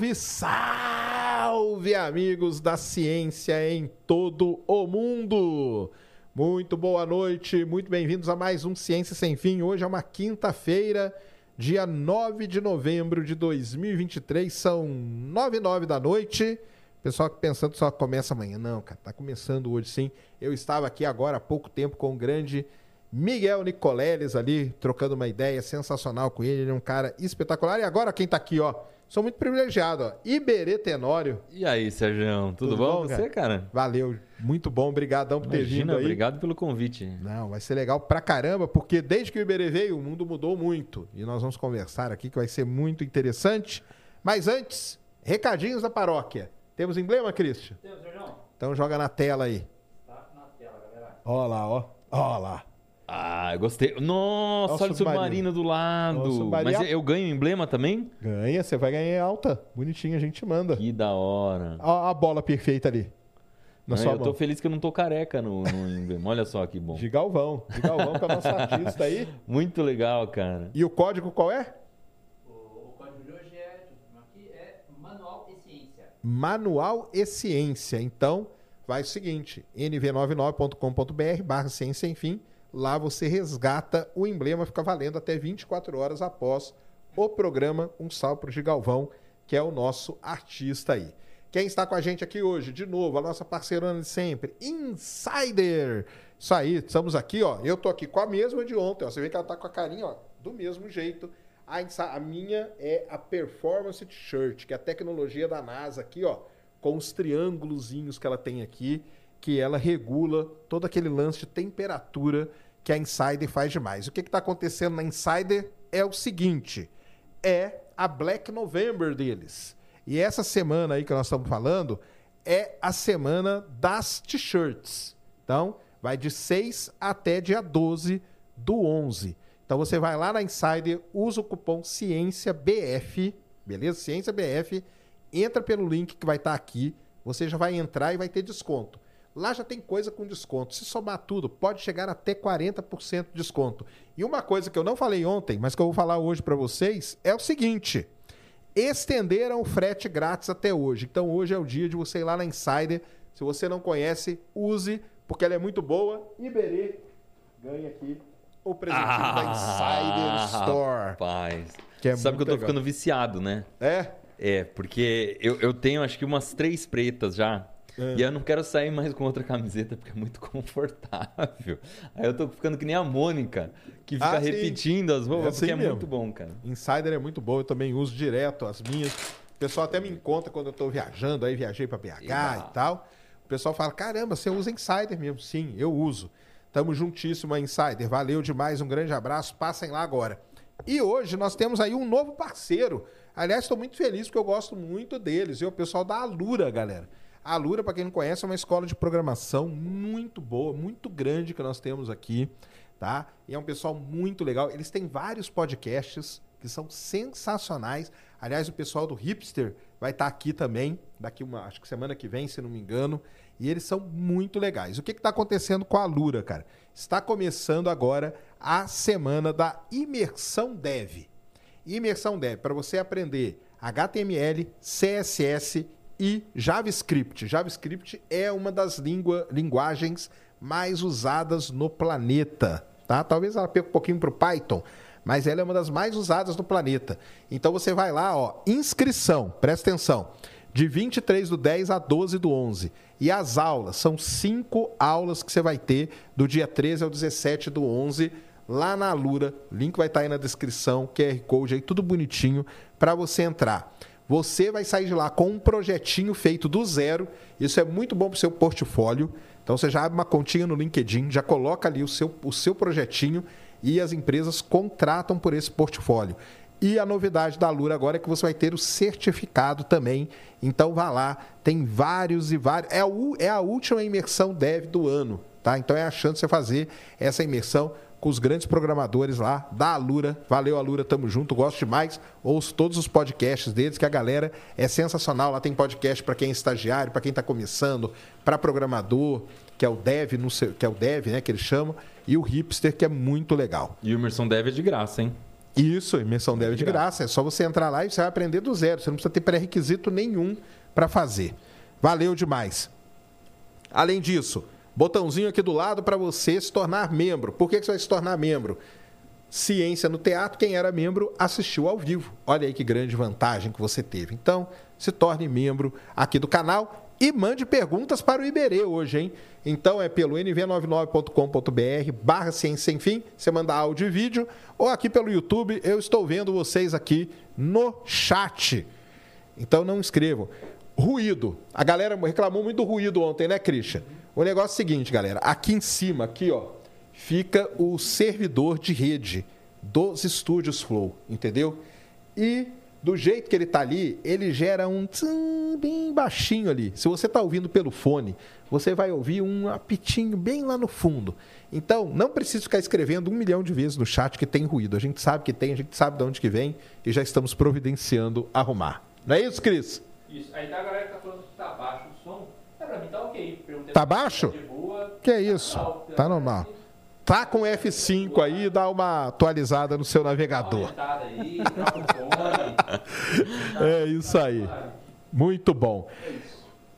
Salve, salve, amigos da ciência em todo o mundo! Muito boa noite, muito bem-vindos a mais um Ciência Sem Fim. Hoje é uma quinta-feira, dia 9 de novembro de 2023, são 9 e 9 da noite. Pessoal que pensando só começa amanhã. Não, cara, tá começando hoje sim. Eu estava aqui agora há pouco tempo com o grande Miguel Nicoleles ali, trocando uma ideia sensacional com ele. Ele é um cara espetacular. E agora quem tá aqui, ó. Sou muito privilegiado, ó. Iberê Tenório. E aí, Sérgio? Tudo, Tudo bom, com você, cara? Valeu. Muito bom. Obrigadão por Imagina, ter vindo aí. Obrigado pelo convite. Não, vai ser legal pra caramba, porque desde que o Iberê veio, o mundo mudou muito. E nós vamos conversar aqui, que vai ser muito interessante. Mas antes, recadinhos da paróquia. Temos emblema, Cristian? Temos, Sérgio. Então joga na tela aí. Tá na tela, galera. Ó lá, ó. Ó lá. Ah, eu gostei. Nossa, olha o submarino, do lado. submarino. Mas eu ganho emblema também? Ganha, você vai ganhar alta. Bonitinho, a gente manda. Que da hora. A, a bola perfeita ali. Na sua eu mão. tô feliz que eu não tô careca no, no emblema. Olha só que bom. De Galvão. De Galvão que é nosso artista aí. Muito legal, cara. E o código qual é? O, o código de hoje é, aqui é Manual e Ciência. Manual e Ciência. Então, vai o seguinte, nv99.com.br barra ciência, enfim Lá você resgata o emblema, fica valendo até 24 horas após o programa Um Salve para o Gigalvão, que é o nosso artista aí. Quem está com a gente aqui hoje, de novo, a nossa parceirona de sempre, Insider. Isso aí, estamos aqui, ó. Eu tô aqui com a mesma de ontem, ó. Você vê que ela tá com a carinha, ó, do mesmo jeito. A, a minha é a Performance T-shirt, que é a tecnologia da NASA aqui, ó, com os triângulozinhos que ela tem aqui que ela regula todo aquele lance de temperatura que a Insider faz demais. O que está acontecendo na Insider é o seguinte: é a Black November deles. E essa semana aí que nós estamos falando é a semana das t-shirts. Então, vai de 6 até dia 12 do 11. Então, você vai lá na Insider, usa o cupom CIênciaBF, beleza? CIênciaBF, entra pelo link que vai estar tá aqui, você já vai entrar e vai ter desconto. Lá já tem coisa com desconto. Se somar tudo, pode chegar até 40% de desconto. E uma coisa que eu não falei ontem, mas que eu vou falar hoje para vocês, é o seguinte: estenderam o frete grátis até hoje. Então hoje é o dia de você ir lá na Insider. Se você não conhece, use, porque ela é muito boa. Iberê ganha aqui o presentinho ah, da Insider Store. Rapaz. Que é Sabe que eu tô legal. ficando viciado, né? É? É, porque eu, eu tenho acho que umas três pretas já. É. E eu não quero sair mais com outra camiseta porque é muito confortável. Aí eu tô ficando que nem a Mônica, que fica ah, repetindo as roupas, é assim porque é mesmo. muito bom, cara. Insider é muito bom, eu também uso direto as minhas. O pessoal até me encontra quando eu tô viajando, aí viajei para BH e tal. O pessoal fala: caramba, você usa Insider mesmo? Sim, eu uso. Tamo juntíssimo Insider. Valeu demais, um grande abraço. Passem lá agora. E hoje nós temos aí um novo parceiro. Aliás, estou muito feliz porque eu gosto muito deles. E o pessoal da Alura, galera. A Lura, para quem não conhece, é uma escola de programação muito boa, muito grande que nós temos aqui, tá? E é um pessoal muito legal. Eles têm vários podcasts que são sensacionais. Aliás, o pessoal do Hipster vai estar tá aqui também, daqui uma, acho que semana que vem, se não me engano. E eles são muito legais. O que está acontecendo com a Lura, cara? Está começando agora a semana da Imersão Dev. Imersão Dev, para você aprender HTML, CSS e JavaScript. JavaScript é uma das língua, linguagens mais usadas no planeta. Tá? Talvez ela perca um pouquinho para o Python, mas ela é uma das mais usadas no planeta. Então você vai lá, ó, inscrição, presta atenção, de 23 do 10 a 12 do 11. E as aulas, são cinco aulas que você vai ter do dia 13 ao 17 do 11, lá na Alura. Link vai estar aí na descrição, QR Code aí, tudo bonitinho, para você entrar. Você vai sair de lá com um projetinho feito do zero. Isso é muito bom para o seu portfólio. Então você já abre uma continha no LinkedIn, já coloca ali o seu, o seu projetinho e as empresas contratam por esse portfólio. E a novidade da Lura agora é que você vai ter o certificado também. Então vá lá, tem vários e vários. É a, é a última imersão dev do ano, tá? Então é a chance de você fazer essa imersão com os grandes programadores lá da Alura. Valeu, Alura, tamo junto, gosto demais. Ouço todos os podcasts deles, que a galera é sensacional. Lá tem podcast para quem é estagiário, para quem está começando, para programador, que é o Dev, que é o Dev, né, que eles chamam, e o Hipster, que é muito legal. E o Imersão Dev é de graça, hein? Isso, imersão dev de graça. É só você entrar lá e você vai aprender do zero. Você não precisa ter pré-requisito nenhum para fazer. Valeu demais. Além disso, botãozinho aqui do lado para você se tornar membro. Por que que você vai se tornar membro? Ciência no Teatro, quem era membro assistiu ao vivo. Olha aí que grande vantagem que você teve. Então, se torne membro aqui do canal e mande perguntas para o Iberê hoje, hein? Então é pelo nv99.com.br barra ciência sem fim, você manda áudio e vídeo, ou aqui pelo YouTube, eu estou vendo vocês aqui no chat. Então não escrevam. Ruído. A galera reclamou muito do ruído ontem, né, Christian? O negócio é o seguinte, galera. Aqui em cima, aqui, ó, fica o servidor de rede dos estúdios Flow, entendeu? E do jeito que ele está ali, ele gera um tsim bem baixinho ali. Se você está ouvindo pelo fone, você vai ouvir um apitinho bem lá no fundo. Então, não precisa ficar escrevendo um milhão de vezes no chat que tem ruído. A gente sabe que tem, a gente sabe de onde que vem e já estamos providenciando arrumar. Não é isso, Cris? Isso. Aí tá a galera que tá falando que tá baixo o som. É, pra mim tá ok. Tá baixo? Que é isso? Tá normal. Tá com F5 aí, dá uma atualizada no seu navegador. É isso aí. Muito bom.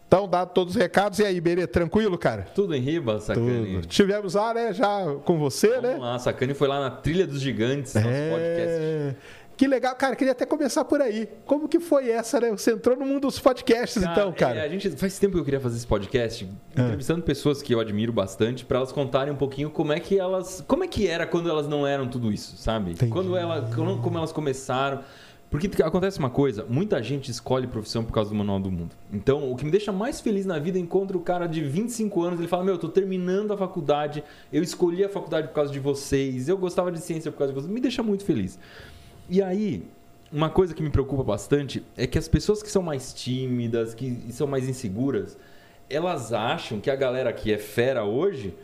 Então, dado todos os recados, e aí, Berê, tranquilo, cara? Tudo em riba, Sacani? Tudo. Tivemos lá, né, já com você, Vamos né? lá, Sacani foi lá na Trilha dos Gigantes, nosso podcast. Que legal, cara, queria até começar por aí. Como que foi essa, né? Você entrou no mundo dos podcasts, então, cara. é, a gente faz tempo que eu queria fazer esse podcast, Ah. entrevistando pessoas que eu admiro bastante, para elas contarem um pouquinho como é que elas, como é que era quando elas não eram tudo isso, sabe? Entendi. Quando ela, como elas começaram. Porque acontece uma coisa, muita gente escolhe profissão por causa do manual do mundo. Então, o que me deixa mais feliz na vida é encontro o cara de 25 anos, ele fala: "Meu, eu tô terminando a faculdade, eu escolhi a faculdade por causa de vocês, eu gostava de ciência por causa de vocês". Me deixa muito feliz. E aí, uma coisa que me preocupa bastante é que as pessoas que são mais tímidas, que são mais inseguras, elas acham que a galera que é fera hoje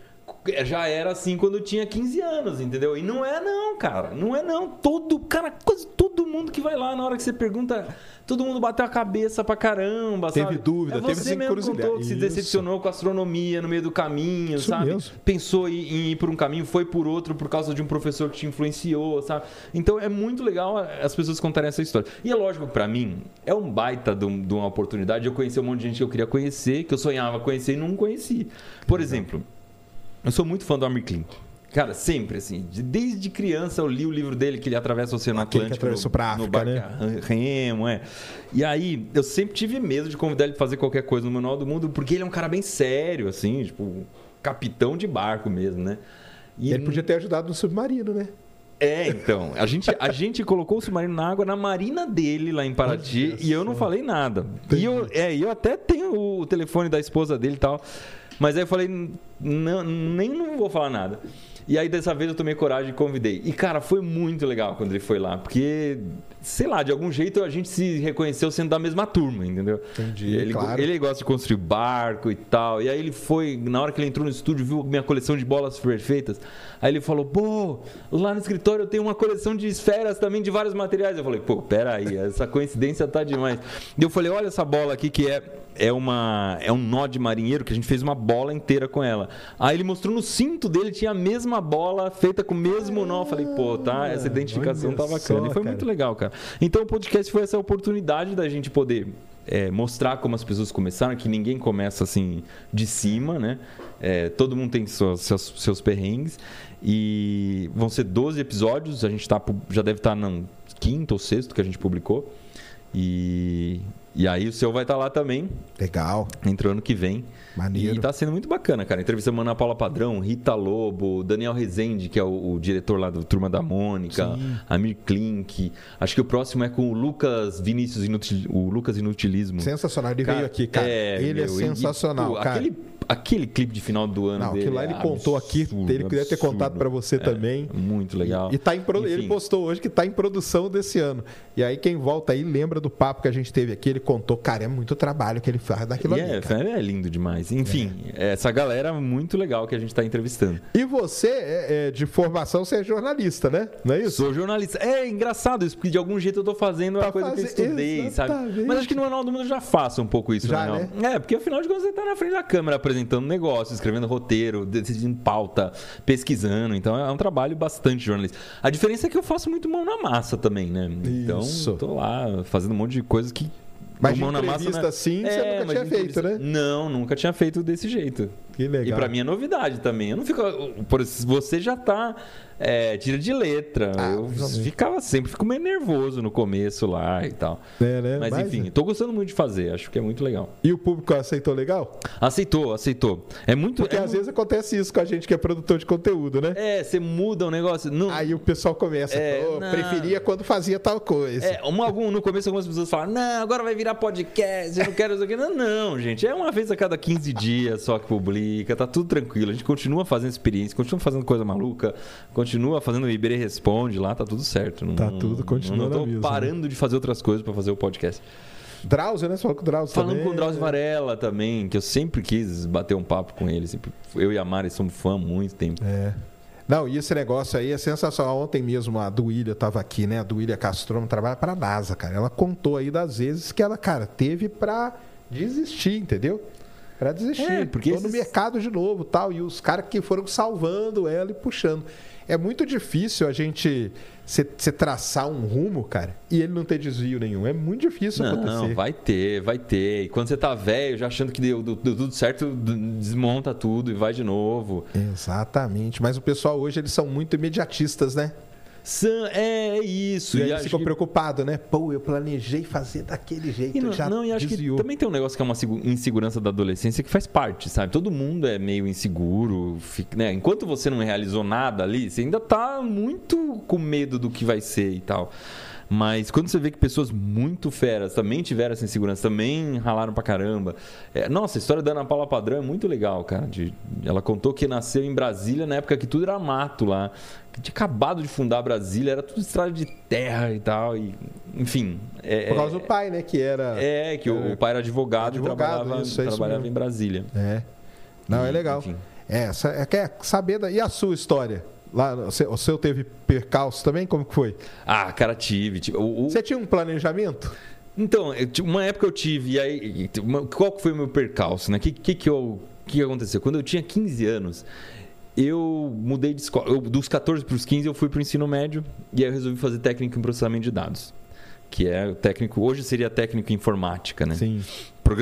já era assim quando tinha 15 anos, entendeu? E não é não, cara. Não é não. Todo, cara, quase todo mundo que vai lá na hora que você pergunta, todo mundo bateu a cabeça pra caramba, Teve sabe? dúvida, é teve você mesmo contou que se decepcionou com a astronomia no meio do caminho, Isso sabe? mesmo. Pensou em em ir por um caminho, foi por outro por causa de um professor que te influenciou, sabe? Então é muito legal as pessoas contarem essa história. E é lógico que pra mim é um baita de, um- uma oportunidade de eu conhecer um monte de gente que eu queria conhecer, que eu sonhava conhecer e não conheci. Por exemplo, eu sou muito fã do Amir Klink. Cara, sempre, assim. de- Desde criança eu li o livro dele, que ele atravessa o Oceano Aquele que Atlântico. atravessou no- pra no África, barco né? Remo, é. E aí, eu sempre tive medo de convidar ele pra fazer qualquer coisa no Manual do Mundo, porque ele é um cara bem sério, assim, tipo, capitão de barco mesmo, né? E Ele podia ter ajudado no submarino, né? é, então. A gente, a gente colocou o submarino na água na marina dele lá em Paraty e eu não falei nada. E eu, é, eu até tenho o telefone da esposa dele e tal. Mas aí eu falei, nem não vou falar nada. E aí dessa vez eu tomei coragem e convidei. E cara, foi muito legal quando ele foi lá, porque sei lá, de algum jeito a gente se reconheceu sendo da mesma turma, entendeu? Entendi, ele, claro. ele gosta de construir barco e tal. E aí ele foi, na hora que ele entrou no estúdio, viu minha coleção de bolas perfeitas. Aí ele falou: pô, lá no escritório eu tenho uma coleção de esferas também de vários materiais. Eu falei: pô, peraí, essa coincidência tá demais. E eu falei: olha essa bola aqui que é. É, uma, é um nó de marinheiro que a gente fez uma bola inteira com ela. Aí ele mostrou no cinto dele, tinha a mesma bola feita com o mesmo nó. Eu falei, pô, tá, essa identificação olha tá bacana. só, e foi cara. muito legal, cara. Então o podcast foi essa oportunidade da gente poder é, mostrar como as pessoas começaram, que ninguém começa assim de cima, né? É, todo mundo tem suas- seus, seus perrengues. E vão ser 12 episódios, a gente tá, já deve estar no quinto ou sexto que a gente publicou. E, e aí o seu vai estar lá também, Legal, entrou ano que vem. Maneiro. E tá sendo muito bacana, cara. Entrevistamos a Ana Paula Padrão, Rita Lobo, Daniel Rezende, que é o, o diretor lá do Turma da Mônica, Sim. Amir Klink. Acho que o próximo é com o Lucas Vinícius, Inutil, o Lucas Inutilismo. Sensacional. Ele Cara, veio aqui, cara. ele é meu, e, sensacional, pô, cara. Aquele, aquele clipe de final do ano Não, dele aquilo lá é ele contou aqui, absurdo, ele deve ter contado pra você É, também. Muito legal. E tá em produ- ele postou hoje que tá em produção desse ano. E aí quem volta aí lembra do papo que a gente teve aqui, ele contou, cara, é muito trabalho que ele faz daquilo E ali, é, é lindo demais. Enfim, essa galera muito legal que a gente tá entrevistando. E você, é, é, de formação, você é jornalista, né? Não é isso? Sou jornalista. É engraçado isso, porque de algum jeito eu tô fazendo Tá a coisa que eu estudei, sabe? exatamente. Mas acho que no Manual do Mundo eu já faço um pouco isso, Já, na real. É, porque afinal de contas você tá na frente da câmera apresentando negócio, escrevendo roteiro, decidindo pauta, pesquisando. Então é um trabalho bastante jornalista. A diferença é que eu faço muito mão na massa também, né? Então, Isso. tô lá fazendo um monte de coisas que. Mas de mão na massa, né? assim, você É, nunca mas tinha feito, né? Não, nunca tinha feito desse jeito. Que legal. E pra mim é novidade também. Eu não fico. Por, você já tá. É, tira de letra. Ah, eu realmente. ficava sempre, fico meio nervoso no começo lá e tal. É, né? Mas, enfim, tô gostando muito de fazer, acho que é muito legal. E o público aceitou legal? Aceitou, aceitou. É muito. Porque é, às vezes acontece isso com a gente que é produtor de conteúdo, né? É, você muda o negócio. Não, Aí o pessoal começa, É, "Pô, não. preferia quando fazia tal coisa. É, uma, algum, no começo algumas pessoas falam, não, agora vai virar podcast, eu não quero isso aqui. Não, não, gente, é uma vez a cada 15 dias só que publica, tá tudo tranquilo. A gente continua fazendo experiência, continua fazendo coisa maluca, continua fazendo o Iberê Responde lá, tá tudo certo. Não, Tá tudo, continua Não tô na mesma. parando de fazer outras coisas pra fazer o podcast. Drauzio, né? Você falou com o Drauzio Falando também. com o Drauzio Varela também, que eu sempre quis bater um papo com ele. Sempre, eu e a Mari somos fã há muito tempo. É. Não, e esse negócio aí é sensacional. Ontem mesmo a Duília estava aqui, né? A Duília Castrono trabalha para a NASA, cara. Ela contou aí das vezes que ela, cara, teve para desistir, entendeu? Para desistir. É, porque Tô no esses- mercado de novo tal. E os caras que foram salvando ela e puxando. É muito difícil a gente se, se traçar um rumo, cara, e ele não ter desvio nenhum. É muito difícil Não, acontecer. vai ter, vai ter. E quando você tá velho, já achando que deu, deu- deu tudo certo, desmonta tudo e vai de novo. Exatamente. Mas o pessoal hoje, eles são muito imediatistas, né? São- É, é isso. E, E aí ficou que- preocupado, né? Pô, eu planejei fazer daquele jeito, E não, já não, e acho desviou. que também tem um negócio que é uma segu- insegurança da adolescência que faz parte, sabe? Todo mundo é meio inseguro, fica- né? Enquanto você não realizou nada ali, você ainda tá muito com medo do que vai ser e tal. Mas quando você vê que pessoas muito feras também tiveram essa insegurança, também ralaram pra caramba. É, nossa, a história da Ana Paula Padrão é muito legal, cara. De- ela contou que nasceu em Brasília na época que tudo era mato lá. Que tinha acabado de fundar Brasília, era tudo estrada de terra e tal. E, enfim. é- Por causa do pai, né? Que era. é, que o, o pai era advogado, Advogado, e trabalhava, isso, é trabalhava em Brasília. É. Não, é E, legal. enfim. É, essa, é, quer saber da. E a sua história? Lá, o seu- teve percalço também? Como que foi? Ah, cara, tive. tive o- o- Você tinha um planejamento? Então, eu uma época eu tive, e aí, qual que foi o meu percalço, né? O que, que, que, eu- que aconteceu? Quando eu tinha 15 anos, eu mudei de escola. Eu, dos 14 para os 15, eu fui para o ensino médio, e aí eu resolvi fazer técnico em processamento de dados. Que é o técnico, hoje seria técnico em informática, né? Sim.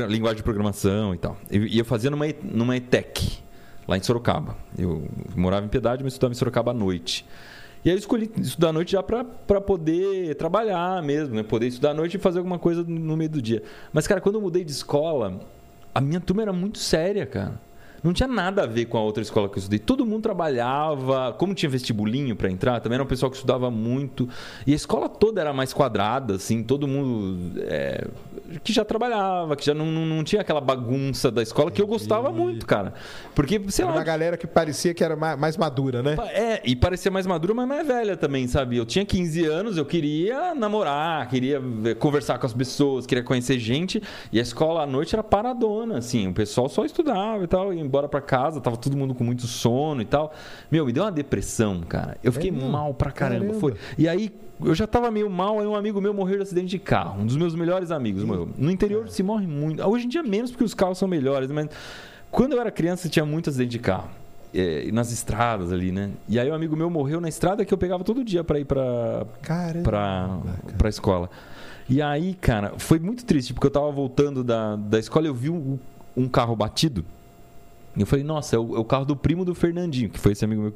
Linguagem de programação e tal. E e eu fazia numa, numa ETEC, lá em Sorocaba. Eu morava em Piedade, mas estudava em Sorocaba à noite. E aí eu escolhi estudar à noite já para poder trabalhar mesmo, né? Poder estudar à noite e fazer alguma coisa no meio do dia. Mas, cara, quando eu mudei de escola, a minha turma era muito séria, cara. Não tinha nada a ver com a outra escola que eu estudei. Todo mundo trabalhava, como tinha vestibulinho para entrar, também era um pessoal que estudava muito. E a escola toda era mais quadrada, assim, todo mundo é, que já trabalhava, que já não, não, tinha aquela bagunça da escola que eu gostava muito, cara. Porque, sei Era lá, uma galera que parecia que era ma- mais madura, né? é, e parecia mais madura, mas mais velha também, sabe? Eu tinha 15 anos, eu queria namorar, queria ver- conversar com as pessoas, queria conhecer gente. E a escola à noite era paradona, assim. O pessoal só estudava e tal, ia embora pra casa, tava todo mundo com muito sono e tal. Meu, me deu uma depressão, cara. Eu fiquei mesmo? mal pra caramba. Caramba. Foi. E aí, eu já tava meio mal, aí um amigo meu morreu de acidente de carro. Um dos meus melhores amigos morreu. No interior se morre muito. Hoje em dia menos porque os carros são melhores, mas quando eu era criança tinha muito acidente de carro. É, nas estradas ali, né? E aí um amigo meu morreu na estrada que eu pegava todo dia pra ir pra, Caramba. pra, pra escola. E aí, cara, foi muito triste, porque eu tava voltando da, da escola e eu vi um, um carro batido. E eu falei, nossa, é o, é o carro do primo do Fernandinho, que foi esse amigo meu.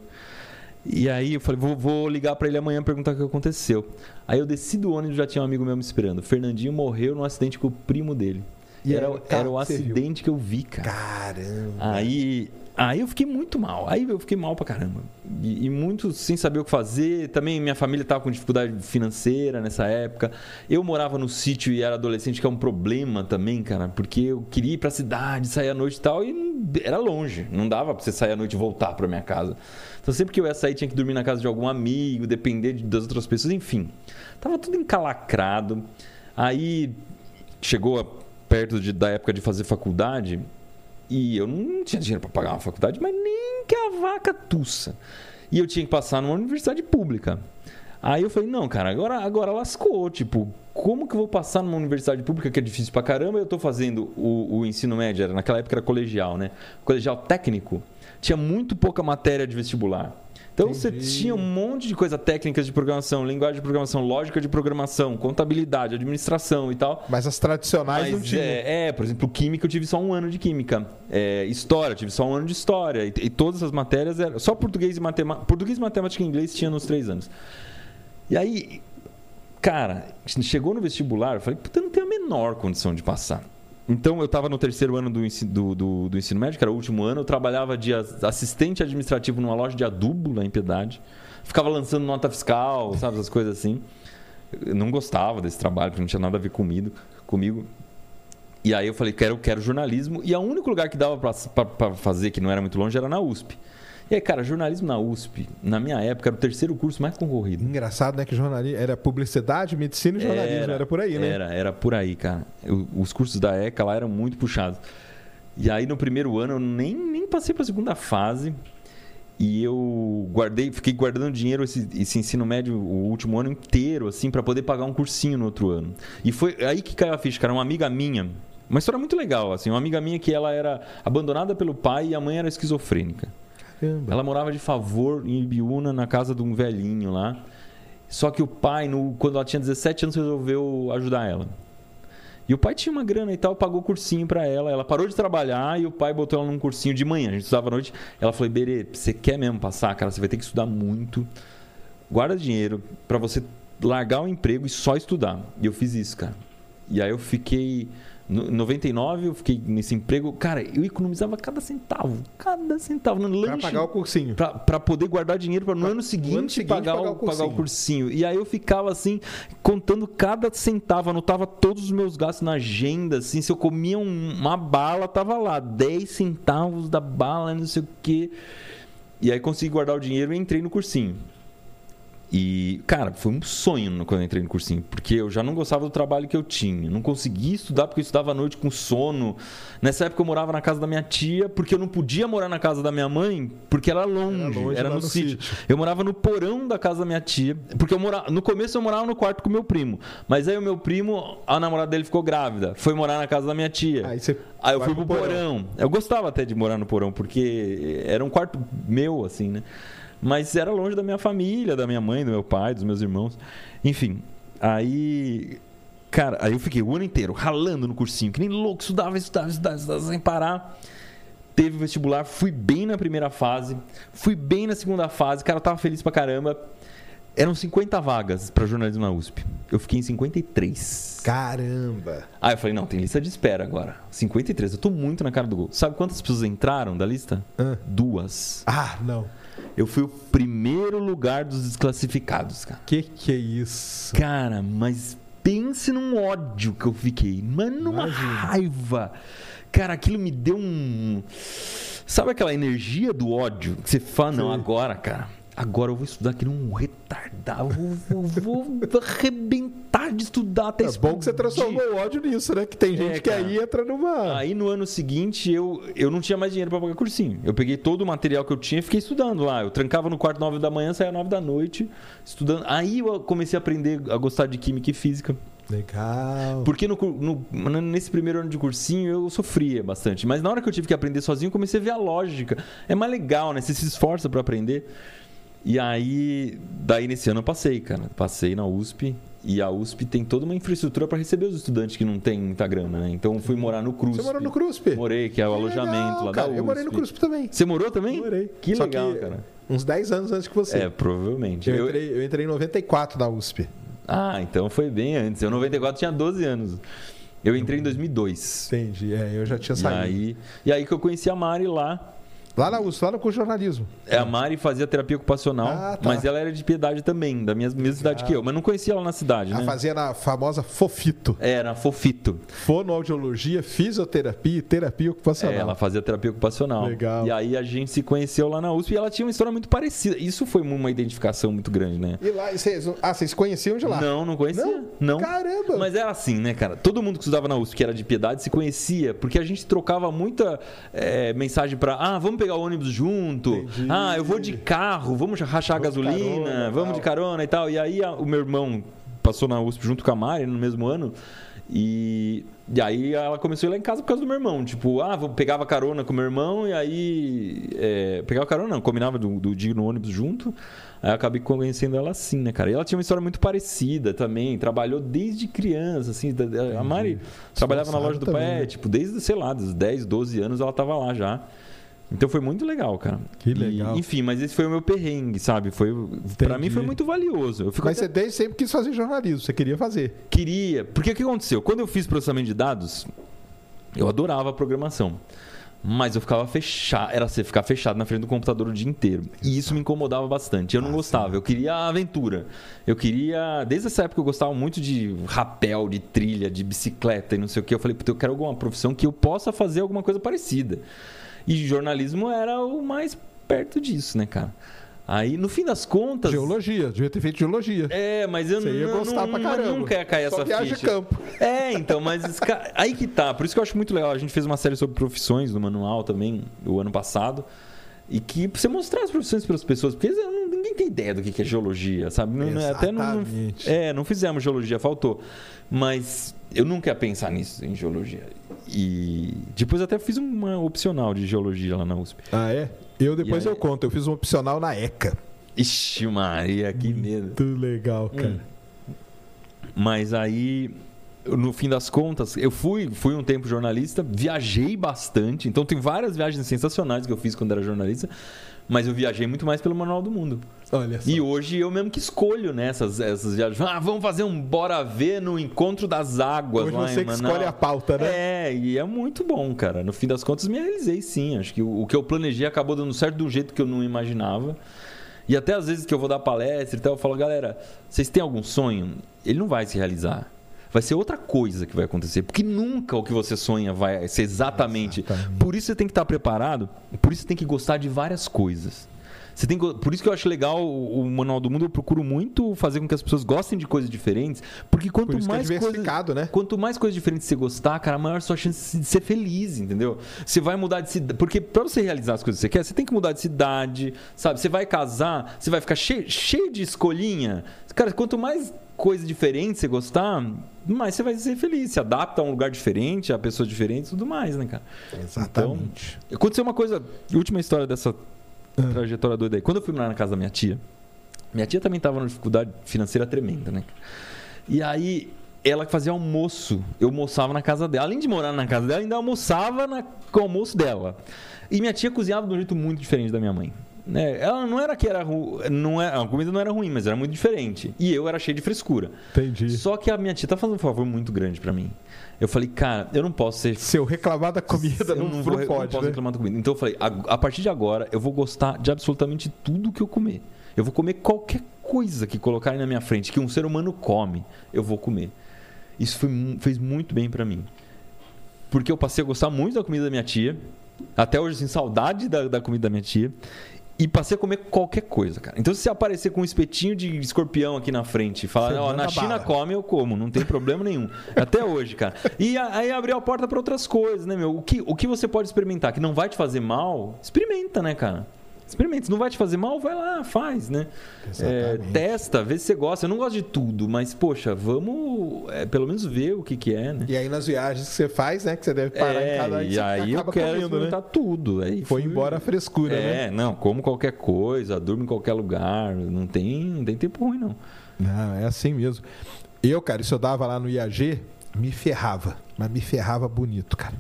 E aí eu falei, vou, vou ligar pra ele amanhã perguntar o que aconteceu. Aí eu desci do ônibus já tinha um amigo meu me esperando. Fernandinho morreu num acidente com o primo dele. E era, carro era o acidente que eu vi, cara. Caramba. Aí, aí eu fiquei muito mal. Aí eu fiquei mal pra caramba. E, e muito sem saber o que fazer. Também minha família tava com dificuldade financeira nessa época. Eu morava no sítio e era adolescente, que é um problema também, cara. Porque eu queria ir pra cidade, sair à noite e tal. E não- era longe. Não dava pra você sair à noite e voltar pra minha casa. Então sempre que eu ia sair, tinha que dormir na casa de algum amigo, depender de- das outras pessoas. Enfim, tava tudo encalacrado. Aí chegou perto de- da época de fazer faculdade. E eu não tinha dinheiro para pagar uma faculdade, mas nem que a vaca tussa. E eu tinha que passar numa universidade pública. Aí eu falei, não, cara, agora, agora lascou. Tipo, como que eu vou passar numa universidade pública que é difícil pra caramba? Eu tô fazendo o, o ensino médio, era, naquela época era colegial, né? Colegial técnico. Tinha muito pouca matéria de vestibular. Então Entendi. você tinha um monte de coisa técnicas de programação, linguagem de programação, lógica de programação, contabilidade, administração e tal. Mas as tradicionais Mas, não tinham. É, é, por exemplo, química eu tive só um ano de química. É, história, eu tive só um ano de história. E, e todas as matérias eram. Só português e matemática. Português, matemática e inglês tinha nos três anos. E aí, cara, chegou no vestibular, eu falei, puta, eu não tenho a menor condição de passar. Então, eu estava no terceiro ano do ensino, do, do, do ensino médio, que era o último ano. Eu trabalhava de assistente administrativo numa loja de adubo lá em Piedade. Ficava lançando nota fiscal, sabe, essas coisas assim. Eu não gostava desse trabalho, porque não tinha nada a ver comigo. comigo. E aí eu falei, quero, quero jornalismo. E o único lugar que dava para fazer, que não era muito longe, era na USP. E aí, cara, jornalismo na USP, na minha época, era o terceiro curso mais concorrido. Engraçado, né? Que jornalismo era publicidade, medicina e jornalismo, era, era por aí, né? Era, era por aí, cara. Os cursos da ECA lá eram muito puxados. E aí, no primeiro ano, eu nem, nem passei para a segunda fase. E eu guardei, fiquei guardando dinheiro esse, esse ensino médio o último ano inteiro, assim, para poder pagar um cursinho no outro ano. E foi aí que caiu a ficha, cara. Uma amiga minha, uma história muito legal, assim, uma amiga minha que ela era abandonada pelo pai e a mãe era esquizofrênica. Caramba. Ela morava de favor em Ibiúna, na casa de um velhinho lá. Só que o pai, no, quando ela tinha 17 anos, resolveu ajudar ela. E o pai tinha uma grana e tal, pagou cursinho para ela. Ela parou de trabalhar e o pai botou ela num cursinho de manhã. A gente estudava à noite. Ela falou: Berê, você quer mesmo passar, cara? Você vai ter que estudar muito. Guarda dinheiro para você largar o emprego e só estudar. E eu fiz isso, cara. E aí eu fiquei em 99 eu fiquei nesse emprego. Cara, eu economizava cada centavo. Cada centavo. No lanche, pra pagar o cursinho. Pra, pra poder guardar dinheiro para no ano seguinte, ano seguinte pagar, pagar, o, pagar, o cursinho. E aí eu ficava assim, contando cada centavo. Anotava todos os meus gastos na agenda. Assim, se eu comia um, uma bala, tava lá. 10 centavos da bala, não sei o quê. E aí consegui guardar o dinheiro e entrei no cursinho. E, cara, foi um sonho quando eu entrei no cursinho, porque eu já não gostava do trabalho que eu tinha. Não conseguia estudar porque eu estudava à noite com sono. Nessa época eu morava na casa da minha tia, porque eu não podia morar na casa da minha mãe, porque era longe, era, longe, era no, sítio. sítio. Eu morava no porão da casa da minha tia, porque eu morava, no começo eu morava no quarto com meu primo. Mas aí o meu primo, a namorada dele ficou grávida, foi morar na casa da minha tia. Aí, aí eu fui pro, pro porão. porão. Eu gostava até de morar no porão, porque era um quarto meu, assim, né? Mas era longe da minha família, da minha mãe, do meu pai, dos meus irmãos. Enfim, aí. Cara, aí eu fiquei o ano inteiro ralando no cursinho, que nem louco, estudava, estudava, estudava, estudava sem parar. Teve o vestibular, fui bem na primeira fase, fui bem na segunda fase, cara, eu tava feliz pra caramba. Eram 50 vagas para jornalismo na USP. Eu fiquei em 53. Caramba! Aí eu falei, não, tem lista de espera agora. 53, eu tô muito na cara do gol. Sabe quantas pessoas entraram da lista? Ah. Duas. Ah, não. Eu fui o primeiro lugar dos desclassificados, cara. Que que é isso? Cara, mas pense num ódio que eu fiquei. Mano, numa Imagina. raiva. Cara, aquilo me deu um. Sabe aquela energia do ódio? Que você fala, não, agora, cara Agora eu vou estudar aqui num retardado. Vou, vou, vou arrebentar de estudar até É bom que você transformou o ódio nisso, né? Que tem gente é, que aí entra numa. Aí no ano seguinte eu, eu não tinha mais dinheiro para pagar cursinho. Eu peguei todo o material que eu tinha e fiquei estudando lá. Eu trancava no quarto nove da manhã, saía nove da noite, estudando. Aí eu comecei a aprender a gostar de química e física. Legal. Porque no, no, nesse primeiro ano de cursinho eu sofria bastante. Mas na hora que eu tive que aprender sozinho, comecei a ver a lógica. É mais legal, né? Você se esforça para aprender. E aí, daí nesse ano eu passei, cara. Passei na USP. E a USP tem toda uma infraestrutura para receber os estudantes que não tem muita grana, né? Então fui morar no CRUSP. Você morou no CRUSP? Morei, que é o que alojamento legal, lá cara. da USP. Eu morei no CRUSP também. Você morou também? Morei. Que Só legal, que cara. Uns 10 anos antes que você. É, provavelmente. Eu, eu, entrei, eu entrei em 94 na USP. Ah, então foi bem antes. Eu em 94 tinha 12 anos. Eu entrei em 2002. Entendi, é, eu já tinha saído. E aí, e aí que eu conheci a Mari lá. Lá na USP, lá no curso de jornalismo. É, a Mari fazia terapia ocupacional, ah, tá. mas ela era de piedade também, da mesma, mesma cidade que eu, mas não conhecia ela na cidade, ela né? fazia na famosa Fofito. É, na Fofito. Fonoaudiologia, fisioterapia e terapia ocupacional. É, ela fazia terapia ocupacional. Legal. E aí a gente se conheceu lá na USP e ela tinha uma história muito parecida. Isso foi uma identificação muito grande, né? E lá, vocês, ah, vocês se conheciam de lá? Não, não conhecia. Não? não? Caramba! Mas era assim, né, cara? Todo mundo que estudava na USP, que era de piedade, se conhecia, porque a gente trocava muita é, mensagem para, ah, vamos pegar pegar o ônibus junto. Entendi. Ah, eu vou de carro, vamos rachar a Vamos gasolina, carona, vamos tal. de carona e tal. E aí a- o meu irmão passou na USP junto com a Mari no mesmo ano. E, e aí ela começou a ir lá em casa por causa do meu irmão. Tipo, ah, vou, pegava carona com o meu irmão e aí. É, pegava carona, não, combinava do, do dia no ônibus junto. Aí eu acabei conhecendo ela assim, né, cara? E ela tinha uma história muito parecida também. Trabalhou desde criança, assim. A Mari trabalhava na loja do também, pé, né? tipo, desde, sei lá, dos 10, 12 anos ela tava lá já. Então foi muito legal, cara. Que E, legal. enfim, mas esse foi o meu perrengue, sabe? Foi, pra mim foi muito valioso. Eu fico Mas até- você desde sempre quis fazer jornalismo, você queria fazer. Queria. Porque o que aconteceu? Quando eu fiz processamento de dados, eu adorava a programação. Mas eu ficava fechado, era você ficar fechado na frente do computador o dia inteiro. E isso me incomodava bastante. Eu não gostava, eu queria a aventura. Eu queria. Desde essa época eu gostava muito de rapel, de trilha, de bicicleta e não sei o que. Eu falei, puta, eu quero alguma profissão que eu possa fazer alguma coisa parecida. E jornalismo era o mais perto disso, né, cara? Aí, no fim das contas. Geologia, devia ter feito geologia. É, mas eu Você ia não, gostar não, pra caramba. nunca ia cair Só essa viagem ficha. campo. É, então, mas aí que tá. Por isso que eu acho muito legal. A gente fez uma série sobre profissões no manual também, o ano passado. E que pra você mostrar as profissões para as pessoas, porque não- ninguém tem ideia do que é geologia, sabe? Não- não- até não, não- é, não fizemos geologia, faltou. Mas eu nunca ia pensar nisso, em geologia. E depois até fiz uma opcional de geologia lá na USP. Ah, é? Eu depois aí- eu conto. Eu fiz um opcional na ECA. Ixi, Maria, que medo. Muito legal, cara. Hum. Mas aí, no fim das contas, eu fui, fui um tempo jornalista, viajei bastante. Então tem várias viagens sensacionais que eu fiz quando era jornalista. Mas eu viajei muito mais pelo Manual do Mundo. Olha só. E hoje eu mesmo que escolho né, essas, essas viagens. Ah, vamos fazer um Bora Ver no Encontro das Águas Hoje lá você em que escolhe a pauta, né? É, e é muito bom, cara. No fim das contas, me realizei sim. Acho que o, o que eu planejei acabou dando certo do jeito que eu não imaginava. E até às vezes que eu vou dar palestra e tal, eu falo, galera, vocês têm algum sonho? Ele não vai se realizar. Vai ser outra coisa que vai acontecer. Porque nunca o que você sonha vai ser exatamente. Exatamente. Por isso você tem que estar preparado, por isso você tem que gostar de várias coisas. Você tem, que- por isso que eu acho legal o, o Manual do Mundo. Eu procuro muito fazer com que as pessoas gostem de coisas diferentes. Porque quanto Por é mais coisa, diversificado, né? Quanto mais coisas diferentes você gostar, cara, maior a sua chance de ser feliz, entendeu? Você vai mudar de cidade. Porque pra você realizar as coisas que você quer, você tem que mudar de cidade, sabe? Você vai casar, você vai ficar cheio, cheio de escolhinha. Cara, quanto mais coisa diferente você gostar, mais você vai ser feliz. Se adapta a um lugar diferente, a pessoas diferentes e tudo mais, né, cara? Exatamente. Então, aconteceu uma coisa, última história dessa trajetória doida aí. Quando eu fui lá na casa da minha tia, minha tia também estava numa dificuldade financeira tremenda, né? E aí, ela fazia almoço, eu almoçava na casa dela. Além de morar na casa dela, ainda almoçava na, com o almoço dela. E minha tia cozinhava de um jeito muito diferente da minha mãe. Né? Ela não era que era ru... não é, a comida não era ruim, mas era muito diferente. E eu era cheio de frescura. Entendi. Só que a minha tia tá fazendo um favor muito grande pra mim. Eu falei, cara, eu não posso ser Se eu reclamar da comida, eu não, não, vou, eu não pode, posso né? reclamar da comida. Então eu falei, a, a partir de agora eu vou gostar de absolutamente tudo que eu comer. Eu vou comer qualquer coisa que colocarem na minha frente, que um ser humano come, eu vou comer. Isso foi fez muito bem pra mim. Porque eu passei a gostar muito da comida da minha tia. Até hoje, assim, saudade da, da comida da minha tia. E passei a comer qualquer coisa, cara. Então, se você aparecer com um espetinho de escorpião aqui na frente e falar, ó, na China bala." come, eu como, não tem problema nenhum. Até hoje, cara. E aí abriu a porta para outras coisas, né, meu? O que, o que você pode experimentar que não vai te fazer mal, experimenta, né, cara? Experimenta. Se não vai te fazer mal, vai lá, faz, né? É, testa, vê se você gosta. Eu não gosto de tudo, mas, poxa, vamos é, pelo menos ver o que, que é, né? E aí nas viagens que você faz, né? Que você deve parar É, em cada e aí eu acaba quero comendo, experimentar né? tudo. Aí Foi fui- embora a frescura, né? É, não, como qualquer coisa, durmo em qualquer lugar, não tem, não tem tempo ruim, não. Não, é assim mesmo. Eu, cara, isso eu dava lá no IAG, me ferrava. Mas me ferrava bonito, cara.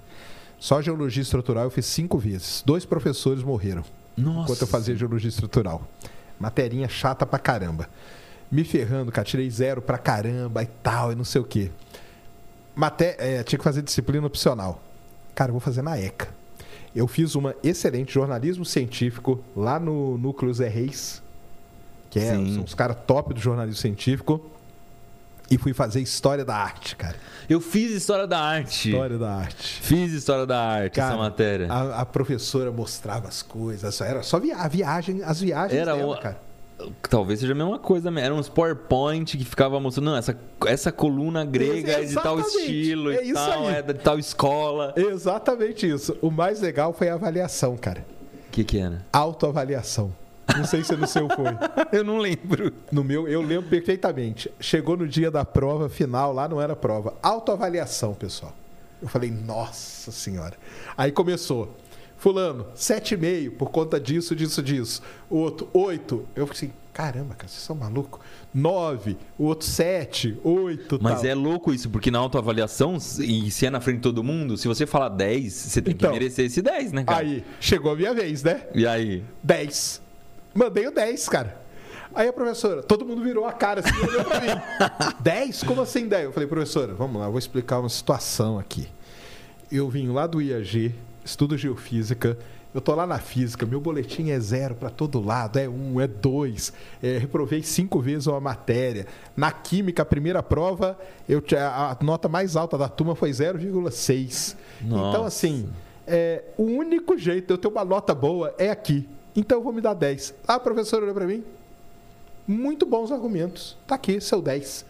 Só geologia estrutural eu fiz cinco vezes. Dois professores morreram Nossa. enquanto eu fazia geologia estrutural. Materinha chata pra caramba. Me ferrando, cara. Tirei zero pra caramba e tal, e não sei o quê. Maté é, tinha que fazer disciplina opcional. Cara, eu vou fazer na ECA. Eu fiz uma excelente jornalismo científico lá no Núcleo Zé Reis, que é, são os caras top do jornalismo científico. E fui fazer História da Arte, cara. Eu fiz história da arte. História da Arte. Fiz história da arte, Cara, essa matéria. A, a professora mostrava as coisas. Era só via, a viagem, as viagens Era dela, o- cara. Talvez seja a mesma coisa? Era uns PowerPoint que ficava mostrando, não, essa, essa coluna grega é de tal estilo É e tal, aí. é de tal escola. Exatamente isso. O mais legal foi a avaliação, cara. Que que que era? Autoavaliação. Não sei se no seu foi. eu não lembro. No meu, eu lembro perfeitamente. Chegou no dia da prova final, lá não era prova. Autoavaliação, pessoal. Eu falei, nossa senhora. Aí começou. Fulano, 7,5 por conta disso, disso, disso. O outro, 8. Eu falei assim, caramba, cara, vocês são malucos. 9, o outro 7, 8. Mas tal. é louco isso, porque na autoavaliação, e se é na frente de todo mundo, se você falar 10, você tem Então. que merecer esse 10, né, cara? Aí, chegou a minha vez, né? E aí? 10. Mandei o 10, cara. Aí a professora, todo mundo virou a cara assim, olhou pra mim. 10? Como assim 10? Eu falei, professora, vamos lá, eu vou explicar uma situação aqui. Eu vim lá do IAG, estudo geofísica, eu tô lá na física, meu boletim é zero para todo lado, é um, é dois, é, reprovei cinco vezes uma matéria. Na química, a primeira prova, eu, a nota mais alta da turma foi 0,6. Então, assim, é, o único jeito de eu ter uma nota boa é aqui. Então eu vou me dar 10. Ah, a professora olhou para mim. Muito bons argumentos. Tá aqui, seu 10.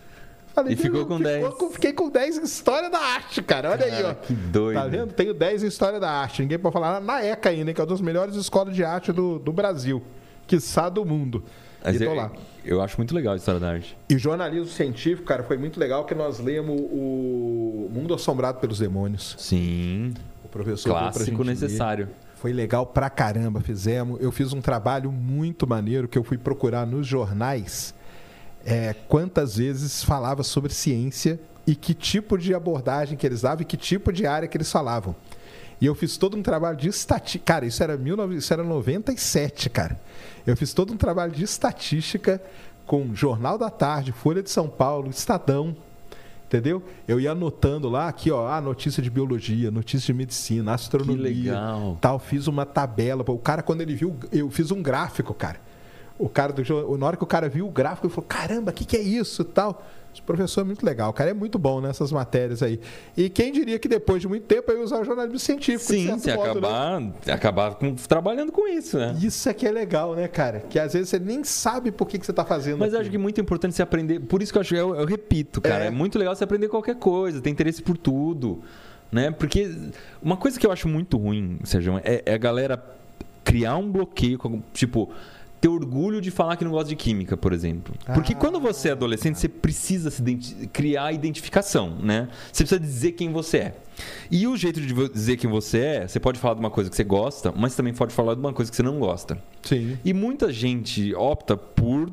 Falei, E ficou com 10. com- Fiquei com 10 em História da Arte, cara. Olha aí, ó. que doido. Tá vendo? Tenho 10 em História da Arte. Ninguém pode falar na ECA ainda, que é uma das melhores escolas de arte do, do Brasil. Quiçá do mundo. Mas e tô eu, lá. eu acho muito legal a história da arte. E jornalismo científico, cara, foi muito legal que nós lemos o Mundo Assombrado pelos Demônios. Sim. O professor Clássico gente ler. Foi legal pra caramba, fizemos. Eu fiz um trabalho muito maneiro que eu fui procurar nos jornais é, quantas vezes falava sobre ciência e que tipo de abordagem que eles davam e que tipo de área que eles falavam. E eu fiz todo um trabalho de estatística. Cara, isso era, 19... isso era 97, cara. Eu fiz todo um trabalho de estatística com Jornal da Tarde, Folha de São Paulo, Estadão, Entendeu? Eu ia anotando lá, aqui, ó, ah, notícia de biologia, notícia de medicina, astronomia. Tal, fiz uma tabela. O cara, quando ele viu, eu fiz um gráfico, cara. O cara do na hora que o cara viu o gráfico, ele falou: caramba, o que, que é isso? Tal. Esse professor é muito legal, o cara é muito bom nessas matérias aí. E quem diria que depois de muito tempo eu ia usar o jornalismo científico? Sim, se modo, né? acabar, acabar com- trabalhando com isso, né? Isso é que é legal, né, cara? Que às vezes você nem sabe por que, que você está fazendo Mas eu acho que é muito importante você aprender. Por isso que eu acho, eu, eu repito, cara, É. é. muito legal você aprender qualquer coisa, ter interesse por tudo, né? Porque uma coisa que eu acho muito ruim, Sérgio, é, é a galera criar um bloqueio, tipo, ter orgulho de falar que não gosta de química, por exemplo. Porque Ah. quando você é adolescente, você precisa se criar identificação, né? Você precisa dizer quem você é. E o jeito de dizer quem você é, você pode falar de uma coisa que você gosta, mas também pode falar de uma coisa que você não gosta. Sim. E muita gente opta por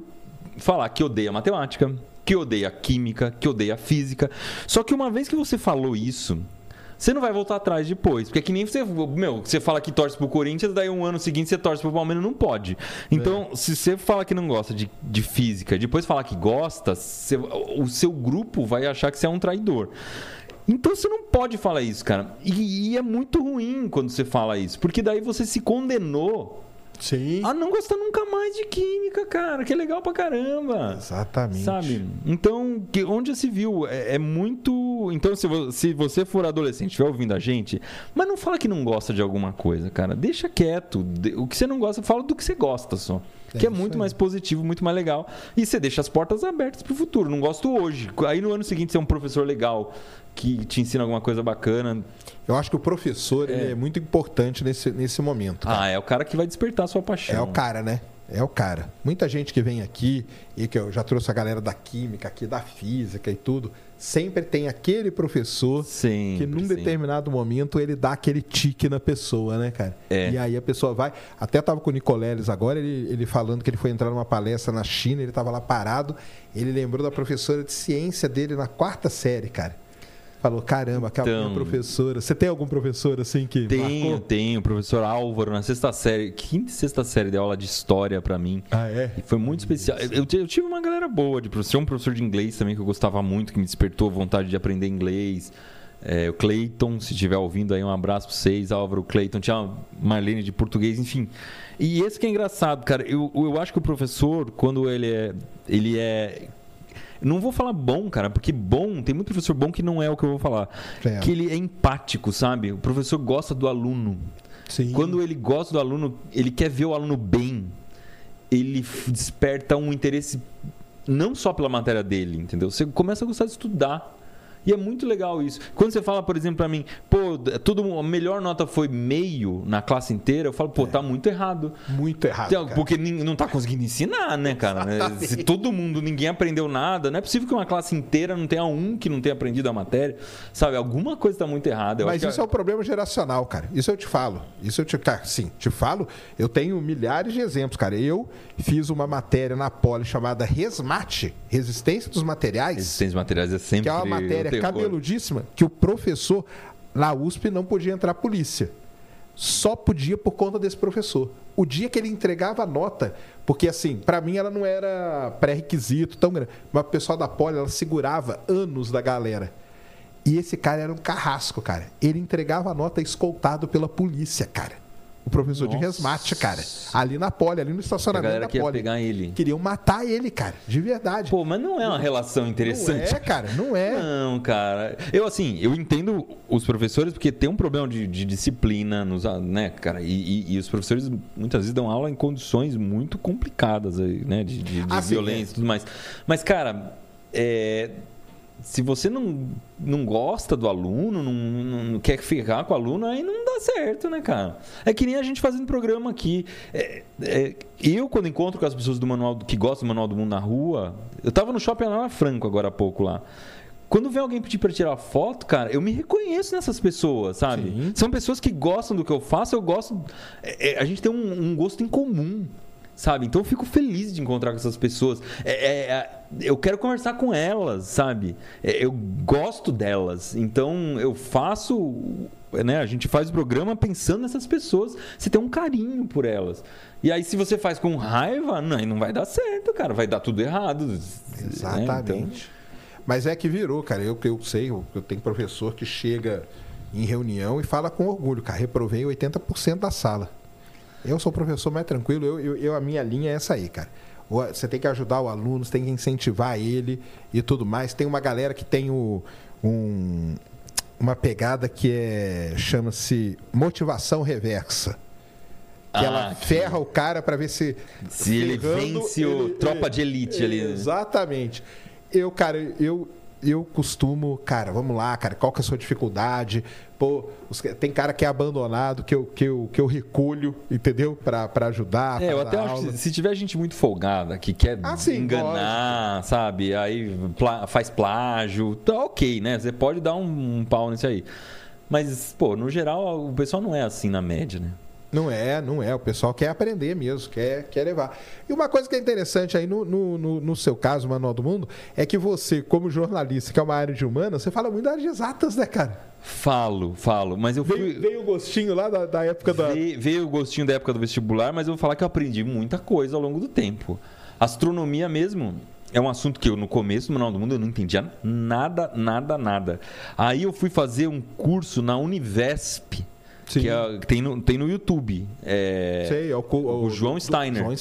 falar que odeia matemática, que odeia química, que odeia física. Só que uma vez que você falou isso, você não vai voltar atrás depois. Porque é que nem você, meu, você fala que torce pro Corinthians, daí um ano seguinte você torce pro Palmeiras, não pode. Então, se você fala que não gosta de, de física, depois falar que gosta, você- o seu grupo vai achar que você é um traidor. Então você não pode falar isso, cara. E, e é muito ruim quando você fala isso, porque daí você se condenou Sim. a não gostar nunca mais de química, cara, que é legal pra caramba. Exatamente. Sabe? Então, que, onde se viu? É, é muito. Então, se, vo- se você for adolescente, estiver ouvindo a gente, mas não fala que não gosta de alguma coisa, cara. Deixa quieto. O que você não gosta, fala do que você gosta só. É que é isso muito aí. mais positivo, muito mais legal. E você deixa as portas abertas pro futuro. Não gosto hoje. Aí no ano seguinte você é um professor legal que te ensina alguma coisa bacana. Eu acho que o professor É. é muito importante nesse, nesse momento. cara. Ah, é o cara que vai despertar a sua paixão. É o cara, né? É o cara. Muita gente que vem aqui, e que eu já trouxe a galera da química aqui, da física e tudo, sempre tem aquele professor Sim. que num determinado momento ele dá aquele tique na pessoa, né, cara? É. E aí a pessoa vai. Até tava com o Nicoleles agora, ele, ele falando que ele foi entrar numa palestra na China, ele tava lá parado, ele lembrou da professora de ciência dele na quarta série, cara. Falou, caramba, aquela Então. minha professora. Você tem algum professor assim que Tenho, marcou? tenho. Professor Álvaro, na sexta série, quinta e sexta série de aula de história pra mim. Ah, é? E foi muito especial. Eu, eu tive uma galera boa de professor. Um professor de inglês também que eu gostava muito, que me despertou a vontade de aprender inglês. É, o Clayton, se estiver ouvindo aí, um abraço pra vocês. Álvaro Clayton, tinha a Marlene de português, enfim. E esse que é engraçado, cara. Eu, eu acho que o professor, quando ele é. Ele é. Não vou falar bom, cara, porque bom, tem muito professor bom que não é o que eu vou falar. É. Que ele é empático, sabe? O professor gosta do aluno. Sim. Quando ele gosta do aluno, ele quer ver o aluno bem, ele desperta um interesse não só pela matéria dele, entendeu? Você começa a gostar de estudar. E é muito legal isso. Quando você fala, por exemplo, para mim, pô, tudo, a melhor nota foi meio na classe inteira, eu falo, pô, é. tá muito errado. Muito errado. Então, porque não tá conseguindo ensinar, né, cara? Se todo mundo, ninguém aprendeu nada, não é possível que uma classe inteira não tenha um que não tenha aprendido a matéria. Sabe, alguma coisa tá muito errada. Eu Mas isso que... é um problema geracional, cara. Isso eu te falo. Isso eu te. Cara, sim, te falo. Eu tenho milhares de exemplos, cara. Eu fiz uma matéria na Poli chamada Resmate, Resistência dos Materiais. Resistência dos Materiais é sempre. Que é uma matéria cabeludíssima que o professor na USP não podia entrar polícia. Só podia por conta desse professor. O dia que ele entregava a nota, porque assim, para mim ela não era pré-requisito tão grande, mas o pessoal da Poli ela segurava anos da galera. E esse cara era um carrasco, cara. Ele entregava a nota escoltado pela polícia, cara o professor Nossa. de resmate, cara. Ali na pole, ali no estacionamento a galera da pole. pegar ele. Queriam matar ele, cara, de verdade. Pô, mas não é uma relação interessante. Não é, cara, não é. Não, cara. Eu, assim, eu entendo os professores porque tem um problema de, de disciplina, nos, né, cara? E, e, e, os professores muitas vezes dão aula em condições muito complicadas, né? De, de, de ah, violência e é. tudo mais. Mas, cara, é se você não, não gosta do aluno, não, não, quer ferrar com o aluno, aí não dá certo, né, cara? É que nem a gente fazendo programa aqui. É, é, eu, quando encontro com as pessoas do manual que gostam do Manual do Mundo na rua, eu tava no shopping lá na Franco agora há pouco lá. Quando vem alguém pedir para tirar foto, cara, eu me reconheço nessas pessoas, sabe? Sim. São pessoas que gostam do que eu faço, eu gosto. É, é a gente tem um, um gosto em comum sabe? Então eu fico feliz de encontrar com essas pessoas. É, é, é eu quero conversar com elas, sabe? É, eu gosto delas. Então eu faço. Né, a gente faz o programa pensando nessas pessoas. Você tem um carinho por elas. E aí, se você faz com raiva, não, não vai dar certo, cara. Vai dar tudo errado. Exatamente. Né? Então... Mas é que virou, cara. Eu, eu sei, eu, eu tenho professor que chega em reunião e fala com orgulho, cara, reprovei 80% da sala. Eu sou professor mais tranquilo, eu, eu, eu, a minha linha é essa aí, cara. Você tem que ajudar o aluno, você tem que incentivar ele e tudo mais. Tem uma galera que tem o, um, uma pegada que é chama-se motivação reversa. Que ah, ela que... ferra o cara para ver se. Se ele vence o ele, tropa de elite ali. Né? Exatamente. Eu, cara, eu, eu costumo, cara, vamos lá, cara, qual que é a sua dificuldade? Pô, tem cara que é abandonado, que eu, que eu, que eu recolho, entendeu? Para ajudar. É, eu até acho que se tiver gente muito folgada, que quer ah, sim, enganar, lógico. sabe? Aí plá, faz plágio, tá ok, né? Você pode dar um, um pau nisso aí. Mas, pô, no geral, o pessoal não é assim na média, né? Não é, não é. O pessoal quer aprender mesmo, quer, quer levar. E uma coisa que é interessante aí no, no, no, no seu caso, Manual do Mundo, é que você, como jornalista, que é uma área de humana, você fala muito das exatas, né, cara? Falo, falo, mas eu fui... Veio, veio o gostinho lá da, da época da... Veio, veio o gostinho da época do vestibular, mas eu vou falar que eu aprendi muita coisa ao longo do tempo. Astronomia mesmo, é um assunto que eu, no começo do Manual do Mundo, eu não entendia nada, nada, nada. Aí eu fui fazer um curso na Univesp, Sim. que é, tem, no, tem no YouTube. É, Sei, é o, o, o João Steiner. João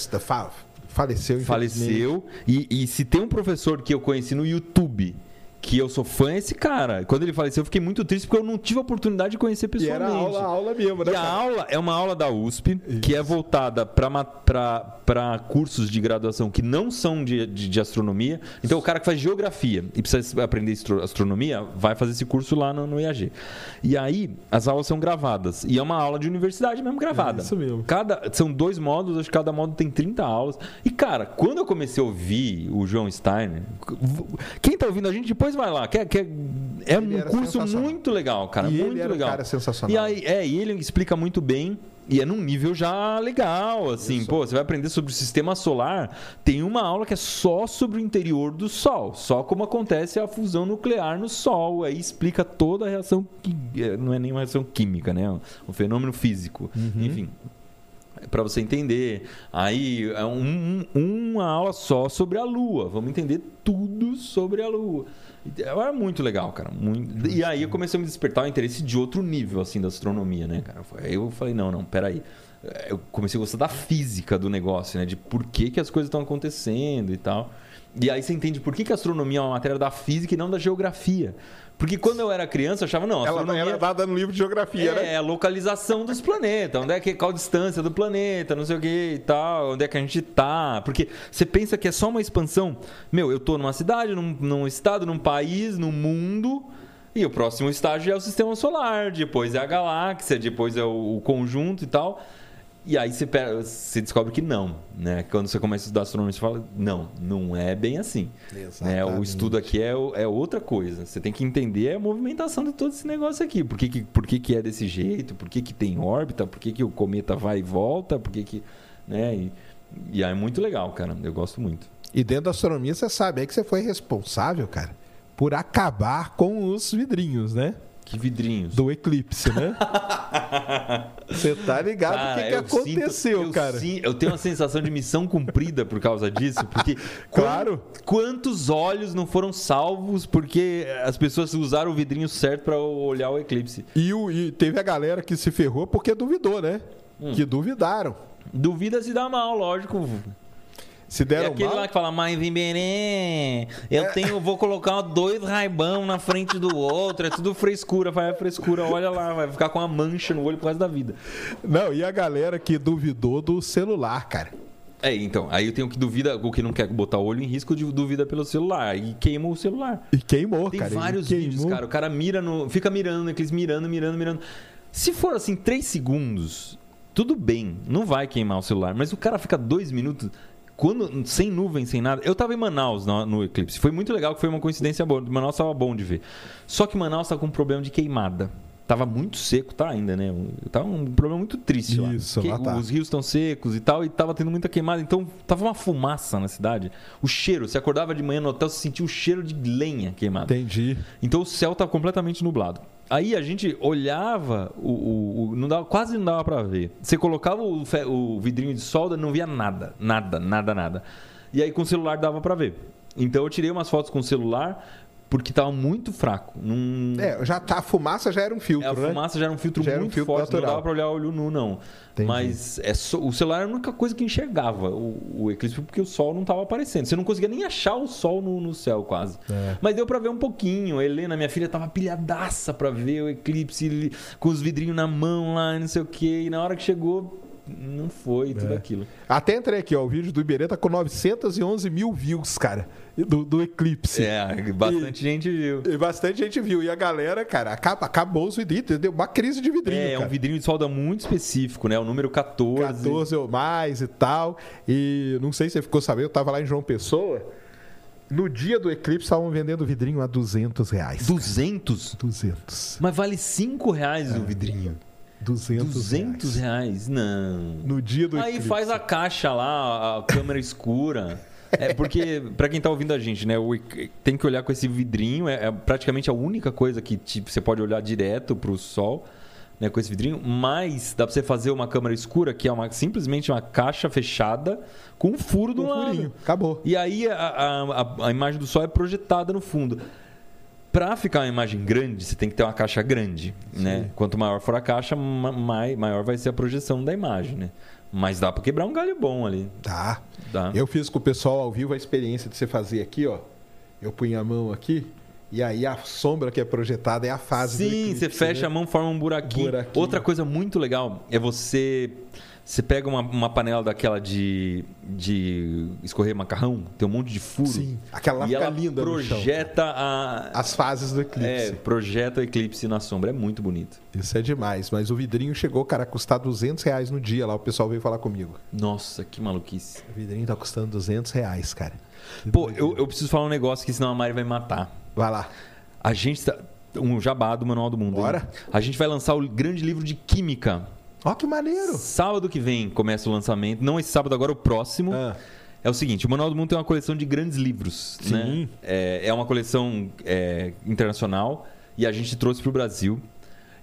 faleceu. Faleceu. E, e se tem um professor que eu conheci no YouTube que eu sou fã desse cara. Quando ele faleceu, eu fiquei muito triste porque eu não tive a oportunidade de conhecer pessoalmente. E era aula, aula mesmo, né? E a aula é uma aula da USP, Isso. que é voltada para cursos de graduação que não são de, de, de, astronomia. Então, o cara que faz geografia e precisa aprender astronomia, vai fazer esse curso lá no, no IAG. E aí, as aulas são gravadas. E é uma aula de universidade mesmo gravada. É isso mesmo. Cada, são dois módulos, acho que cada módulo tem 30 aulas. E, cara, quando eu comecei a ouvir o João Steiner, quem tá ouvindo a gente depois vai lá. Quer, quer, é um curso muito legal, cara. E muito legal. Um cara sensacional. E aí, é, e ele explica muito bem. E é num nível já legal, assim, Isso. pô, você vai aprender sobre o sistema solar. Tem uma aula que é só sobre o interior do Sol, só como acontece a fusão nuclear no Sol. Aí explica toda a reação, é, não é nem uma reação química, né? Um fenômeno físico. Uhum. Enfim, para você entender. Aí é um, uma aula só sobre a Lua. Vamos entender tudo sobre a Lua. Era muito legal, cara. Muito... E aí eu comecei a me despertar o interesse de outro nível, assim, da astronomia, né, cara? Aí eu falei, não, não, peraí. é, eu comecei a gostar da física do negócio, né? De por que, que as coisas estão acontecendo e tal. E aí você entende por que, que a astronomia é uma matéria da física e não da geografia. Porque quando eu era criança, eu achava, não, Ela astronomia... era dada no livro de geografia, É, né? a localização dos planetas, onde é que qual a distância do planeta, não sei o que e tal, onde é que a gente tá. Porque você pensa que é só uma expansão. Meu, eu tô numa cidade, num, num estado, num país, num mundo, e o próximo estágio é o sistema solar, depois é a galáxia, depois é o, o conjunto e tal. E aí você, você descobre que não, né? Quando você começa a estudar astronomia, você fala, não, não é bem assim. Né? O estudo aqui é, é outra coisa. Você tem que entender a movimentação de todo esse negócio aqui. Por que, que, por que, que é desse jeito? Por que, que tem órbita? Por que, que o cometa vai e volta? Por que que... Né? E, e aí é muito legal, cara. Eu gosto muito. E dentro da astronomia, você sabe aí que você foi responsável, cara, por acabar com os vidrinhos, né? Que vidrinhos. Do eclipse, né? Você tá ligado o que, que eu aconteceu, sinto- eu cara? sim- eu tenho uma sensação de missão cumprida por causa disso, porque Claro. quan- quantos olhos não foram salvos porque as pessoas usaram o vidrinho certo para olhar o eclipse? E, o- e teve a galera que se ferrou porque duvidou, né? Hum. Que duvidaram. Duvida se dá mal, lógico. Se É deram aquele mal. lá que fala, mas Iberê, eu tenho, vou colocar dois raibão na frente do outro, é tudo frescura, vai a frescura, olha lá, vai ficar com uma mancha no olho por causa da vida. Não, e a galera que duvidou do celular, cara. É, então, aí eu tenho que duvida, o que não quer botar o olho em risco, de duvida pelo celular e queima o celular. E queimou, Tem cara. e vários queimou. vídeos, cara, o cara mira no, fica mirando, aqueles mirando, mirando, mirando. Se for assim, três segundos, tudo bem, não vai queimar o celular, mas o cara fica dois minutos... Quando, sem nuvem, sem nada. Eu tava em Manaus no, no eclipse. Foi muito legal, que foi uma coincidência boa. Manaus tava bom de ver. Só que Manaus tá com um problema de queimada. Tava muito seco, tá ainda, né? Tava um problema muito triste lá. Isso, Que lá tá. Os rios estão secos e tal, e tava tendo muita queimada. Então, tava uma fumaça na cidade. O cheiro, você acordava de manhã no hotel, você sentia o cheiro de lenha queimada. Entendi. Então o céu estava completamente nublado. Aí a gente olhava, o, o- o- não dava, quase não dava para ver. Você colocava o, o vidrinho de solda, não via nada, nada, nada, nada. E aí com o celular dava para ver. Então eu tirei umas fotos com o celular porque estava muito fraco. Não, É, já tá, a fumaça já era um filtro, é, a né? fumaça já era um filtro Já era um muito filtro forte, natural. não dava pra olhar olho nu, não. Entendi. Mas é o celular era a única coisa que enxergava o, o eclipse, porque o sol não estava aparecendo. Você não conseguia nem achar o sol no, no céu, quase. É. Mas deu pra ver um pouquinho. A Helena, minha filha, tava pilhadaça pra ver o eclipse com os vidrinhos na mão lá, não sei o quê. E na hora que chegou, não foi tudo É. aquilo. Até entrei aqui, ó. O vídeo do Iberê tá com 911 mil views, cara. Do, do eclipse. É, bastante gente viu. E bastante gente viu. E a galera, cara, acaba, acabou os vidrinhos. Deu uma crise de vidrinho, É, é um cara. vidrinho de solda muito específico, né? O número 14. 14 ou mais e tal. E não sei se você ficou sabendo, eu tava lá em João Pessoa. No dia do eclipse, estavam vendendo vidrinho a 200 reais. 200? 200. Mas vale 5 reais É. o vidrinho. 200, 200 reais. reais? Não. No dia do Aí eclipse. faz a caixa lá, a câmera escura. É porque, pra quem tá ouvindo a gente, né? o tem que olhar com esse vidrinho. É, é praticamente a única coisa que tipo, você pode olhar direto pro sol. Né, com esse vidrinho, mas dá pra você fazer uma câmera escura que é uma, simplesmente uma caixa fechada com um furo do Um lado. furinho. Acabou. E aí a, a, a- a imagem do sol é projetada no fundo. Para ficar uma imagem grande, você tem que ter uma caixa grande, né? Quanto maior for a caixa, ma- mai- maior vai ser a projeção da imagem, né? Mas dá para quebrar um galho bom ali. Tá. Dá. Eu fiz com o pessoal ao vivo a experiência de você fazer aqui, ó. Eu punho a mão aqui. E aí a sombra que é projetada é a fase do Sim, eclipse, você fecha né? a mão, forma um buraquinho. Buraquinho. Outra coisa muito legal é você. Você pega uma, uma panela daquela de, de escorrer macarrão, tem um monte de furo. Sim, aquela lá e ela linda projeta a. As fases do É, eclipse. projeta o eclipse na sombra. É muito bonito. Isso é demais. Mas o vidrinho chegou, cara, a custar 200 reais no dia lá. O pessoal veio falar comigo. Nossa, que maluquice. O vidrinho tá custando 200 reais, cara. Pô, eu, eu preciso falar um negócio que senão a Mari vai me matar. Vai lá. A gente tá. Um jabá do Manual do Mundo. hein? Bora. A gente vai lançar o grande livro de Química. Ó, que maneiro. Sábado que vem começa o lançamento. Não esse sábado, agora o próximo. Ah. É o seguinte, o Manual do Mundo tem uma coleção de grandes livros. Sim. Né? É, é uma coleção é, internacional e a gente trouxe para o Brasil.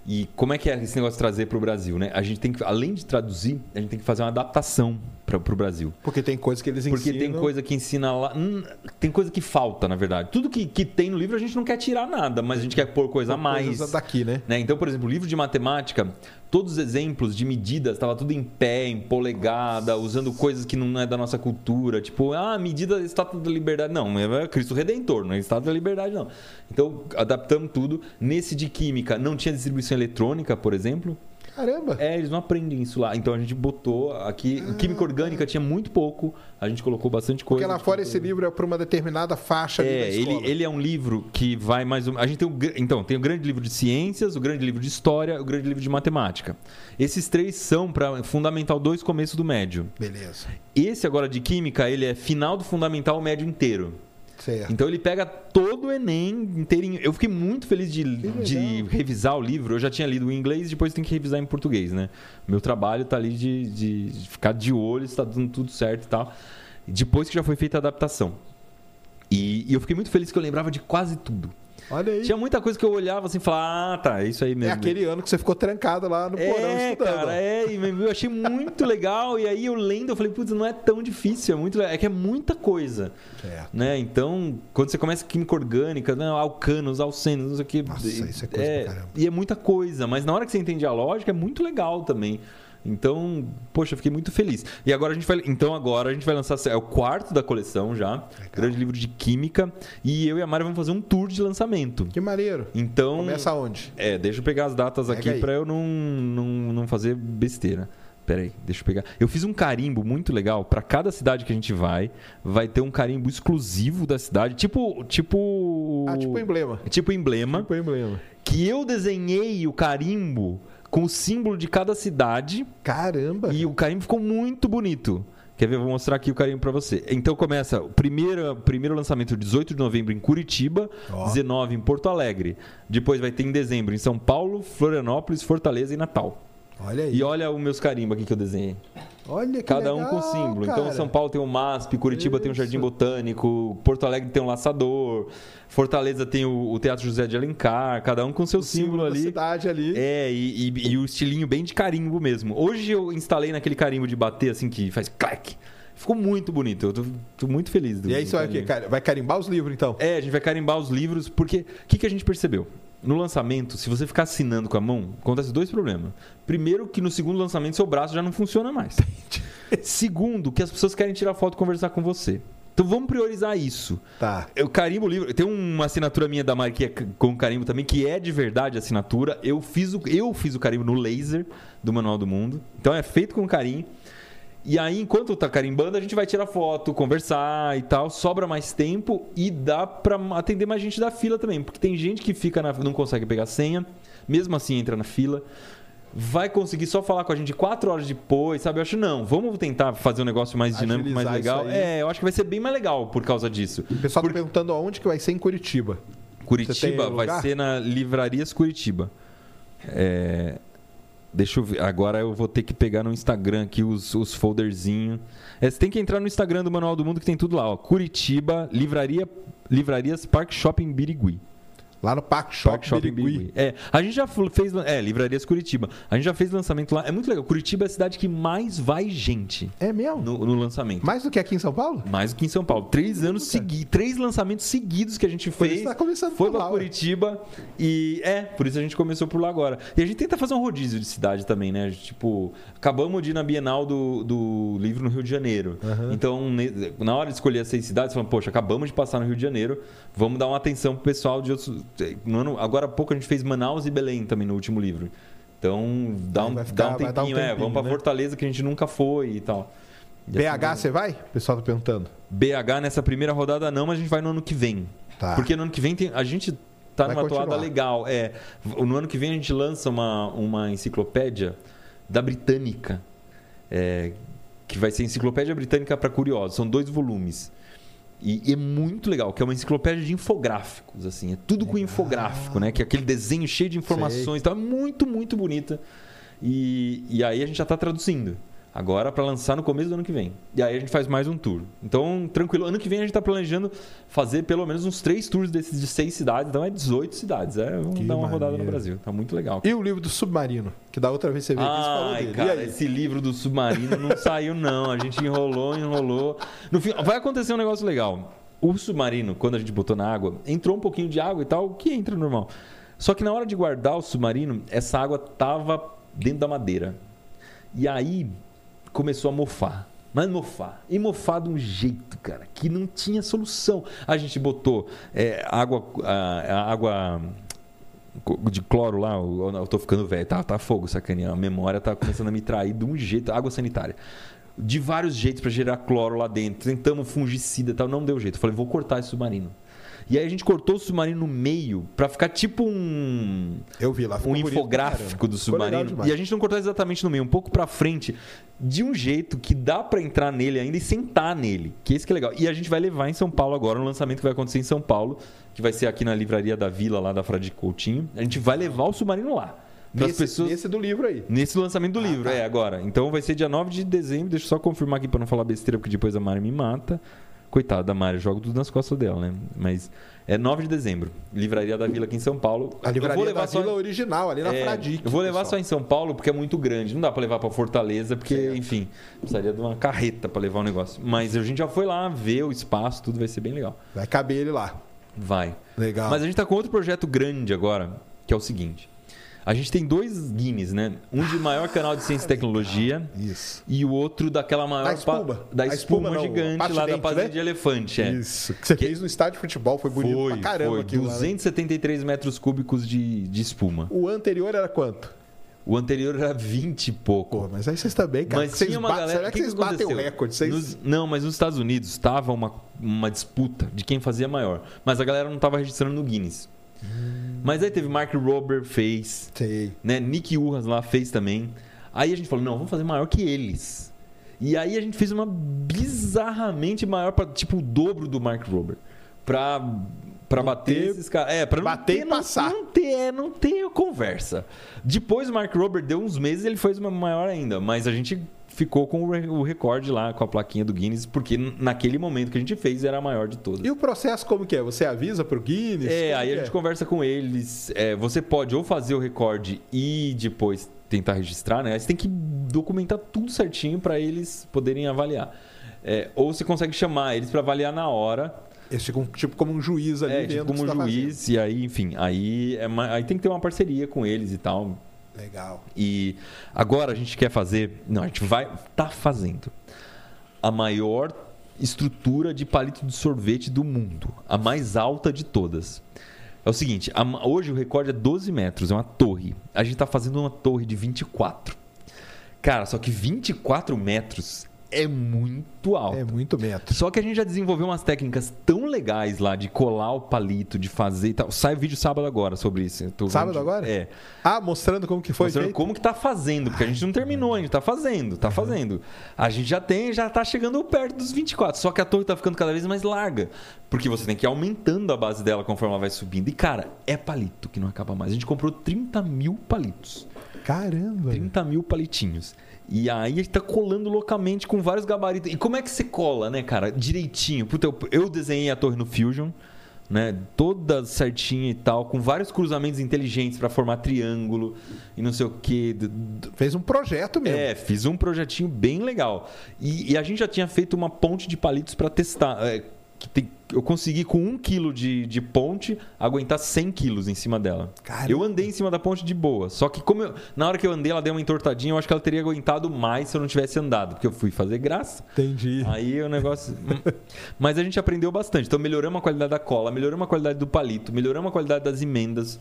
E como é que é esse negócio de trazer para o Brasil? Né? A gente tem que, além de traduzir, a gente tem que fazer uma adaptação para o Brasil. Porque tem coisa que eles Porque ensinam. tem coisa que ensina lá. hum, tem coisa que falta, na verdade. Tudo que, que tem no livro a gente não quer tirar nada, mas a gente quer pôr coisa a mais. Coisas daqui, né? Né? Então, por exemplo, o livro de matemática, todos os exemplos de medidas, estava tudo em pé, em polegada, usando coisas que não é da nossa cultura. Tipo, ah, medida da Estátua da Liberdade. Não, é Cristo Redentor, não é Estátua da Liberdade, não. Então, adaptamos tudo. Nesse de Química, não tinha distribuição eletrônica, por exemplo. Caramba! É, eles não aprendem isso lá. Então a gente botou aqui. Ah. Química orgânica tinha muito pouco, a gente colocou bastante coisa. Porque lá fora esse livro é para uma determinada faixa é, ele, ele é um livro que vai mais. A gente tem então, tem o grande livro de ciências, o grande livro de história, o grande livro de matemática. Esses três são para Fundamental 2, começo do médio. Beleza. Esse agora de Química, ele é final do Fundamental médio inteiro. Certo. Então ele pega todo o Enem inteirinho. Eu fiquei muito feliz de, de revisar o livro. Eu já tinha lido em inglês, depois tem que revisar em português, né? Meu trabalho tá ali de, de, ficar de olho, está dando tudo certo e tal. Depois que já foi feita a adaptação. E, e eu fiquei muito feliz que eu lembrava de quase tudo. Olha aí. Tinha muita coisa que eu olhava assim e falava, ah, tá, é isso aí mesmo. É aquele ano que você ficou trancado lá no porão é, estudando. Cara, é, eu achei muito legal. E aí eu lendo, eu falei, putz, não é tão difícil, é muito É que é muita coisa. Certo. Né? Então, quando você começa química orgânica, né, alcanos, alcenos, não sei o que. Nossa, isso é coisa é, pra caramba. E é muita coisa, mas na hora que você entende a lógica, é muito legal também. Então, poxa, fiquei muito feliz. E agora a gente vai, então agora a gente vai lançar é o quarto da coleção já, Legal. grande livro de química, e eu e a Mari vamos fazer um tour de lançamento. Que maneiro. Então, começa onde? É, deixa eu pegar as datas Pega aqui para eu não, não não fazer besteira. Pera aí, deixa eu pegar. Eu fiz um carimbo muito legal. Para cada cidade que a gente vai, vai ter um carimbo exclusivo da cidade. Tipo. Tipo. Ah, tipo emblema. Tipo emblema. Tipo emblema. Que eu desenhei o carimbo com o símbolo de cada cidade. Caramba! E o carimbo ficou muito bonito. Quer ver? Vou mostrar aqui o carimbo para você. Então começa o primeiro, primeiro lançamento 18 de novembro em Curitiba, oh. 19 em Porto Alegre. Depois vai ter em dezembro em São Paulo, Florianópolis, Fortaleza e Natal. Olha aí. E olha os meus carimbos aqui que eu desenhei. Olha que Cada legal, um com símbolo. Então, cara. Então, São Paulo tem o MASP, Curitiba Isso. tem o Jardim Botânico, Porto Alegre tem o Laçador, Fortaleza tem o, o Teatro José de Alencar, cada um com seu o símbolo, símbolo ali. cidade ali. É, e, e, e, o estilinho bem de carimbo mesmo. Hoje eu instalei naquele carimbo de bater, assim, que faz clac. Ficou muito bonito. Eu tô, tô muito feliz. Do, e aí, você vai, vai carimbar os livros, então? É, a gente vai carimbar os livros, porque o que, que a gente percebeu? No lançamento, se você ficar assinando com a mão, acontece dois problemas. Primeiro, que no segundo lançamento seu braço já não funciona mais. Segundo, que as pessoas querem tirar foto e conversar com você. Então vamos priorizar isso. Tá. Eu carimbo o livro. Tem uma assinatura minha da marca com carimbo também, que é de verdade a assinatura. Eu fiz o, eu fiz o carimbo no laser do Manual do Mundo. Então é feito com carinho. E aí, enquanto tá carimbando, a gente vai tirar foto, conversar e tal. Sobra mais tempo e dá para atender mais gente da fila também. Porque tem gente que fica na, não consegue pegar senha, mesmo assim entra na fila. Vai conseguir só falar com a gente quatro horas depois, sabe? Eu acho não. Vamos tentar fazer um negócio mais dinâmico, Agilizar mais legal. É, eu acho que vai ser bem mais legal por causa disso. O pessoal tá perguntando aonde que vai ser em Curitiba. Curitiba vai ser na Livrarias Curitiba. É, Deixa eu ver. Agora eu vou ter que pegar no Instagram aqui os, os folderzinhos. É, você tem que entrar no Instagram do Manual do Mundo que tem tudo lá. Ó. Curitiba, livraria, Livrarias Park Shopping Birigui. Lá no Park Shop, Shop Birigui. Birigui. É, a gente já fez. É, Livrarias Curitiba. A gente já fez lançamento lá. É muito legal. Curitiba é a cidade que mais vai gente. É mesmo? No, no lançamento. Mais do que aqui em São Paulo? Mais do que em São Paulo. Três anos seguidos. Três lançamentos seguidos que a gente fez. Tá começando foi pra Curitiba. E é, por isso a gente começou por lá agora. E a gente tenta fazer um rodízio de cidade também, né? Tipo, acabamos de ir na Bienal do, do livro no Rio de Janeiro. Uhum. Então, na hora de escolher as seis cidades, falamos, poxa, acabamos de passar no Rio de Janeiro. Vamos dar uma atenção pro pessoal de outros. No ano, agora há pouco a gente fez Manaus e Belém também no último livro. Então, dá um, ficar, dá um tempinho, um tempinho é, vamos para né? Fortaleza que a gente nunca foi e tal. E BH assim, você vai? O pessoal tá perguntando. BH nessa primeira rodada não, mas a gente vai no ano que vem. Tá. Porque no ano que vem tem, a gente tá vai numa continuar. toada legal. É, no ano que vem a gente lança uma, uma enciclopédia da Britânica. É, que vai ser Enciclopédia Britânica para Curiosos. São dois volumes. E, é muito legal, que é uma enciclopédia de infográficos, assim. É tudo com infográfico, né? Que é aquele desenho cheio de informações. Então é muito, muito bonita. E, e aí a gente já está traduzindo. Agora para lançar no começo do ano que vem. E aí a gente faz mais um tour. Então, tranquilo. Ano que vem a gente está planejando fazer pelo menos uns três tours desses de seis cidades. Então é 18 cidades. É, vamos que dar uma maneiro. rodada no Brasil. Tá muito legal. E o livro do Submarino? Que da outra vez você veio aqui, falou dele. cara, esse livro do Submarino não saiu não. A gente enrolou, enrolou. No fim, vai acontecer um negócio legal. O Submarino, quando a gente botou na água, entrou um pouquinho de água e tal, que entra normal. Só que na hora de guardar o submarino, essa água tava dentro da madeira. E aí começou a mofar. Mas mofar. E mofar de um jeito, cara, que não tinha solução. A gente botou é, água, a, água de cloro lá, eu tô ficando velho, tá, tá fogo, sacaninha. A memória tá começando a me trair de um jeito, água sanitária. De vários jeitos para gerar cloro lá dentro. Tentamos fungicida e tal, não deu jeito. falei, vou cortar esse submarino. E aí a gente cortou o submarino no meio para ficar tipo um Eu vi lá, um infográfico do submarino. E a gente não cortou exatamente no meio, um pouco para frente, de um jeito que dá para entrar nele ainda e sentar nele. Que esse que é legal. E a gente vai levar em São Paulo agora, um lançamento que vai acontecer em São Paulo, que vai ser aqui na livraria da Vila lá da Frade Coutinho. A gente vai levar o submarino lá. Nesse, pessoas... nesse do livro aí. Nesse lançamento do ah, livro, tá. é, agora. Então vai ser dia 9 de dezembro. Deixa eu só confirmar aqui para não falar besteira, porque depois a Mari me mata. Coitada da Mari, jogo tudo nas costas dela, né? Mas é 9 de dezembro, Livraria da Vila aqui em São Paulo. A Livraria vou levar da só... Vila original, ali na é, Fradique. Eu vou levar pessoal. só em São Paulo porque é muito grande. Não dá para levar para Fortaleza, porque, certo. enfim, precisaria de uma carreta para levar o negócio. Mas a gente já foi lá ver o espaço, tudo vai ser bem legal. Vai caber ele lá. Vai. Legal. Mas a gente tá com outro projeto grande agora, que é o seguinte. A gente tem dois Guinness, né? Um de maior canal de ciência e tecnologia. Isso. E o outro daquela maior. Da espuma. Da espuma, espuma gigante lá da Pazenda né? de Elefante. É. Isso. Que você que... fez no estádio de futebol, foi bonito foi, pra caramba. Foi. 273 lá, né? metros cúbicos de, de espuma. O anterior era quanto? O anterior era 20 e pouco. Pô, mas aí vocês também, cara. Mas vocês tinha uma galera. Será que, que vocês batem o recorde? Vocês... Nos... não, mas nos Estados Unidos estava uma, uma disputa de quem fazia maior. Mas a galera não estava registrando no Guinness. Mas aí teve Mark Rober fez. Sei. Né? Nick Urras lá fez também. Aí a gente falou, não, vamos fazer maior que eles. E aí a gente fez uma bizarramente maior, pra, tipo o dobro do Mark Rober. Pra, pra bater ter, esses caras. É, pra não bater ter, e passar. Não, não ter, é, não ter conversa. Depois o Mark Rober deu uns meses ele fez uma maior ainda. Mas a gente ficou com o recorde lá, com a plaquinha do Guinness, porque naquele momento que a gente fez era a maior de todas. E o processo como que é? Você avisa para o Guinness? É, aí a gente é? conversa com eles. É, você pode ou fazer o recorde e depois tentar registrar, né? Você tem que documentar tudo certinho para eles poderem avaliar. É, ou você consegue chamar eles para avaliar na hora. Eles ficam tipo como um juiz ali é, dentro. Tipo como um tá juiz, fazendo. e aí, enfim, aí, é aí tem que ter uma parceria com eles e tal. Legal. E agora a gente quer fazer, não, a gente vai tá fazendo a maior estrutura de palito de sorvete do mundo, a mais alta de todas. É o seguinte, a, hoje o recorde é 12 metros, é uma torre. A gente está fazendo uma torre de 24. Cara, só que 24 metros é muito alto. É muito metro. Só que a gente já desenvolveu umas técnicas tão legais lá de colar o palito, de fazer e tal. Sai o vídeo sábado agora sobre isso. sábado agora? É. Ah, mostrando como que foi Mostrando feito? como que tá fazendo, porque a gente não terminou, a gente tá fazendo, tá fazendo. A gente já tem, já tá chegando perto dos 24, só que a torre tá ficando cada vez mais larga, porque você tem que ir aumentando a base dela conforme ela vai subindo. E, cara, é palito que não acaba mais. A gente comprou 30 mil palitos. Caramba! 30 mil palitinhos. E aí está colando loucamente com vários gabaritos. E como é que você cola, né, cara? Direitinho. Puta, eu, eu desenhei a torre no Fusion, né? Toda certinha e tal, com vários cruzamentos inteligentes para formar triângulo e não sei o que. Fez um projeto mesmo. É, fiz um projetinho bem legal. E, e a gente já tinha feito uma ponte de palitos para testar. É, tem, eu consegui com um quilo de, de ponte aguentar 100 quilos em cima dela. Caramba. Eu andei em cima da ponte de boa. Só que como eu, na hora que eu andei, ela deu uma entortadinha. Eu acho que ela teria aguentado mais se eu não tivesse andado, porque eu fui fazer graça. Entendi. Aí o negócio. Hum. Mas a gente aprendeu bastante. Então melhoramos a qualidade da cola, melhoramos a qualidade do palito, melhoramos a qualidade das emendas.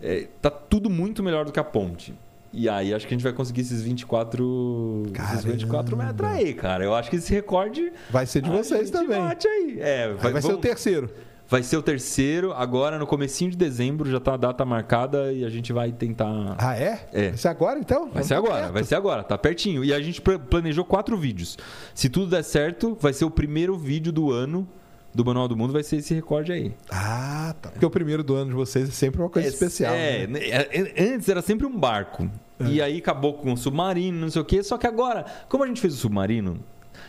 É, tá tudo muito melhor do que a ponte. E aí acho que a gente vai conseguir esses 24, esses 24 metros aí, cara. Eu acho que esse recorde. Vai ser de vocês também. Bate aí. É, vai, aí vai vamos... ser o terceiro. Vai ser o terceiro, agora no comecinho de dezembro, já tá a data marcada e a gente vai tentar. Ah, é? É. Vai ser agora então? Vai ser agora, perto. vai ser agora, tá pertinho. E a gente planejou quatro vídeos. Se tudo der certo, vai ser o primeiro vídeo do ano do Manual do Mundo vai ser esse recorde aí. Ah, tá. Porque o primeiro do ano de vocês é sempre uma coisa é, especial. É, né? É, antes era sempre um barco. É. E aí acabou com o submarino, não sei o quê. Só que agora, como a gente fez o submarino,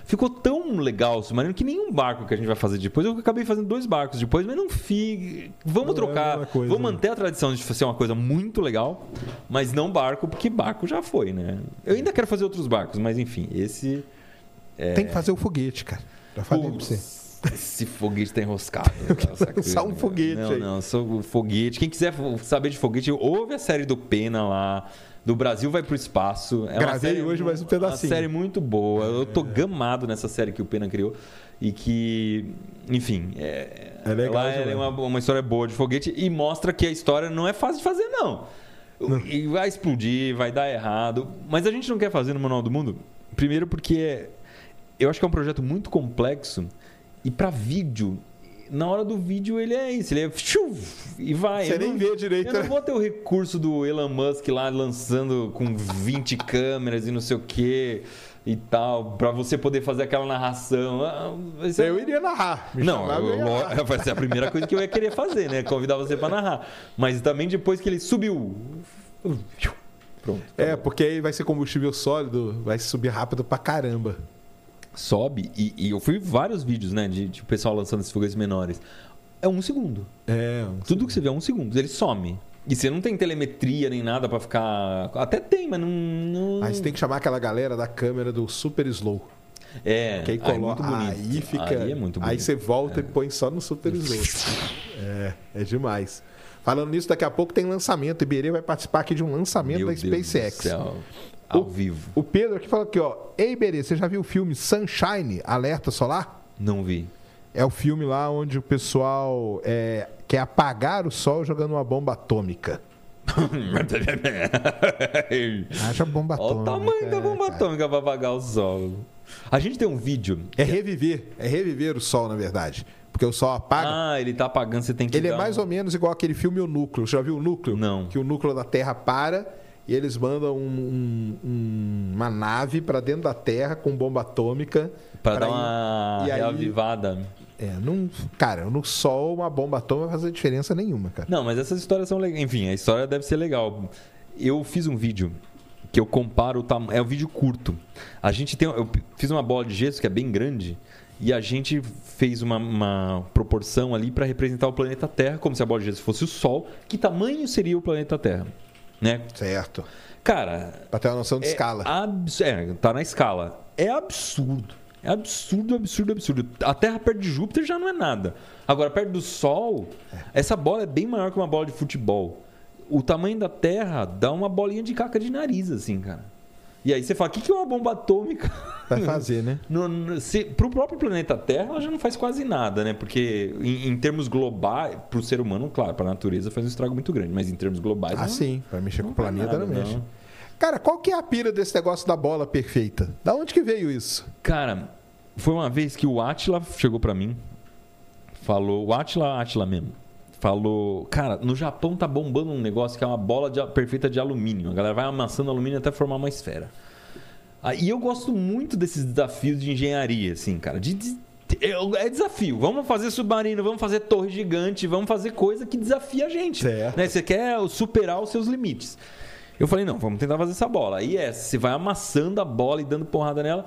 ficou tão legal o submarino que nenhum barco que a gente vai fazer depois. Eu acabei fazendo dois barcos depois, mas não fique. Vamos não é trocar. É coisa, vamos né? manter a tradição de ser uma coisa muito legal, mas não barco, porque barco já foi, né? Eu ainda quero fazer outros barcos, mas enfim, esse. É... Tem que fazer o foguete, cara. Já falei pra você. Esse foguete tá enroscado. Lançar um foguete não, aí. Não, sou o foguete. Quem quiser saber de foguete, ouve a série do Pena lá. Do Brasil vai pro espaço. É Gravei série, hoje mais um pedacinho. Uma série muito boa. Eu tô gamado nessa série que o Pena criou. E que, enfim, é, É legal ela é uma, uma história boa de foguete e mostra que a história não é fácil de fazer, não. E vai explodir, vai dar errado. Mas a gente não quer fazer no Manual do Mundo, primeiro porque eu acho que é um projeto muito complexo e para vídeo, na hora do vídeo ele é isso, ele é e vai. Você Eu nem não- vê direito, Eu não né? vou ter o recurso do Elon Musk lá lançando com 20 câmeras e não sei o que e tal, para você poder fazer aquela narração. Ah, ser- Eu iria narrar. Não, eu eu, narrar. vai ser a primeira coisa que eu ia querer fazer, né? Convidar você para narrar. Mas também depois que ele subiu. Pronto. É, porque aí vai ser combustível sólido, vai subir rápido pra caramba. Sobe. E, e eu fui vários vídeos, né? De, de pessoal lançando esses foguetes menores. É um segundo. É, Tudo que você vê é um segundo. Ele some. E você não tem telemetria nem nada para ficar. Até tem, mas não. não... Aí você tem que chamar aquela galera da câmera do super slow. É, Que aí aí é coloca. bonito. Aí fica. Aí é muito bonito. Aí você volta e põe só no super slow. É, é demais. Falando nisso, daqui a pouco tem lançamento. Iberê vai participar aqui de um lançamento Meu da SpaceX. Ao vivo. O Pedro aqui falou aqui, ó. Ei, Iberê, você já viu o filme Sunshine, Alerta Solar? Não vi. É o filme lá onde o pessoal é, quer apagar o sol jogando uma bomba atômica. Haja bomba Olha atômica. o tamanho da bomba cara. atômica pra apagar o sol. A gente tem um vídeo. É reviver. É reviver o sol, na verdade. Porque o sol apaga. Ah, ele tá apagando, você tem que. Ele é mais um- ou menos igual aquele filme O Núcleo. Já viu o Núcleo? Não. Que o núcleo da Terra para e eles mandam um- um- uma nave para dentro da Terra com bomba atômica. Pra dar ir- uma e aí- reavivada. É, num, cara, no Sol uma bomba atômica não vai fazer diferença nenhuma, cara. Não, mas essas histórias são legais. Enfim, a história deve ser legal. Eu fiz um vídeo que eu comparo o tamanho. É um vídeo curto. A gente tem. Eu fiz uma bola de gesso que é bem grande. E a gente fez uma, uma proporção ali para representar o planeta Terra, como se a bola de gesso fosse o Sol. Que tamanho seria o planeta Terra? Né? Certo. Cara, Pra ter uma noção de é escala. abs- É, tá na escala. É absurdo. É absurdo, absurdo, absurdo. A Terra perto de Júpiter já não é nada. Agora, perto do Sol, essa bola é bem maior que uma bola de futebol. O tamanho da Terra dá uma bolinha de caca de nariz, assim, cara. E aí você fala, o que que é uma bomba atômica? Vai fazer, né? Se, pro próprio planeta Terra, ela já não faz quase nada, né? Porque em, em termos globais, pro ser humano, claro, pra natureza faz um estrago muito grande, mas em termos globais. Ah, não- sim. Vai mexer com o planeta, nada, não mexe. não. Cara, qual que é a pira desse negócio da bola perfeita? Da onde que veio isso? Cara, foi uma vez que o Atila chegou pra mim, falou, o Atila, Atila mesmo, falou, cara, no Japão tá bombando um negócio que é uma bola de- perfeita de alumínio. A galera vai amassando alumínio até formar uma esfera. Ah, E eu gosto muito desses desafios de engenharia, assim, cara. De, de- é, desafio. Vamos fazer submarino, vamos fazer torre gigante, vamos fazer coisa que desafia a gente. Certo. Né? Você quer superar os seus limites. Eu falei, não, vamos tentar fazer essa bola. Aí é, você vai amassando a bola e dando porrada nela.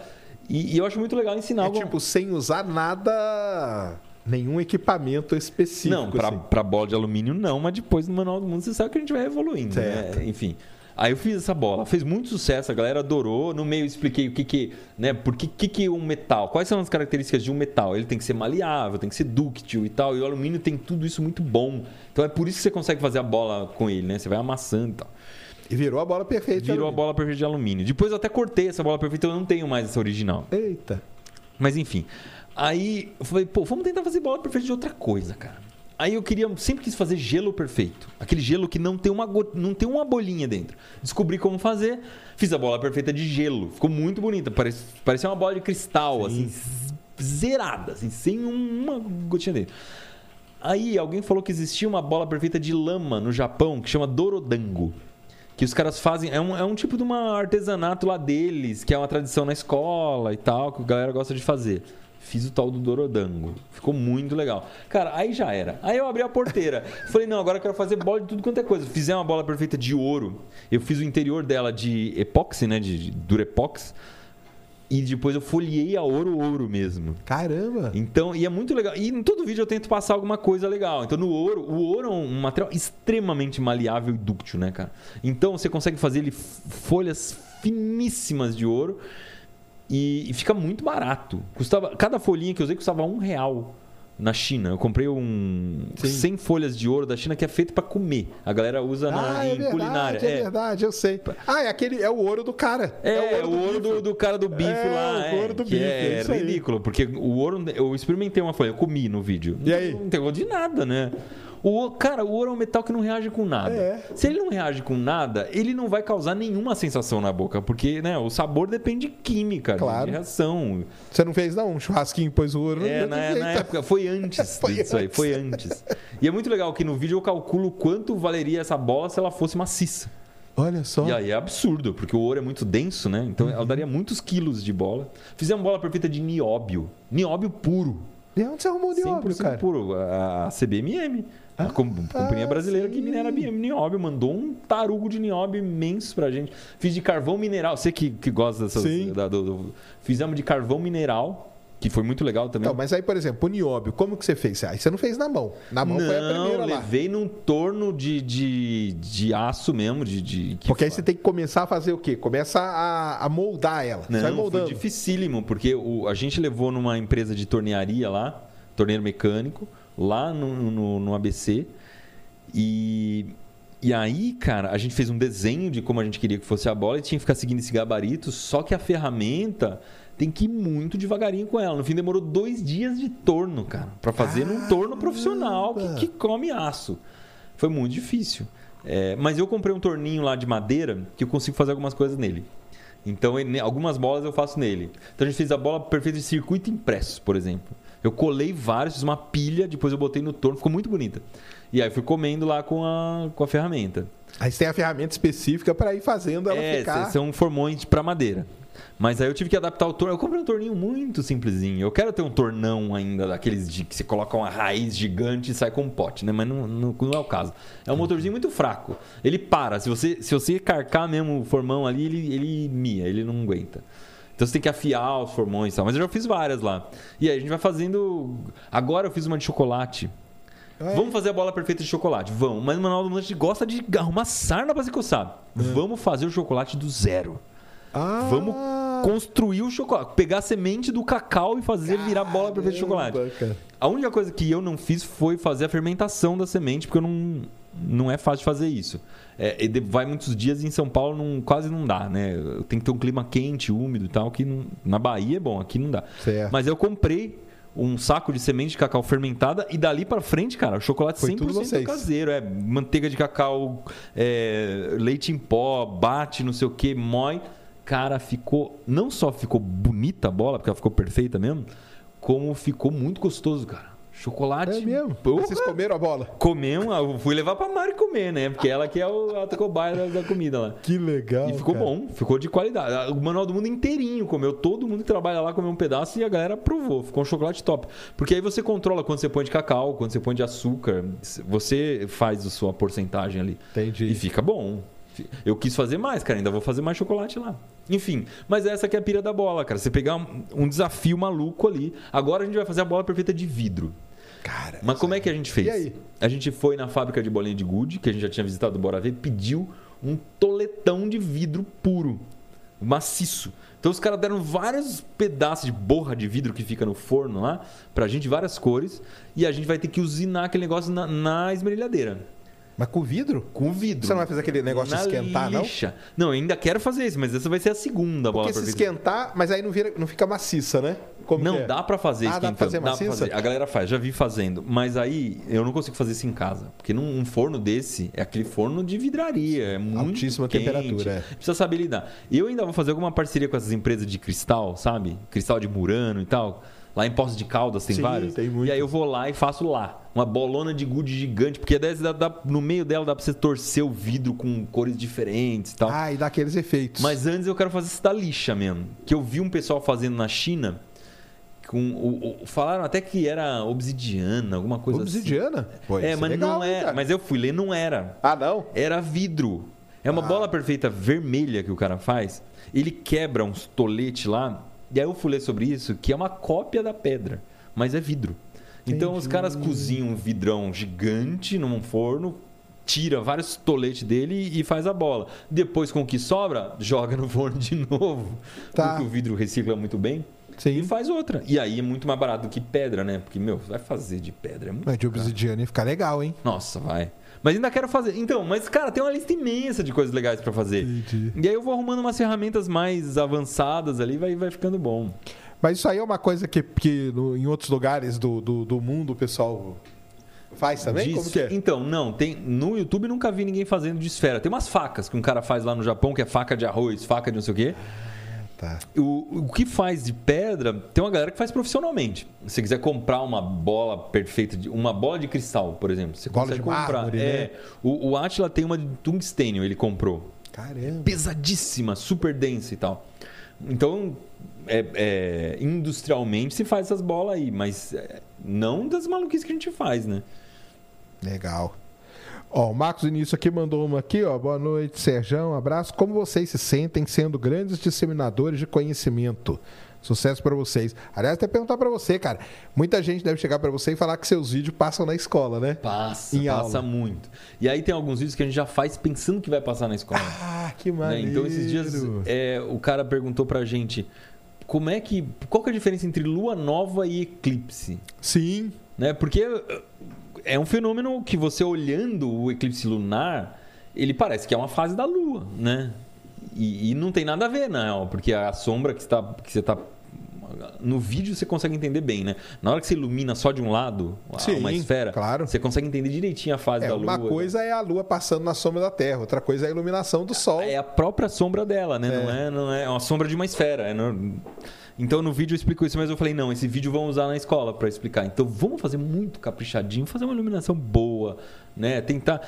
E, e eu acho muito legal ensinar É algo. tipo, sem usar nada, nenhum equipamento específico. Não, pra, assim. pra bola de alumínio não, mas depois no Manual do Mundo você sabe que a gente vai evoluindo, Certo. né? Enfim. Aí eu fiz essa bola, fez muito sucesso, a galera adorou. No meio eu expliquei o que que, né, por que que que um metal, quais são as características de um metal? Ele tem que ser maleável, tem que ser dúctil e tal, e o alumínio tem tudo isso muito bom. Então é por isso que você consegue fazer a bola com ele, né? Você vai amassando e tal. E virou a bola perfeita. Virou a bola perfeita de alumínio. Depois eu até cortei essa bola perfeita, eu não tenho mais essa original. Eita. Mas enfim. Aí eu falei, pô, vamos tentar fazer bola perfeita de outra coisa, cara. Aí eu queria, sempre quis fazer gelo perfeito. Aquele gelo que não tem uma, go- não tem uma bolinha dentro. Descobri como fazer, fiz a bola perfeita de gelo. Ficou muito bonita, parece, parecia uma bola de cristal, assim, z- zerada, assim, sem um- uma gotinha dentro. Aí alguém falou que existia uma bola perfeita de lama no Japão que chama Dorodango. Que os caras fazem. É um, é um tipo de uma artesanato lá deles, que é uma tradição na escola e tal, que a galera gosta de fazer. Fiz o tal do Dorodango. Ficou muito legal. Cara, aí já era. Aí eu abri a porteira. Falei, não, agora eu quero fazer bola de tudo quanto é coisa. Fizer uma bola perfeita de ouro. Eu fiz o interior dela de epóxi, né? De, de durepox. E depois eu folhei a ouro ouro mesmo. Caramba. Então, e é muito legal. E em todo vídeo eu tento passar alguma coisa legal. Então, no ouro, o ouro é um material extremamente maleável e dúctil, né, cara? Então, você consegue fazer ele folhas finíssimas de ouro e, e fica muito barato. Custava, cada folhinha que eu usei custava um real. na China. Eu comprei um Sim. 100 folhas de ouro da China que é feito para comer. A galera usa na, Ah, em é verdade, culinária. é verdade, eu sei. Ah, é aquele, é o ouro do cara. É, o ouro do, bife. do cara do bife É, lá. o é, ouro do bife, é, é ridículo, porque o ouro. Eu experimentei uma folha, eu comi no vídeo. E aí? Não tem gosto de nada, né? O, cara, o ouro é um metal que não reage com nada. É. Se ele não reage com nada, ele não vai causar nenhuma sensação na boca, porque né, o sabor depende de química, de- Claro. de reação. Você não fez, não? Um churrasquinho pôs o ouro. É, não na, na época, foi antes Foi disso aí, antes. foi antes. E é muito legal que no vídeo eu calculo quanto valeria essa bola se ela fosse maciça. Olha só. E aí é absurdo, porque o ouro é muito denso, né? Então ela daria muitos quilos de bola. Fizemos bola perfeita de nióbio. Nióbio puro. E onde você arrumou de 100% óbvio, cara? puro. A a CBMM. A com- companhia ah, brasileira que minera bi- nióbio. Mandou um tarugo de nióbio imenso pra gente. Fiz de carvão mineral. Você que, que gosta dessas... Sim. da- do- do- fizemos de carvão mineral, que foi muito legal também. Então, mas aí, por exemplo, o nióbio, como que você fez? Aí você não fez na mão. Na mão foi a Não, primeira lá. levei num torno de, de, de aço mesmo, de... de que Porque aí você tem que começar a fazer o quê? Começa a, a moldar ela. você vai Não, foi moldando. dificílimo, porque o- a gente levou numa empresa de tornearia lá, torneiro mecânico, lá no, no- no ABC. E, e aí, cara, a gente fez um desenho de como a gente queria que fosse a bola e tinha que ficar seguindo esse gabarito, só que a ferramenta tem que ir muito devagarinho com ela. No fim, demorou dois dias de torno, cara, para fazer num torno profissional que, que come aço. Foi muito difícil. É, mas eu comprei um torninho lá de madeira que eu consigo fazer algumas coisas nele. Então, ele- algumas bolas eu faço nele. Então, a gente fez a bola perfeita de circuito impresso, por exemplo. Eu colei vários, fiz uma pilha, depois eu botei no torno, ficou muito bonita. E aí fui comendo lá com a, com a ferramenta. Aí você tem a ferramenta específica para ir fazendo ela é, ficar. são formões para madeira. Mas aí eu tive que adaptar o torno. Eu comprei um torninho muito simplesinho. Eu quero ter um tornão ainda, daqueles de que você coloca uma raiz gigante e sai com um pote, né? Mas não, não, não é o caso. É um motorzinho muito fraco. Ele para. Se você, se você carcar mesmo o formão ali, ele, ele mia, ele não aguenta. Então você tem que afiar os formões e tal. Mas eu já fiz várias lá. E aí a gente vai fazendo. Agora eu fiz uma de chocolate. É. Vamos fazer a bola perfeita de chocolate? Vamos. Mas o Manual do Lanche gosta de arrumar sarna pra se coçar. Vamos fazer o chocolate do zero. Ah, Vamos construir o chocolate. Pegar a semente do cacau e fazer virar bola perfeita de chocolate. caramba, cara. A única coisa que eu não fiz foi fazer a fermentação da semente, porque eu não, não é fácil de fazer isso. É, e vai muitos dias em São Paulo não, quase não dá, né? Tem que ter um clima quente, úmido e tal, que não- na Bahia é bom, aqui não dá. Certo. Mas eu comprei um saco de semente de cacau fermentada e dali pra frente, cara, o chocolate Foi 100% tudo vocês. caseiro. É manteiga de cacau, é, leite em pó, bate, não sei o que, mói. Cara, ficou. Não só ficou bonita a bola, porque ela ficou perfeita mesmo, como ficou muito gostoso, cara. Chocolate. É mesmo? Porra. Vocês comeram a bola? Comemos, eu fui levar pra Mari comer, né? Porque ela que é o, a cobaia da, da comida lá. Que legal. E ficou cara. bom, ficou de qualidade. O Manual do Mundo inteirinho comeu. Todo mundo que trabalha lá comeu um pedaço e a galera provou. Ficou um chocolate top. Porque aí você controla quando você põe de cacau, quando você põe de açúcar. Você faz a sua porcentagem ali. Entendi. E fica bom. Eu quis fazer mais, cara. Ainda vou fazer mais chocolate lá. Enfim, mas essa que é a pira da bola, cara. Você pegar um, um desafio maluco ali. Agora a gente vai fazer a bola perfeita de vidro. Cara, Mas como é que a gente fez? E aí? A gente foi na fábrica de bolinha de gude, que a gente já tinha visitado do Bora Ver, pediu um toletão de vidro puro, maciço. Então os caras deram vários pedaços de borra de vidro que fica no forno lá, pra gente, várias cores, e a gente vai ter que usinar aquele negócio na, na esmerilhadeira. Mas com vidro? Com vidro. Você não vai fazer aquele negócio de esquentar, não? lixa. não? Não, eu ainda quero fazer isso, mas essa vai ser a segunda bola Porque se esquentar, mas aí não, vira, não fica maciça, né? Como Não, é? dá pra fazer Ah, dá pra fazer Dá pra maciça? fazer. A galera faz, já vi fazendo. Mas aí eu não consigo fazer isso em casa. Porque num um forno desse é aquele forno de vidraria. É muito Altíssima quente, temperatura, é. Precisa saber lidar. E eu ainda vou fazer alguma parceria com essas empresas de cristal, sabe? Cristal de Murano e tal. Lá em Poços de Caldas tem Sim, vários. tem muito. E aí eu vou lá e faço lá. Uma bolona de gude gigante. Porque dá- dá- no meio dela dá pra você torcer o vidro com cores diferentes e tal. Ah, e dá aqueles efeitos. Mas antes eu quero fazer isso da lixa mesmo. Que eu vi um pessoal fazendo na China. Com o, o- falaram até que era obsidiana, alguma coisa Obsidiana? Assim. É, isso mas legal, não é. cara? Mas eu fui ler, não era. Ah, não? Era vidro. É uma Ah. bola perfeita vermelha que o cara faz. Ele quebra uns toletes lá. E aí eu fui ler sobre isso, que é uma cópia da pedra, mas é vidro. Então os Entendi. caras cozinham um vidrão gigante num forno, tira vários toletes dele e faz a bola. Depois, com o que sobra, joga no forno de novo. Tá. Porque o vidro recicla muito bem. Sim. e faz outra. E aí é muito mais barato do que pedra, né? Porque, meu, vai fazer de pedra. É muito Mas de obsidiana ia ficar legal, hein? Nossa, vai. Mas ainda quero fazer. Então, mas, cara, tem uma lista imensa de coisas legais pra fazer. Entendi. E aí eu vou arrumando umas ferramentas mais avançadas ali, vai, vai ficando bom. Mas isso aí é uma coisa que, que no- em outros lugares do, do, do mundo o pessoal faz também? Disso- Como que é? Então, não, tem. No YouTube nunca vi ninguém fazendo de esfera. Tem umas facas que um cara faz lá no Japão, que é faca de arroz, faca de não sei o quê. Tá. O, o que faz de pedra, tem uma galera que faz profissionalmente. Se você quiser comprar uma bola perfeita, de, uma bola de cristal, por exemplo, você Bola consegue de comprar. mármore, é, né? o, o Atila tem uma de tungstênio, ele comprou. Caramba. Pesadíssima, super densa e tal. Então, é- é, industrialmente se faz essas bolas aí, mas é, não das maluquices que a gente faz, né? Legal. Ó, o Marcos Início aqui mandou uma aqui, ó. Boa noite, Serjão. Abraço. Como vocês se sentem sendo grandes disseminadores de conhecimento? Sucesso pra vocês. Aliás, até perguntar pra você, cara. Muita gente deve chegar pra você e falar que seus vídeos passam na escola, né? Passa, Em passa aula. muito. E aí tem alguns vídeos que a gente já faz pensando que vai passar na escola. Ah, que né? maneiro. Então esses dias é, o cara perguntou pra gente como é que. Qual que é a diferença entre lua nova e eclipse? Sim. Né? Porque é um fenômeno que você olhando o eclipse lunar, ele parece que é uma fase da lua, né? E, e não tem nada a ver, não, porque a sombra que, está, que você está. No vídeo você consegue entender bem, né? Na hora que você ilumina só de um lado, Sim, uma esfera, claro. você consegue entender direitinho a fase É, da lua. uma coisa é a lua passando na sombra da Terra, outra coisa é a iluminação do Sol. É a própria sombra dela, né? É. Não, é, não é é uma sombra de uma esfera. é no- Então no vídeo eu explico isso, mas eu falei, não, esse vídeo vamos usar na escola para explicar. Então vamos fazer muito caprichadinho, fazer uma iluminação boa, né? Tentar.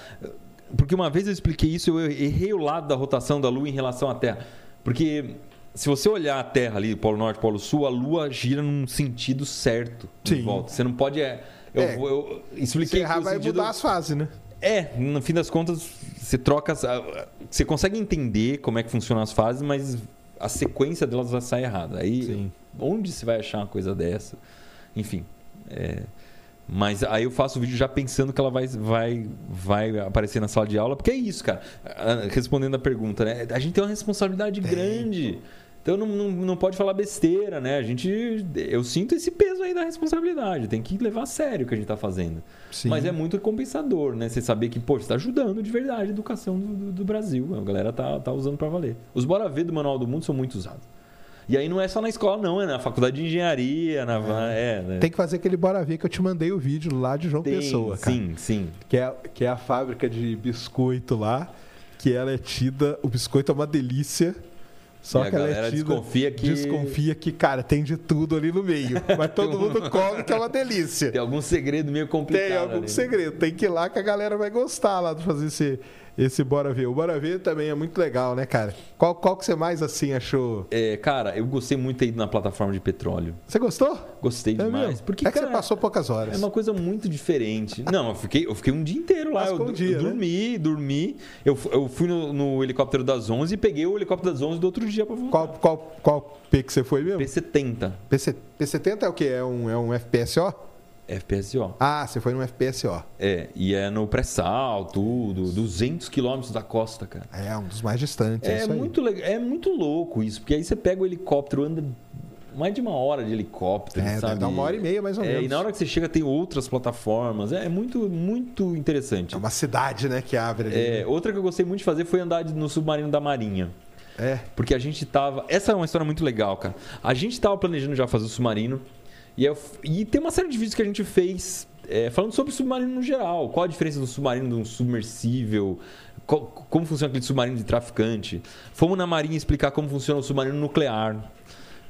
Porque uma vez eu expliquei isso, eu errei o lado da rotação da Lua em relação à Terra. Porque se você olhar a Terra ali, Polo Norte, Polo Sul, a Lua gira num sentido certo Sim. volta. Você não pode. é, Eu, É. eu Se expliquei errar, que o vai sentido- mudar as fases, né? é, no fim das contas, você troca. Você consegue entender como é que funcionam as fases, mas a sequência delas vai sair errada. Aí, Sim. onde você vai achar uma coisa dessa? Enfim. é, Mas aí eu faço o vídeo já pensando que ela vai, vai, vai aparecer na sala de aula, porque é isso, cara. Ah, Respondendo a pergunta, né? A gente tem uma responsabilidade grande. Então não, não, não pode falar besteira, né? A gente. Eu sinto esse peso aí da responsabilidade. Tem que levar a sério o que a gente tá fazendo. Sim. Mas é muito compensador, né? Você saber que, pô, você está ajudando de verdade a educação do, do- do Brasil. A galera tá, tá usando para valer. Os Bora Ver do Manual do Mundo são muito usados. E aí não é só na escola, não, é na faculdade de engenharia, na. É, né? Tem que fazer aquele Bora Ver que eu te mandei o vídeo lá de João Tem, Pessoa, cara. Sim, sim. Que é, que é a fábrica de biscoito lá, que ela é tida. O biscoito é uma delícia. Só E a que ela é tida. desconfia que- Desconfia que, cara, tem de tudo ali no meio. Mas todo mundo come que é uma delícia. Tem algum segredo meio complicado. Tem algum ali, né? segredo. Tem que ir lá que a galera vai gostar lá de fazer esse, esse Bora Ver. O Bora Ver também é muito legal, né, cara? Qual, qual que você mais, assim, achou? É, cara, eu gostei muito ido na plataforma de petróleo. Você gostou? Gostei É demais. mesmo? Porque, é que cara, você passou poucas horas. É uma coisa muito diferente. Não, eu fiquei, eu fiquei um dia inteiro lá. Eu, um dia, eu né? dormi, dormi. Eu, eu fui no, no helicóptero das 11 e peguei o helicóptero das 11 do outro dia pra voltar. Qual, qual, qual P que você foi mesmo? P70, PC, P70 é o quê? É um, é um FPSO? FPSO. Ah, você foi num FPSO. É, e é no pré-sal, tudo, 200 quilômetros da costa, cara. É, um dos mais distantes. É, É muito, legal, é muito louco isso, porque aí você pega o helicóptero, anda mais de uma hora de helicóptero, É, sabe? dar uma hora e meia, mais ou É, menos. e na hora que você chega tem outras plataformas. É, é muito, muito interessante. É uma cidade, né, que abre ali. É, outra que eu gostei muito de fazer foi andar no submarino da Marinha. É. Porque a gente tava. Essa é uma história muito legal, cara. A gente tava planejando já fazer o submarino. E, eu- e tem uma série de vídeos que a gente fez é, falando sobre submarino no geral. Qual a diferença do submarino de um submersível? como funciona aquele submarino de traficante? Fomos na Marinha explicar como funciona o submarino nuclear.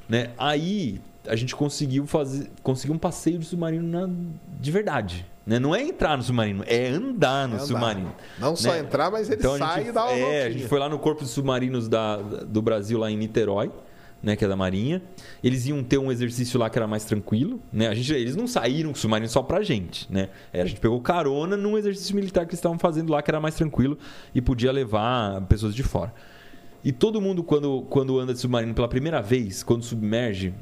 Né? Aí a gente conseguiu fazer. Conseguiu um passeio de submarino na- de verdade. Né? Não é entrar no submarino, é andar no É andar. submarino. Não só né? entrar, mas ele Então a sai gente, e dá uma é, a voltinha. gente foi lá no Corpo de Submarinos da, do Brasil, lá em Niterói, né, que é da Marinha. Eles iam ter um exercício lá que era mais tranquilo, né? A gente, eles não saíram submarino só pra gente, né? É, a gente pegou carona num exercício militar que eles estavam fazendo lá, que era mais tranquilo e podia levar pessoas de fora. E todo mundo, quando, quando anda de submarino pela primeira vez, quando submerge,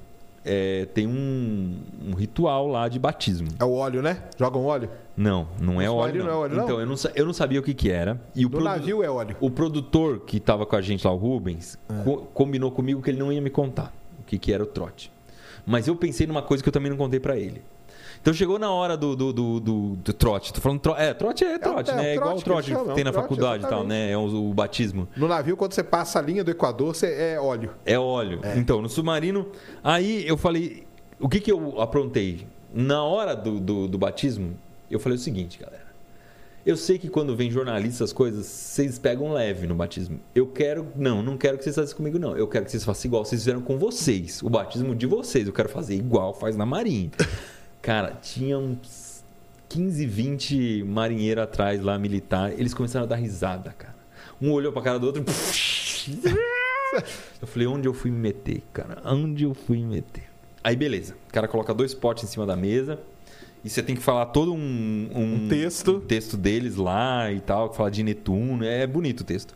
é, tem um, um ritual lá de batismo. É o óleo, né? Jogam óleo? Não, não é óleo. submarino Não. não é óleo, não? Então, eu não, eu não sabia o que, que era. E o navio é óleo. o produtor que estava com a gente lá, o Rubens, É. co- combinou comigo que ele não ia me contar o que, que era o trote. Mas eu pensei numa coisa que eu também não contei para ele. Então chegou na hora do, do, do, do, do trote. Tô falando tro... É, trote é trote, É, né? é É igual o trote trote que é tem na trote, faculdade e tal, né? É o, o batismo. No navio, quando você passa a linha do Equador, você é óleo. É óleo. Então, no submarino. Aí eu falei. O que, que eu aprontei? Na hora do, do, do batismo, eu falei o seguinte, galera. Eu sei que quando vem jornalista, as coisas, vocês pegam leve no batismo. Eu quero. Não, não quero que vocês façam comigo, não. Eu quero que vocês façam igual vocês fizeram com vocês. O batismo de vocês. Eu quero fazer igual faz na Marinha. Cara, tinha uns 15, 20 marinheiros atrás lá, militar. Eles começaram a dar risada, cara. Um olhou pra cara do outro. Eu falei, onde eu fui me meter, cara? Onde eu fui me meter? Aí, beleza. O cara coloca dois potes em cima da mesa. E você tem que falar todo um, Um texto. um texto deles lá e tal, que fala de Netuno. É bonito o texto.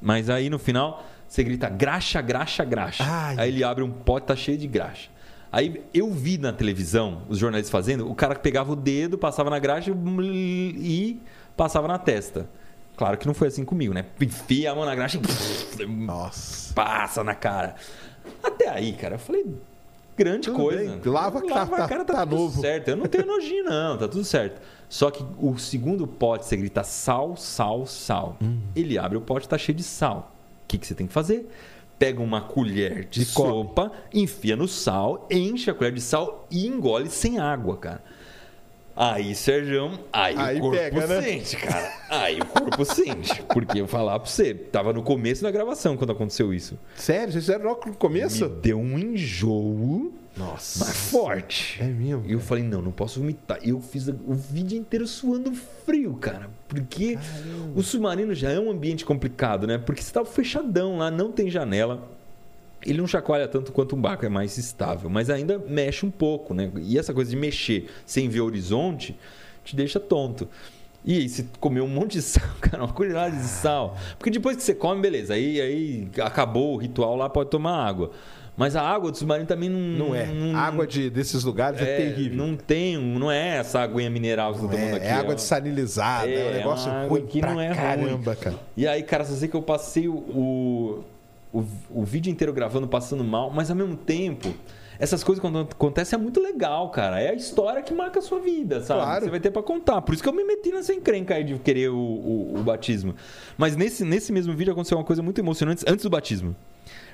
Mas aí no final, você grita graxa, graxa, graxa. Ai. Aí ele abre um pote, tá cheio de graxa. Aí eu vi na televisão os jornalistas fazendo, o cara pegava o dedo, passava na graxa e passava na testa. Claro que não foi assim comigo, né? Enfia a mão na graxa e Nossa. passa na cara. Até aí, cara, eu falei, grande Tudo coisa. bem, lava que tá- a tá- cara, tá tudo novo. certo. Eu não tenho nojinho, não, tá tudo certo. Só que o segundo pote, você grita sal, sal, sal. Hum. Ele abre o pote, tá cheio de sal. O que, que você tem que fazer? Pega uma colher de sopa, enfia no sal, enche a colher de sal e engole sem água, cara. Aí, Sérgio, aí, Aí o corpo pega, né? sente, cara. Aí o corpo sente. Porque eu falar pra você, tava no começo da gravação quando aconteceu isso. Sério? Vocês fizeram logo no começo? Me deu um enjoo, Nossa. mas forte. É mesmo? E eu falei, não, não posso vomitar. E eu fiz o vídeo inteiro suando frio, cara. Porque o submarino já é um ambiente complicado, né? Porque você tá fechadão lá, não tem janela. Ele não chacoalha tanto quanto um barco, é mais estável. Mas ainda mexe um pouco, né? E essa coisa de mexer sem ver horizonte te deixa tonto. E aí, você comeu um monte de sal, cara, uma colherada de sal. Porque depois que você come, beleza. Aí, aí acabou o ritual lá, pode tomar água. Mas a água do submarino também não... Não é. A água de, desses lugares é, É, terrível. Não tem, não é essa aguinha mineral que você tá tomando é, aqui. é água ó. desalinizada, é, É, um negócio ruim que pra não é ruim. caramba, cara. E aí, cara, só sei que eu passei o, o, o, o vídeo inteiro gravando, passando mal, mas ao mesmo tempo, essas coisas quando acontecem é muito legal, cara. É a história que marca a sua vida, sabe? Claro. Você vai ter pra contar. Por isso que eu me meti nessa encrenca aí de querer o, o, o batismo. Mas nesse, nesse mesmo vídeo aconteceu uma coisa muito emocionante antes do batismo.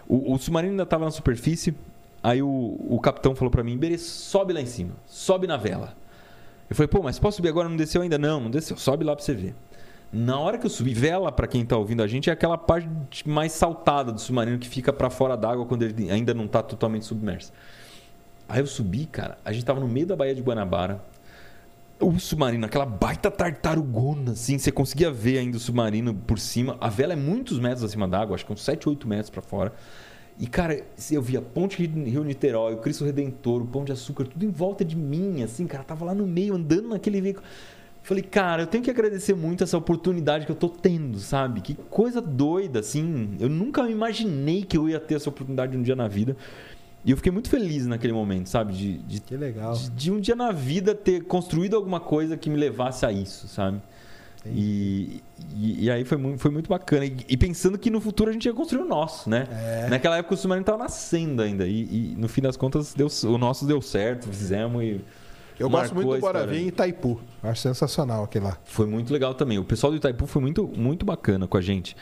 O, o submarino ainda estava na superfície. Aí o, o capitão falou pra mim: Iberê, sobe lá em cima, sobe na vela. Eu falei, pô, mas posso subir agora? Não desceu ainda? Não, não desceu. Sobe lá pra você ver. Na hora que eu subi, vela, pra quem tá ouvindo a gente, é aquela parte mais saltada do submarino que fica pra fora d'água quando ele ainda não tá totalmente submerso. Aí eu subi, cara, a gente tava no meio da Baía de Guanabara. O submarino, aquela baita tartarugona, assim, você conseguia ver ainda o submarino por cima. A vela é muitos metros acima d'água, acho que uns 7, 8 metros pra fora. E, cara, eu via Ponte Rio Niterói, o Cristo Redentor, o Pão de Açúcar, tudo em volta de mim, assim, cara. Tava lá no meio, andando naquele veículo. Falei, cara, eu tenho que agradecer muito essa oportunidade que eu tô tendo, sabe? Que coisa doida, assim. Eu nunca imaginei que eu ia ter essa oportunidade um dia na vida. E eu fiquei muito feliz naquele momento, sabe? De, de, Que legal. de, de um dia na vida ter construído alguma coisa que me levasse a isso, sabe? E, e, e aí foi muito, foi muito bacana. E, e pensando que no futuro a gente ia construir o nosso, né? É. Naquela época o submarino estava nascendo ainda. E, no fim das contas deu, o nosso deu certo, fizemos e Eu gosto muito do Bora. Vir em Itaipu. Acho sensacional aquele lá. Foi muito legal também. O pessoal do Itaipu foi muito, muito bacana com a gente.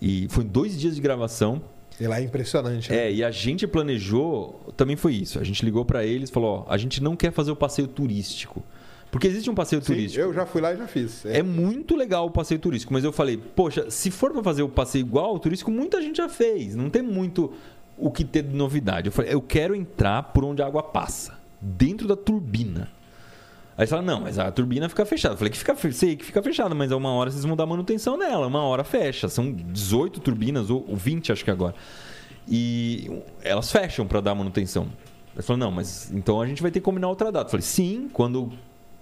E foi dois dias de gravação. E lá é impressionante. né? É, e a gente planejou, também foi isso. A gente ligou para eles e falou: ó, a gente não quer fazer o passeio turístico. Porque existe um passeio Sim, turístico. eu já fui lá e já fiz. É muito legal o passeio turístico, mas eu falei, poxa, se for para fazer o passeio igual ao turístico, muita gente já fez. Não tem muito o que ter de novidade. Eu falei, eu quero entrar por onde a água passa, dentro da turbina. Aí eles falaram, não, mas a turbina fica fechada. Eu falei que fica, sei que fica fechada, mas é uma hora vocês vão dar manutenção nela, uma hora fecha. São 18 turbinas, ou ou 20 acho que agora. E elas fecham para dar manutenção. Eles falaram, não, mas então a gente vai ter que combinar outra data. Eu falei, sim, quando.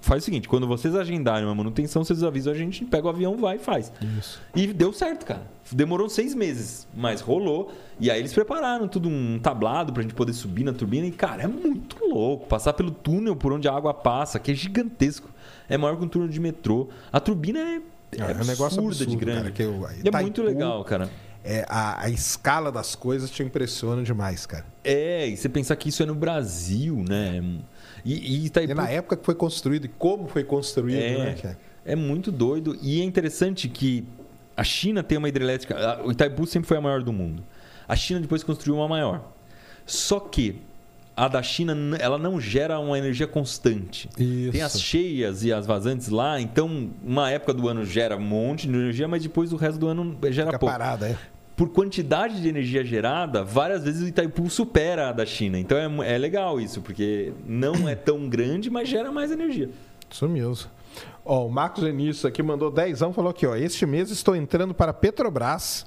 Faz o seguinte, quando vocês agendarem uma manutenção, vocês avisam a gente, pega o avião, vai e faz. Isso. E deu certo, cara. Demorou seis meses, mas rolou. E aí eles prepararam tudo um tablado pra gente poder subir na turbina. E, cara, é muito louco. Passar pelo túnel por onde a água passa, que é gigantesco. É maior que um túnel de metrô. A turbina é, é, É, um negócio absurdo, de grande. cara, que eu- e é Itaipu- muito legal, cara. é, a, a, escala das coisas te impressiona demais, cara. É, e você pensar que isso é no Brasil, né? E, e, Itaipu... e na época que foi construído e como foi construído, é, né, cara? É muito doido. E é interessante que a China tem uma hidrelétrica. O Itaipu sempre foi a maior do mundo. A China depois construiu uma maior. Só que a da China ela não gera uma energia constante. Isso. Tem as cheias e as vazantes lá, então uma época do ano gera um monte de energia, mas depois o resto do ano gera Fica pouco. parada, é. Por quantidade de energia gerada, várias vezes o Itaipu supera a da China. Então é, é legal isso, porque não é tão grande, mas gera mais energia. Isso mesmo. Ó, o Marcos Enício aqui mandou dezão, falou aqui, ó, este mês estou entrando para Petrobras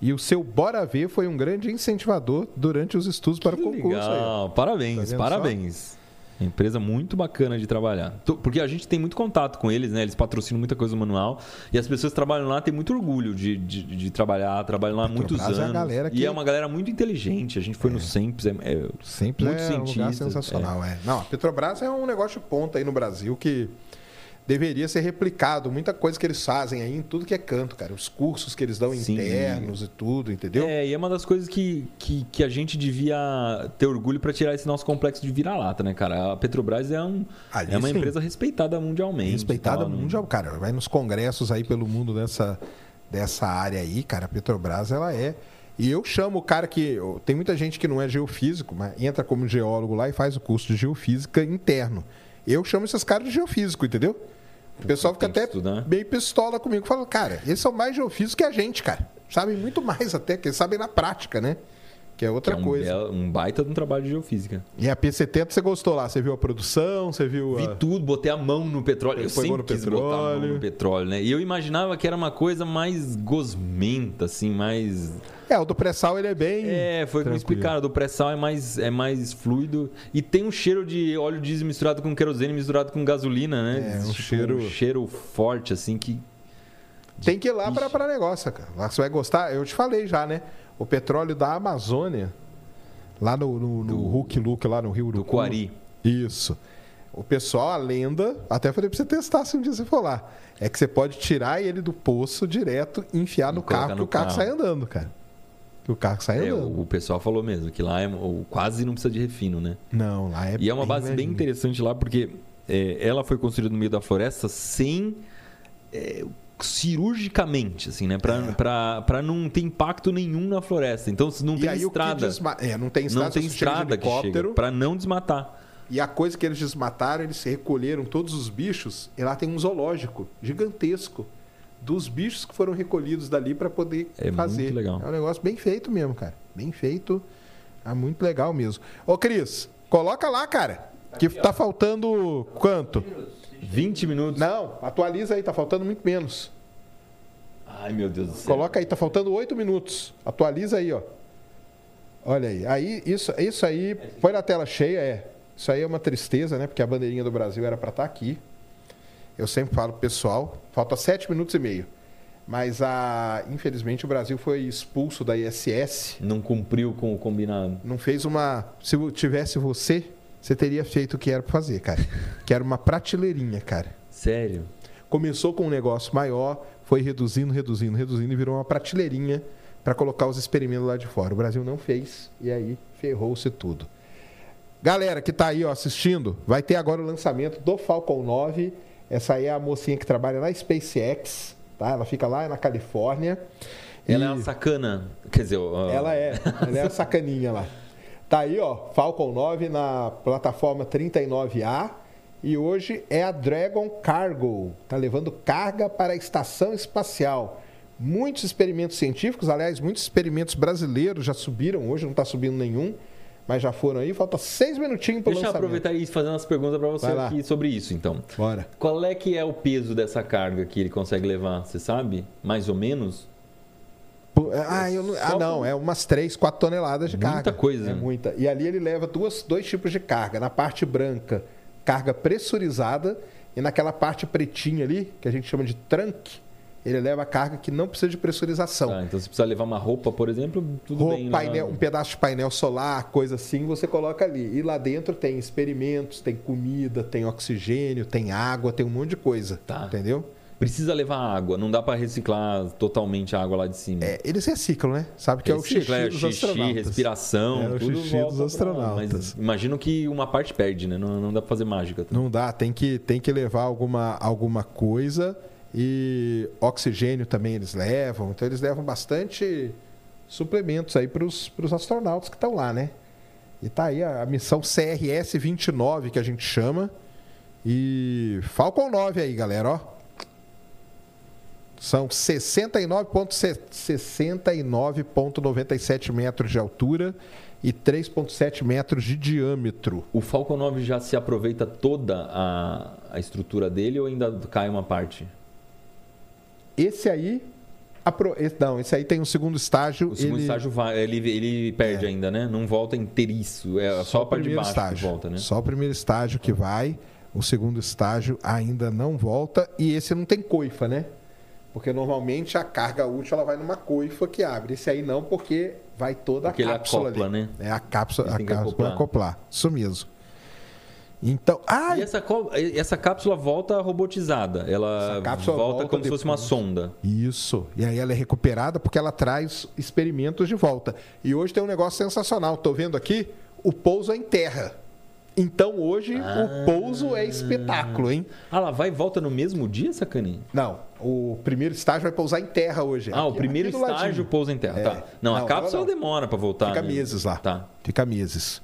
e o seu Bora Ver foi um grande incentivador durante os estudos para o concurso. Legal, parabéns, tá parabéns. Só? Empresa muito bacana de trabalhar. Porque a gente tem muito contato com eles, né? Eles patrocinam muita coisa manual. E as pessoas que trabalham lá têm muito orgulho de, de, de trabalhar, trabalham lá há muitos anos. É que... E é uma galera muito inteligente. A gente foi é. no Sempre. É, é Sempre muito é um lugar sensacional, é. é. Não, a Petrobras é um negócio de ponta aí no Brasil que deveria ser replicado. Muita coisa que eles fazem aí em tudo que é canto, cara. Os cursos que eles dão Sim. internos e tudo, entendeu? É, e é uma das coisas que, que, que a gente devia ter orgulho para tirar esse nosso complexo de vira-lata, né, cara? A Petrobras é, um, é uma sim. empresa respeitada mundialmente. Respeitada tal, mundial, né? cara. Vai nos congressos aí pelo mundo dessa, dessa área aí, cara. A Petrobras, ela é. E eu chamo o cara que. Tem muita gente que não é geofísico, mas entra como geólogo lá e faz o curso de geofísica interno. Eu chamo esses caras de geofísico, entendeu? O pessoal fica até bem pistola comigo. Fala, cara, eles são mais geofísicos que a gente, cara. Sabem muito mais até, que eles sabem na prática, né? Que é outra que é um coisa. Belo, um baita de um trabalho de geofísica. E a P70 você gostou lá? Você viu a produção? Você viu. A... Vi tudo, botei a mão no petróleo. Eu sempre quis petróleo. botar a mão no petróleo, né? E eu imaginava que era uma coisa mais gosmenta, assim, mais. É, o do pré-sal ele é bem. É, foi como explicaram. O do pré-sal é mais, é mais fluido. E tem um cheiro de óleo diesel misturado com querosene, misturado com gasolina, né? É, um tipo, cheiro. Um cheiro forte, assim, que. Tem que ir lá para negócio, cara. Lá você vai gostar. Eu te falei já, né? O petróleo da Amazônia, lá no, no, no Hulk Luke, lá no Rio do, do Quari. Isso. O pessoal, a lenda, até falei para você testar se um dia você for lá, é que você pode tirar ele do poço direto e enfiar no carro, no que o carro, carro sai andando, cara. Que o carro sai é, andando. o pessoal falou mesmo que lá é, quase não precisa de refino, né? Não, lá é E é uma base bem interessante lá, porque é, ela foi construída no meio da floresta sem é, cirurgicamente, assim, né? Para é. não ter impacto nenhum na floresta. Então, se não e tem estrada. Desma... É, não tem estrada, não tem estrada que chega para não desmatar. E a coisa que eles desmataram, eles recolheram todos os bichos, e lá tem um zoológico gigantesco dos bichos que foram recolhidos dali para poder é fazer. Muito legal. É um negócio bem feito mesmo, cara. Bem feito. É muito legal mesmo. Ô, Cris, coloca lá, cara. Que tá faltando quanto? 20 minutos. Não, atualiza aí, tá faltando muito menos. Ai, meu Deus do céu. Coloca aí, tá faltando 8 minutos. Atualiza aí, ó. Olha aí. Aí, isso, isso aí, põe na tela cheia, é. Isso aí é uma tristeza, né? Porque a bandeirinha do Brasil era para estar tá aqui. Eu sempre falo pro pessoal, falta 7 minutos e meio. Mas, a, infelizmente, o Brasil foi expulso da ISS. Não cumpriu com o combinado. Não fez uma. Se tivesse você, você teria feito o que era para fazer, cara. Que era uma prateleirinha, cara. Sério? Começou com um negócio maior, foi reduzindo, reduzindo, reduzindo e virou uma prateleirinha para colocar os experimentos lá de fora. O Brasil não fez e aí ferrou-se tudo. Galera que está aí ó, assistindo, vai ter agora o lançamento do Falcon 9. Essa aí é a mocinha que trabalha na SpaceX, tá? Ela fica lá na Califórnia. Ela e... é uma sacana, quer dizer... Ela é, ela é a sacaninha lá. Tá aí, ó, Falcon 9 na plataforma 39A e hoje é a Dragon Cargo, tá levando carga para a estação espacial. Muitos experimentos científicos, aliás, muitos experimentos brasileiros já subiram, hoje não está subindo nenhum, mas já foram aí. Falta seis minutinhos para Deixa eu aproveitar e fazer umas perguntas para você aqui sobre isso, então. Bora. Qual é que é o peso dessa carga que ele consegue levar? Você sabe? Mais ou menos? Ah, eu, ah, não, é umas 3, 4 toneladas de muita carga. Muita coisa. É muita. E ali ele leva duas, dois tipos de carga. Na parte branca, carga pressurizada, e naquela parte pretinha ali, que a gente chama de trunk, ele leva carga que não precisa de pressurização. Ah, então se precisar levar uma roupa, por exemplo, tudo roupa, bem. Painel, um pedaço de painel solar, coisa assim, você coloca ali. E lá dentro tem experimentos, tem comida, tem oxigênio, tem água, tem um monte de coisa. Tá. Entendeu? Precisa levar água, não dá para reciclar totalmente a água lá de cima. É, eles reciclam, né? Sabe que Recicla, é o xixi é, dos xixi, astronautas. respiração, É, o tudo xixi dos pra- astronautas. Mas imagino que uma parte perde, né? Não, não dá pra fazer mágica. também. Não dá, tem que, tem que levar alguma, alguma coisa e oxigênio também eles levam. Então eles levam bastante suplementos aí para os astronautas que estão lá, né? E tá aí a, a missão CRS-29 que a gente chama. E Falcon 9 aí, galera, ó. São 69,se- 69,97 metros de altura e 3,7 metros de diâmetro. O Falcon 9 já se aproveita toda a, a estrutura dele ou ainda cai uma parte? Esse aí. apro- Não, esse aí tem um segundo estágio. O segundo ele- estágio vai, ele, ele perde ainda, né? Não volta inteiriço. É só, a o parte de baixo estágio. que volta, né? Só o primeiro estágio que vai. O segundo estágio ainda não volta. E esse não tem coifa, né? Porque normalmente a carga útil ela vai numa coifa que abre. Esse aí não, porque vai toda Porque a ele cápsula acopla, né? É a cápsula, Ele a cápsula acoplar. acoplar. Isso mesmo. Então, ah, E essa, essa cápsula volta robotizada. Ela volta, volta como se fosse uma depois. sonda. Isso. E aí ela é recuperada porque ela traz experimentos de volta. E hoje tem um negócio sensacional. Tô vendo aqui o pouso é em terra. Então hoje o pouso é espetáculo, hein? Ah, ela vai e volta no mesmo dia, sacaninha? Não, o primeiro estágio vai pousar em terra hoje. Ah, o Aqui- primeiro aqui do estágio ladinho. pousa em terra. É. Tá. Não, a Não, cápsula não, demora pra voltar. Fica né? meses lá. Tá. Fica meses.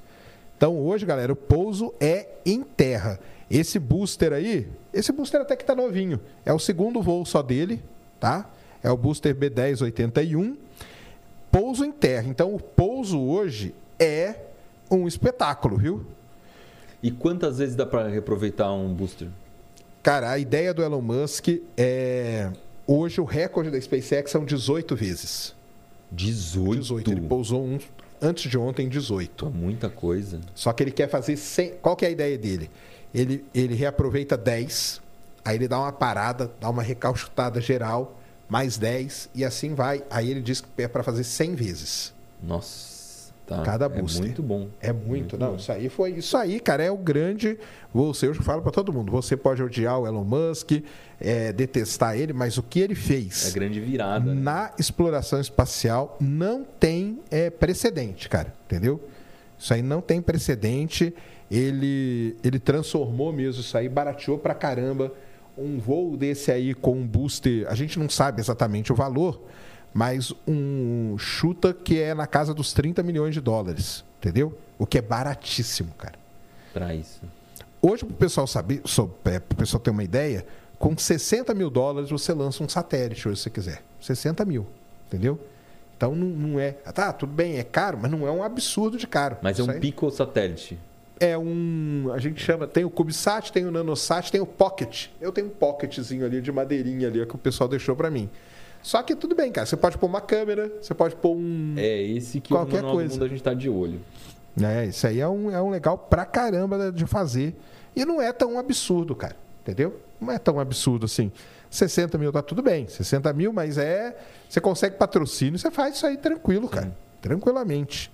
Então hoje, galera, o pouso é em terra. Esse booster aí, esse booster até que tá novinho. É o segundo voo só dele, tá? É o booster B1081. Pouso em terra. Então o pouso hoje é um espetáculo, viu? E quantas vezes dá pra reaproveitar um booster? Cara, a ideia do Elon Musk é. Hoje o recorde da SpaceX são 18 vezes. 18. 18. Ele pousou um antes de ontem 18. Pô, muita coisa. Só que ele quer fazer 100. Qual que é a ideia dele? Ele, ele reaproveita 10, aí ele dá uma parada, dá uma recalchutada geral, mais 10 e assim vai. Aí ele diz que é para fazer 100 vezes. Nossa. Tá. Cada É booster. muito bom. É muito, não. bom. Isso aí foi. Isso aí, cara, é o grande. Você, eu falo para todo mundo. Você pode odiar o Elon Musk, é, detestar ele, mas o que ele É fez grande virada. né? na exploração espacial não tem é, precedente, cara. Entendeu? Isso aí não tem precedente. Ele, ele transformou mesmo isso aí, barateou pra caramba. Um voo desse aí com um booster, a gente não sabe exatamente o valor, mas um chuta que é na casa dos 30 milhões de dólares, entendeu? O que é baratíssimo, cara. Pra isso. Hoje, para o pessoal saber, para o pessoal ter uma ideia, com 60 mil dólares você lança um satélite, hoje, se você quiser. 60 mil, entendeu? Então não, não é. Tá, tudo bem, é caro, mas não é um absurdo de caro. Mas é um aí pico satélite. É um. A gente chama. Tem o CubeSat, tem o NanoSat, tem o Pocket. Eu tenho um pocketzinho ali de madeirinha ali que o pessoal deixou para mim. Só que tudo bem, cara. Você pode pôr uma câmera, você pode pôr um. É esse que Qualquer o coisa. do Mundo a gente tá de olho. É, isso aí é um, é um legal pra caramba de fazer. E não é tão absurdo, cara. Entendeu? Não é tão absurdo assim. 60 mil tá tudo bem. 60 mil, mas é. Você consegue patrocínio, você faz isso aí tranquilo, cara. Tranquilamente.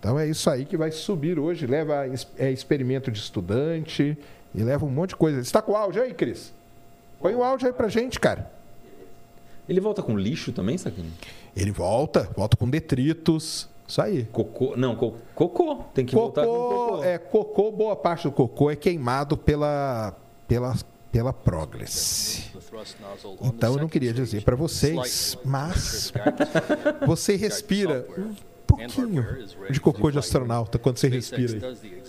Então é isso aí que vai subir hoje. Leva é, experimento de estudante e leva um monte de coisa. Você tá com o áudio aí, Cris? Põe o áudio aí pra gente, cara. Ele volta com lixo também, Saquinho? Ele volta, volta com detritos. Isso aí. Cocô. Não, co- cocô. Tem que voltar com Cocô, cocô. é, cocô, boa parte do cocô é queimado pela, pela, pela Progress. Então eu não queria dizer para vocês, mas você respira um pouquinho de cocô de astronauta quando você respira aí.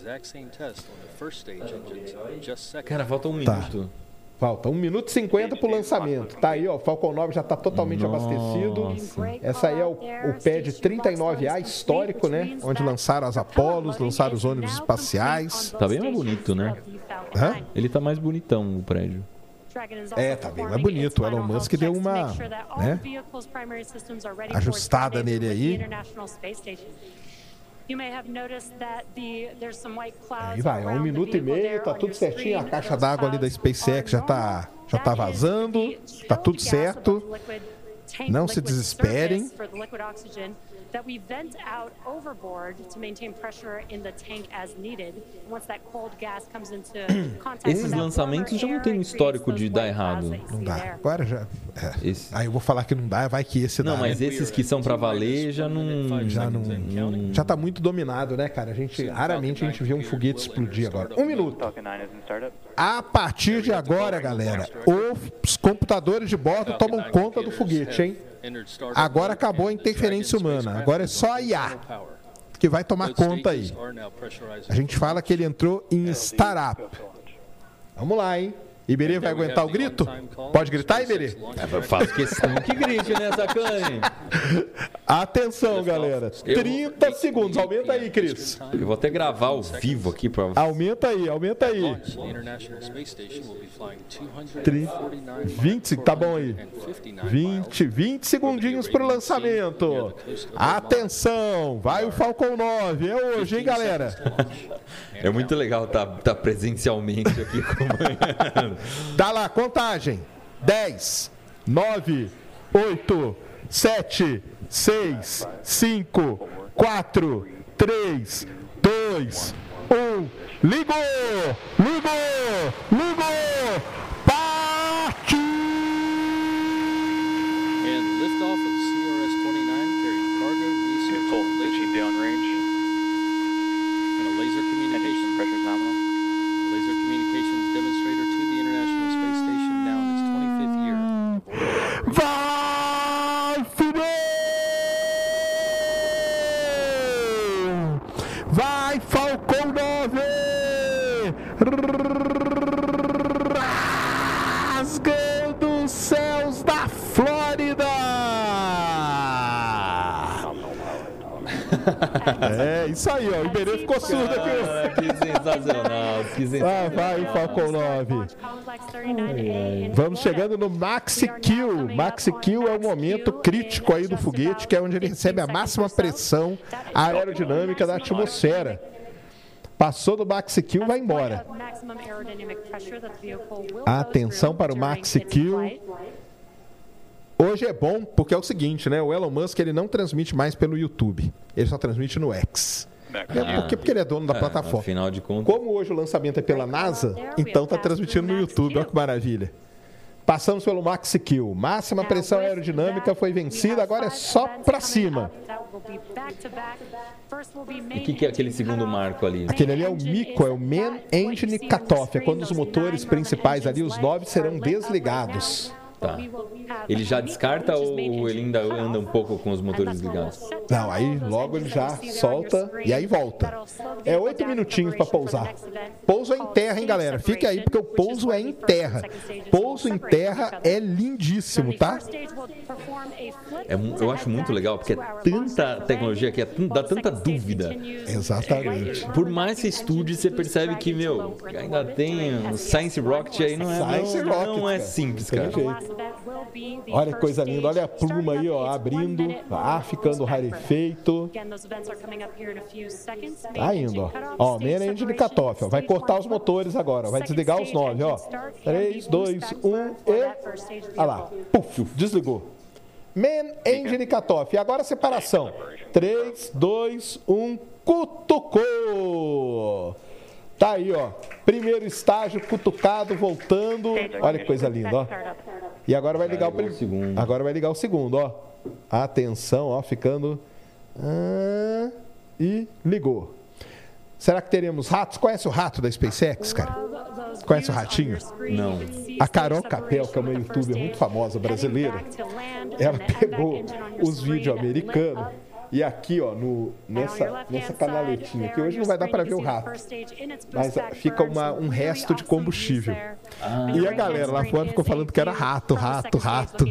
Cara, falta um Tá. minuto. Falta 1 minuto e 50 pro lançamento. Tá aí, ó, o Falcon 9 já tá totalmente Nossa. abastecido. Essa aí é o, o pad 39A histórico, né? Onde lançaram as Apolos, lançaram os ônibus espaciais. Tá bem mais bonito, né? Hã? Ele tá mais bonitão, o prédio. É, tá bem mais bonito. O Elon Musk deu uma, né, ajustada nele aí. Aí vai, ó, um minuto e meio, tá tudo certinho. A caixa d'água ali da SpaceX já tá, já tá vazando, tá tudo certo. Não se desesperem. That we vent out overboard to maintain pressure in the tank as needed. Once that cold gas comes into contact Esses lançamentos já não tem um histórico de dar errado. Não dá. Agora já. É. Esse... Aí eu vou falar que não dá, vai que esse não, dá. Não, mas né? esses que são para valer já não. Já não, não. Já tá muito dominado, né, cara? A gente raramente a gente vê um foguete explodir agora. Um minuto. A partir de agora, galera, os computadores de bordo tomam conta do foguete, hein? Agora acabou a interferência humana. Agora é só a IA que vai tomar conta aí. A gente fala que ele entrou em startup. Vamos lá, hein? Iberê vai aguentar o grito? Pode gritar, Iberê? É, faço questão que grite, né, Sacane? Atenção, galera. 30 segundos. Aumenta aí, Cris. Eu vou até gravar ao vivo aqui para Aumenta aí, aumenta aí. 20, tá bom aí. 20, 20 segundinhos para o lançamento. Atenção, vai o Falcon 9. É hoje, hein, galera? É muito legal estar tá, tá presencialmente aqui acompanhando. Dá lá, contagem. 10, 9, 8, 7, 6, 5, 4, 3, 2, 1. Ligou! Ligou! Ligou! Partiu! É, isso aí, ó. O Iberê ficou surdo aqui. Ah, que sensacional, que sensacional. Ah, vai, Falcon 9. Vamos chegando no Maxi Kill. Maxi Kill é o momento crítico aí do foguete, que é onde ele recebe a máxima pressão aerodinâmica da atmosfera. Passou do Maxi Kill, vai embora. Atenção para o Maxi Kill. Hoje é bom porque é o seguinte, né? O Elon Musk ele não transmite mais pelo YouTube. Ele só transmite no X. É porque, porque ele é dono da É, plataforma. afinal de contas. Como hoje o lançamento é pela NASA, então está transmitindo no YouTube. Olha que maravilha. Passamos pelo Maxi Kill. Máxima pressão aerodinâmica foi vencida, agora é só para cima. E o que, que é aquele segundo marco ali? Aquele ali é o MICO, é o Man Engine Cutoff. É quando os motores principais ali, os nove, serão desligados. Tá. Ele já descarta ou ele ainda anda um pouco com os motores ligados? Não, aí logo ele já solta e aí volta. É oito minutinhos para pousar. Pouso é em terra, hein, galera? Fica aí porque o pouso é em terra. Pouso em terra é lindíssimo, tá? É eu acho muito legal, porque é tanta tecnologia que é, dá tanta dúvida. Exatamente. Por mais que você estude, você percebe que, meu, ainda tem o Science Rocket aí, não é, Science não, Rocket, não é cara. simples, Tem cara. jeito. Olha que coisa linda, olha a pluma aí, ó, abrindo, ah, ficando rarefeito. Tá indo, ó. Ó, Man Engine Cutoff, ó. Vai cortar os motores agora, vai desligar os nove, ó. 3, 2, 1 e. Olha lá, puf, desligou. Man Engine Cutoff. E agora a separação. 3, 2, 1, cutucou! Tá aí, ó. Primeiro estágio, cutucado, voltando. Olha que coisa linda, ó. E agora vai ligar o Carregou o primeiro. segundo. Agora vai ligar o segundo, ó. Atenção, ó, ficando. Ah, e ligou. Será que teremos ratos? Conhece o rato da SpaceX, cara? Conhece o ratinho? Não. A Carol Capel, que é uma youtuber muito famosa brasileira, ela pegou os vídeos americanos e aqui, ó, no, nessa, nessa canaletinha, que hoje não vai dar para ver o rato, mas ah, fica uma, um resto de combustível. E a galera lá fora ficou falando que era rato, rato, rato.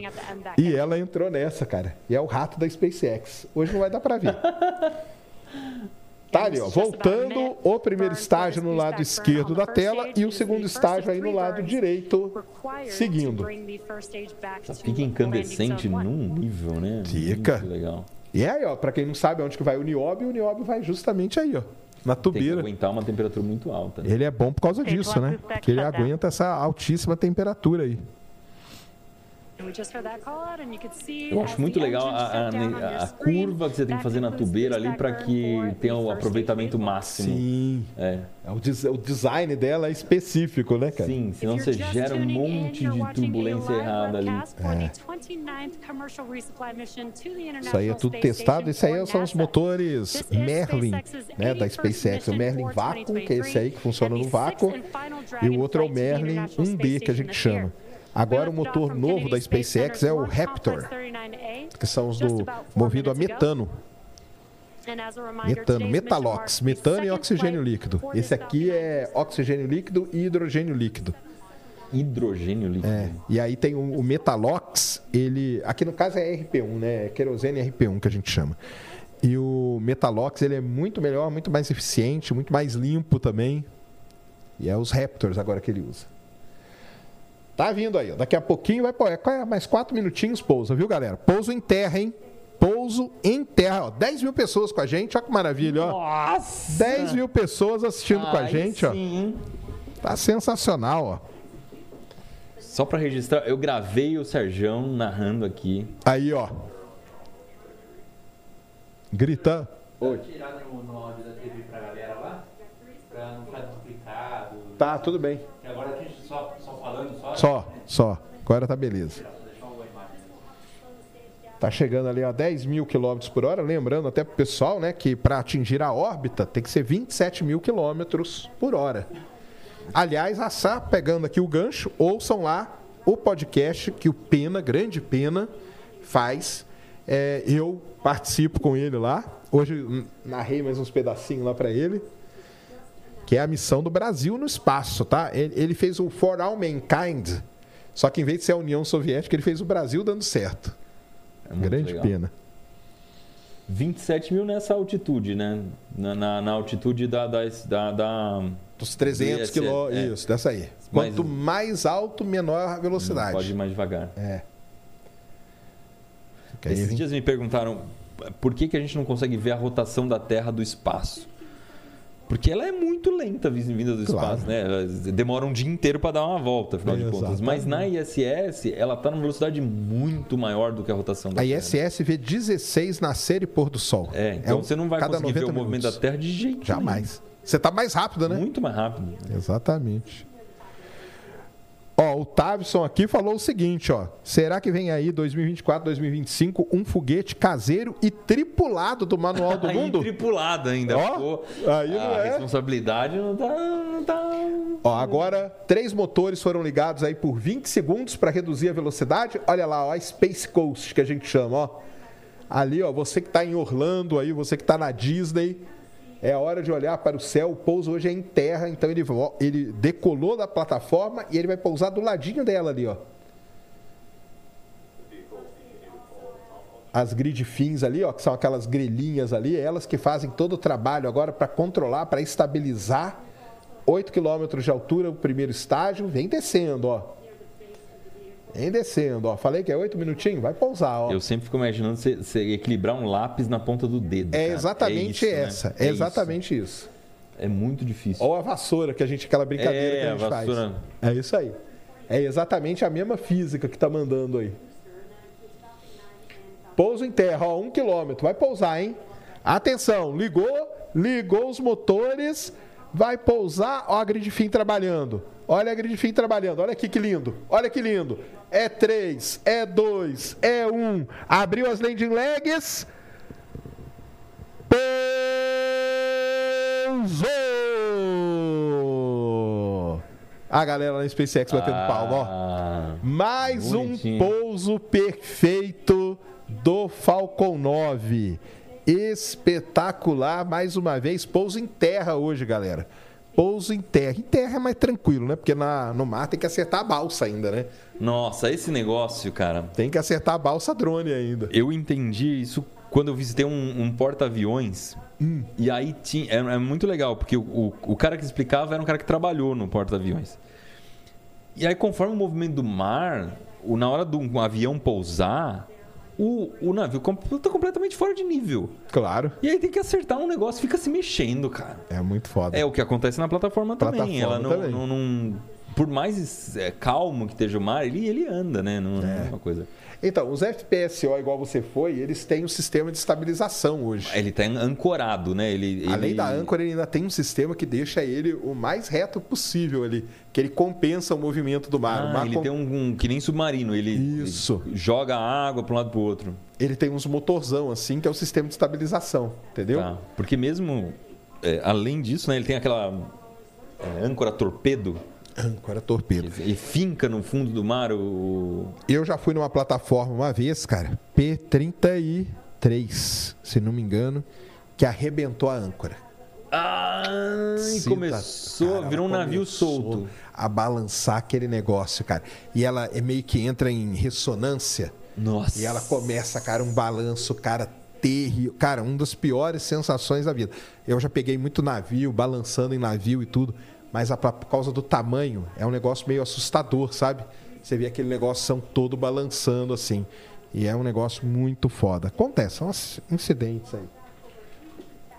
E ela entrou nessa, cara. E é o rato da SpaceX. Hoje não vai dar para ver. Tá ali, ó, voltando o primeiro estágio no lado esquerdo da tela e o segundo estágio aí no lado direito, seguindo. Fica incandescente num nível, né? Fica. Muito legal. E aí, ó, pra quem não sabe onde que vai o nióbio, o nióbio vai justamente aí, ó, na Tem que tubeira. aguentar uma temperatura muito alta. Né? Ele é bom por causa disso, né? Que ele aguenta essa altíssima temperatura aí. Eu acho muito legal a, a, a, curva que você tem que fazer na tubeira ali para que tenha o aproveitamento máximo. Sim. É. é o, des o, design dela é específico, né, cara? Sim, senão você gera um monte de turbulência errada ali. É. Isso aí é tudo testado. Isso aí são os motores Merlin, né, da SpaceX. O Merlin Vácuo, que é esse aí que funciona no vácuo. E o outro é o Merlin 1B, que a gente chama. Agora o motor novo da SpaceX é o Raptor, que são os do movido a metano. Metano, metalox, metano e oxigênio líquido. Esse aqui é oxigênio líquido e hidrogênio líquido. Hidrogênio líquido. É. E aí tem o, o metalox, ele, aqui no caso é RP1, né? É querosene RP1 que a gente chama. E o metalox ele é muito melhor, muito mais eficiente, muito mais limpo também. E é os Raptors agora que ele usa. Tá vindo aí, ó. Daqui a pouquinho vai pôr. É mais quatro minutinhos pousa, viu, galera? Pouso em terra, hein? Pouso em terra, ó. 10 mil pessoas com a gente, ó que maravilha, ó. Nossa! 10 mil pessoas assistindo Ai, com a gente, sim. ó. Tá sensacional, ó. Só para registrar, eu gravei o Serjão narrando aqui. Aí, ó. Grita. Oi. Tirar no áudio só só? Agora tá beleza. Tá chegando ali a 10 mil quilômetros por hora. Lembrando até pro pessoal, né, que para atingir a órbita tem que ser 27 mil quilômetros por hora. Aliás, a Sá, pegando aqui o gancho, ouçam lá o podcast que o Pena, grande Pena, faz. É, eu participo com ele lá. Hoje narrei mais uns pedacinhos lá para ele que é a missão do Brasil no espaço, tá? Ele, ele fez o For All Mankind, só que em vez de ser a União Soviética, ele fez o Brasil dando certo. É Grande legal. pena. 27 mil nessa altitude, né? Na, na, na altitude da, da, da, da dos 300 quilômetros, é. isso, dessa aí. Quanto Mas, mais alto, menor a velocidade. Pode ir mais devagar. É. Esses dias me perguntaram por que, que a gente não consegue ver a rotação da Terra do espaço. Porque ela é muito lenta vinda do claro. espaço, né? Ela demora um dia inteiro para dar uma volta, afinal é, de contas. Mas na ISS, ela está numa velocidade muito maior do que a rotação da a Terra. A ISS vê 16 nascer e pôr do Sol. É, então é você não vai conseguir ver o minutos. movimento da Terra de jeito Jamais. Nenhum. Você está mais rápido, né? Muito mais rápido. Exatamente. Ó, o Tavison aqui falou o seguinte, ó. Será que vem aí 2024, 2025 um foguete caseiro e tripulado do Manual do Mundo? tripulado ainda. Ó, Pô, aí a é. responsabilidade não tá, não tá... Ó, agora três motores foram ligados aí por 20 segundos para reduzir a velocidade. Olha lá, ó, a Space Coast que a gente chama, ó. Ali, ó, você que está em Orlando aí, você que está na Disney, é a hora de olhar para o céu. O pouso hoje é em terra, então ele, ele decolou da plataforma e ele vai pousar do ladinho dela ali, ó. As grid fins ali, ó, que são aquelas grelhinhas ali, elas que fazem todo o trabalho agora para controlar, para estabilizar 8 km de altura o primeiro estágio, vem descendo, ó. Vem descendo, ó. Falei que é oito minutinhos, vai pousar, ó. Eu sempre fico imaginando você, equilibrar um lápis na ponta do dedo. É cara. exatamente é isso, né? essa. Né? É, é, exatamente isso. isso. É muito difícil. Ou a vassoura, que a gente, aquela brincadeira é, que a gente a vassoura... faz. É isso aí. É exatamente a mesma física que tá mandando aí. Pouso em terra, ó, um quilômetro. Vai pousar, hein? Atenção, ligou, ligou os motores, vai pousar, ó a grid fim trabalhando. Olha a grid fim trabalhando, olha aqui que lindo, olha que lindo. É 3, é 2, é 1. Abriu as landing legs. Pousou! A galera lá no SpaceX batendo ah, palma, ó. Mais bonitinho. um pouso perfeito do Falcon 9. Espetacular, mais uma vez, pouso em terra hoje, galera pouso em terra. Em terra é mais tranquilo, né? Porque na, no mar tem que acertar a balsa ainda, né? Nossa, esse negócio, cara. Tem que acertar a balsa drone ainda. Eu entendi isso quando eu visitei um, um porta-aviões. Hum. E aí tinha. É, é, muito legal, porque o, o, o cara que explicava era um cara que trabalhou no porta-aviões. E aí, conforme o movimento do mar, na hora do um avião pousar, o, o navio está completamente fora de nível. Claro. E aí tem que acertar um negócio, fica se mexendo, cara. É muito foda. É o que acontece na plataforma, plataforma também. Ela não, também. não, não por mais é, calmo que esteja o mar, ele, ele anda, né? Não é uma coisa. Então, os FPSO, igual você foi, eles têm um sistema de estabilização hoje. Ele está ancorado, né? Ele, Além ele- da âncora, ele ainda tem um sistema que deixa ele o mais reto possível ali, que ele compensa o movimento do mar. Ah, mar ele com- tem um, um- que nem submarino, ele, Isso. ele joga água para um lado para o outro. ele tem uns motorzão assim, que é o sistema de estabilização, entendeu? Tá. Porque mesmo é, além disso, né, ele tem aquela é, âncora torpedo Âncora torpedo. e finca no fundo do mar o Eu já fui numa plataforma uma vez, cara, P33, se não me engano, que arrebentou a âncora. ah, começou, cara, virou um navio solto. A balançar aquele negócio, cara. E ela é meio que entra em ressonância. Nossa. E ela começa, cara, um balanço, cara, terrível. Cara, uma das piores sensações da vida. Eu já peguei muito navio, balançando em navio e tudo, mas a- por causa do tamanho, é um negócio meio assustador, sabe? Você vê aquele negócio são todo balançando assim. E é um negócio muito foda. Acontece, são incidentes aí.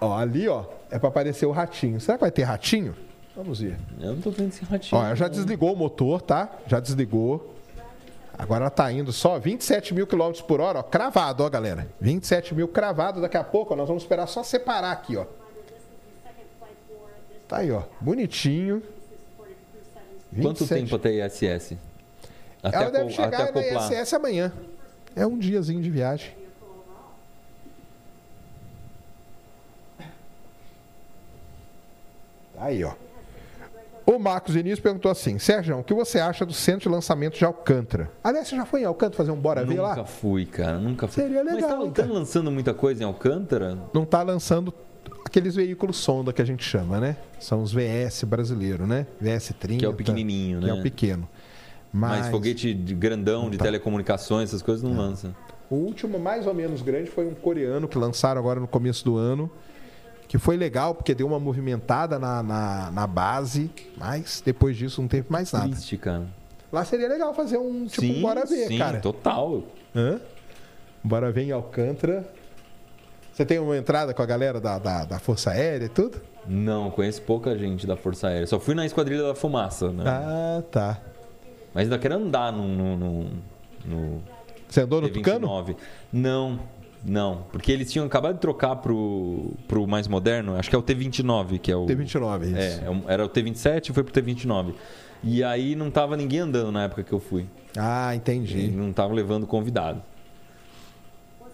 Ó, ali, ó, é pra aparecer o ratinho. Será que vai ter ratinho? Vamos ver. Eu não tô vendo esse ratinho. Ó, já desligou o motor, tá? Já desligou. Agora ela tá indo só 27 mil quilômetros por hora, ó, cravado, ó, galera. 27 mil cravado. Daqui a pouco ó, nós vamos esperar só separar aqui, ó. Tá aí, ó. Bonitinho. Quanto 27. tempo até ISS? Até, Ela deve chegar até na. ISS amanhã. É um diazinho de viagem. Tá Aí, ó. O Marcos Vinícius perguntou assim: Sérgio, o que você acha do centro de lançamento de Alcântara? Aliás, você já foi em Alcântara fazer um Bora Ver Nunca lá? fui, cara, nunca fui. Seria Mas legal, tá, hein, tá cara? lançando muita coisa em Alcântara? Não tá lançando aqueles veículos sonda que a gente chama, né? São os VS brasileiros, né? VS30. Que é o pequenininho, que é né? o pequeno. Mas, Mas, foguete de grandão, de Tá. telecomunicações, essas coisas não lança. O último mais ou menos grande foi um coreano que lançaram agora no começo do ano. Que foi legal, porque deu uma movimentada na, na, na base, mas depois disso não teve mais nada. Triste, cara. Lá seria legal fazer um tipo sim, um Bora Ver, sim, cara. total. Hã? Bora Ver em Alcântara. Você tem uma entrada com a galera da, da, da Força Aérea e tudo? Não, conheço pouca gente da Força Aérea. Só fui na Esquadrilha da Fumaça, né? Ah, tá. Mas ainda quero andar no, no, no, no Você andou no Tucano? T29. Não, não. Porque eles tinham acabado de trocar pro, pro mais moderno. Acho que é o T29, que é o... T29, isso. É, é era o T27 e foi pro T29. E aí não tava ninguém andando na época que eu fui. Ah, E entendi. não tava levando convidado.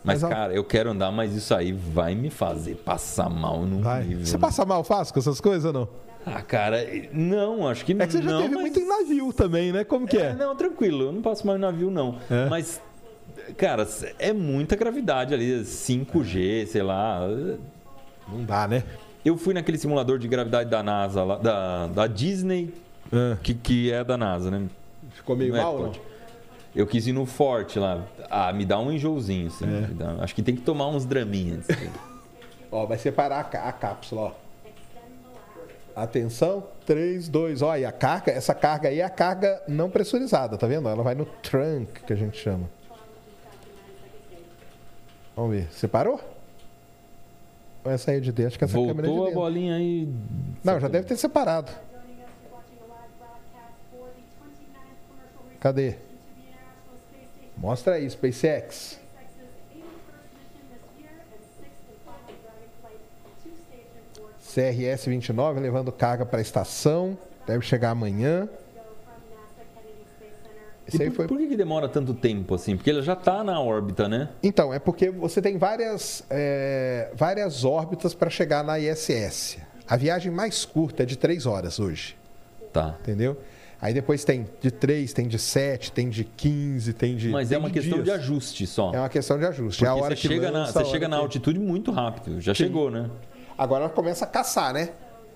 Mas, cara, eu quero andar, mas isso aí vai me fazer passar mal num Vai. nível. Você passa mal fácil com essas coisas ou não? Ah, cara, não, acho que não. É que você já não, teve mas- muito em navio também, né? Como que É, é? não, tranquilo, eu não passo mais no navio, não. É? Mas, cara, é muita gravidade ali, 5G, sei lá. Não dá, né? Eu fui naquele simulador de gravidade da NASA, lá, da, da Disney, Ah, que, que é da NASA, né? ficou meio é, mal, não? Eu quis ir no Forte lá. Ah, me dá um enjoozinho, assim. É. dá- acho que tem que tomar uns draminhas. assim. Ó, vai separar a, a cápsula, ó. Atenção, 3, 2, ó, e a carga, essa carga aí é a carga não pressurizada, tá vendo? Ela vai no trunk, que a gente chama. Vamos ver, separou? Ou essa aí é de dentro? Acho que essa câmera é de Voltou a dentro. bolinha aí. Não, já deve ter separado. Cadê? Mostra aí, SpaceX. CRS 29 levando carga para a estação. Deve chegar amanhã. Por, foi. por que, que demora tanto tempo assim? Porque ele já tá na órbita, né? Então, é porque você tem várias, é, várias órbitas para chegar na ISS. A viagem mais curta é de 3 horas hoje. Tá. Entendeu? Aí depois tem de 3, tem de 7, tem de 15, tem de. Mas tem é uma de questão de dias. ajuste só. É uma questão de ajuste. Porque é a hora você que chega, na, lança, você a hora chega na que- altitude muito rápido. Já chegou, né? Agora ela começa a caçar, né?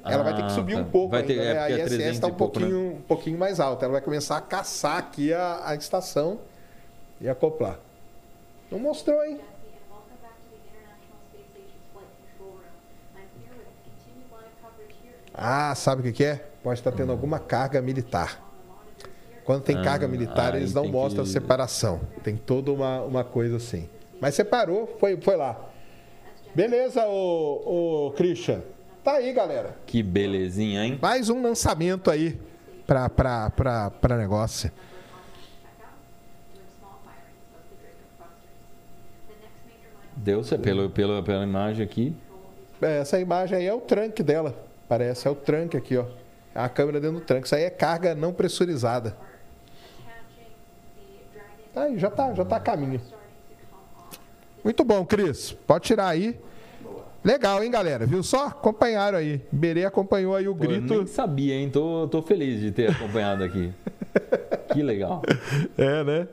Ela vai ter que Ah, subir tá. um pouco Vai ter- ainda, é, né? A porque é ISS 300 está um né? pouquinho, um pouquinho mais alta. Ela vai começar a caçar aqui a, a estação e acoplar. Não mostrou, hein? Ah, sabe o que, que é? Pode estar tendo alguma carga militar. Quando tem Ah, carga militar, aí eles não mostram que- a separação. Tem toda uma, uma coisa assim. Mas separou, foi, foi lá. Beleza, ô, ô Christian. Tá aí, galera. Que belezinha, hein? Mais um lançamento aí pra, pra, pra, pra negócio. Deu, pelo, pelo, pela imagem aqui. É, essa imagem aí é o tranque dela. Parece, é o tranque aqui, ó. A câmera dentro do tranque. Isso aí é carga não pressurizada. Aí, já tá, já tá a caminho. Muito bom, Cris. Pode tirar aí. Legal, hein, galera? Viu só? Acompanharam aí. Berê acompanhou aí o Pô, grito. Eu nem sabia, hein? Tô, tô feliz de ter acompanhado aqui. que legal. É, né?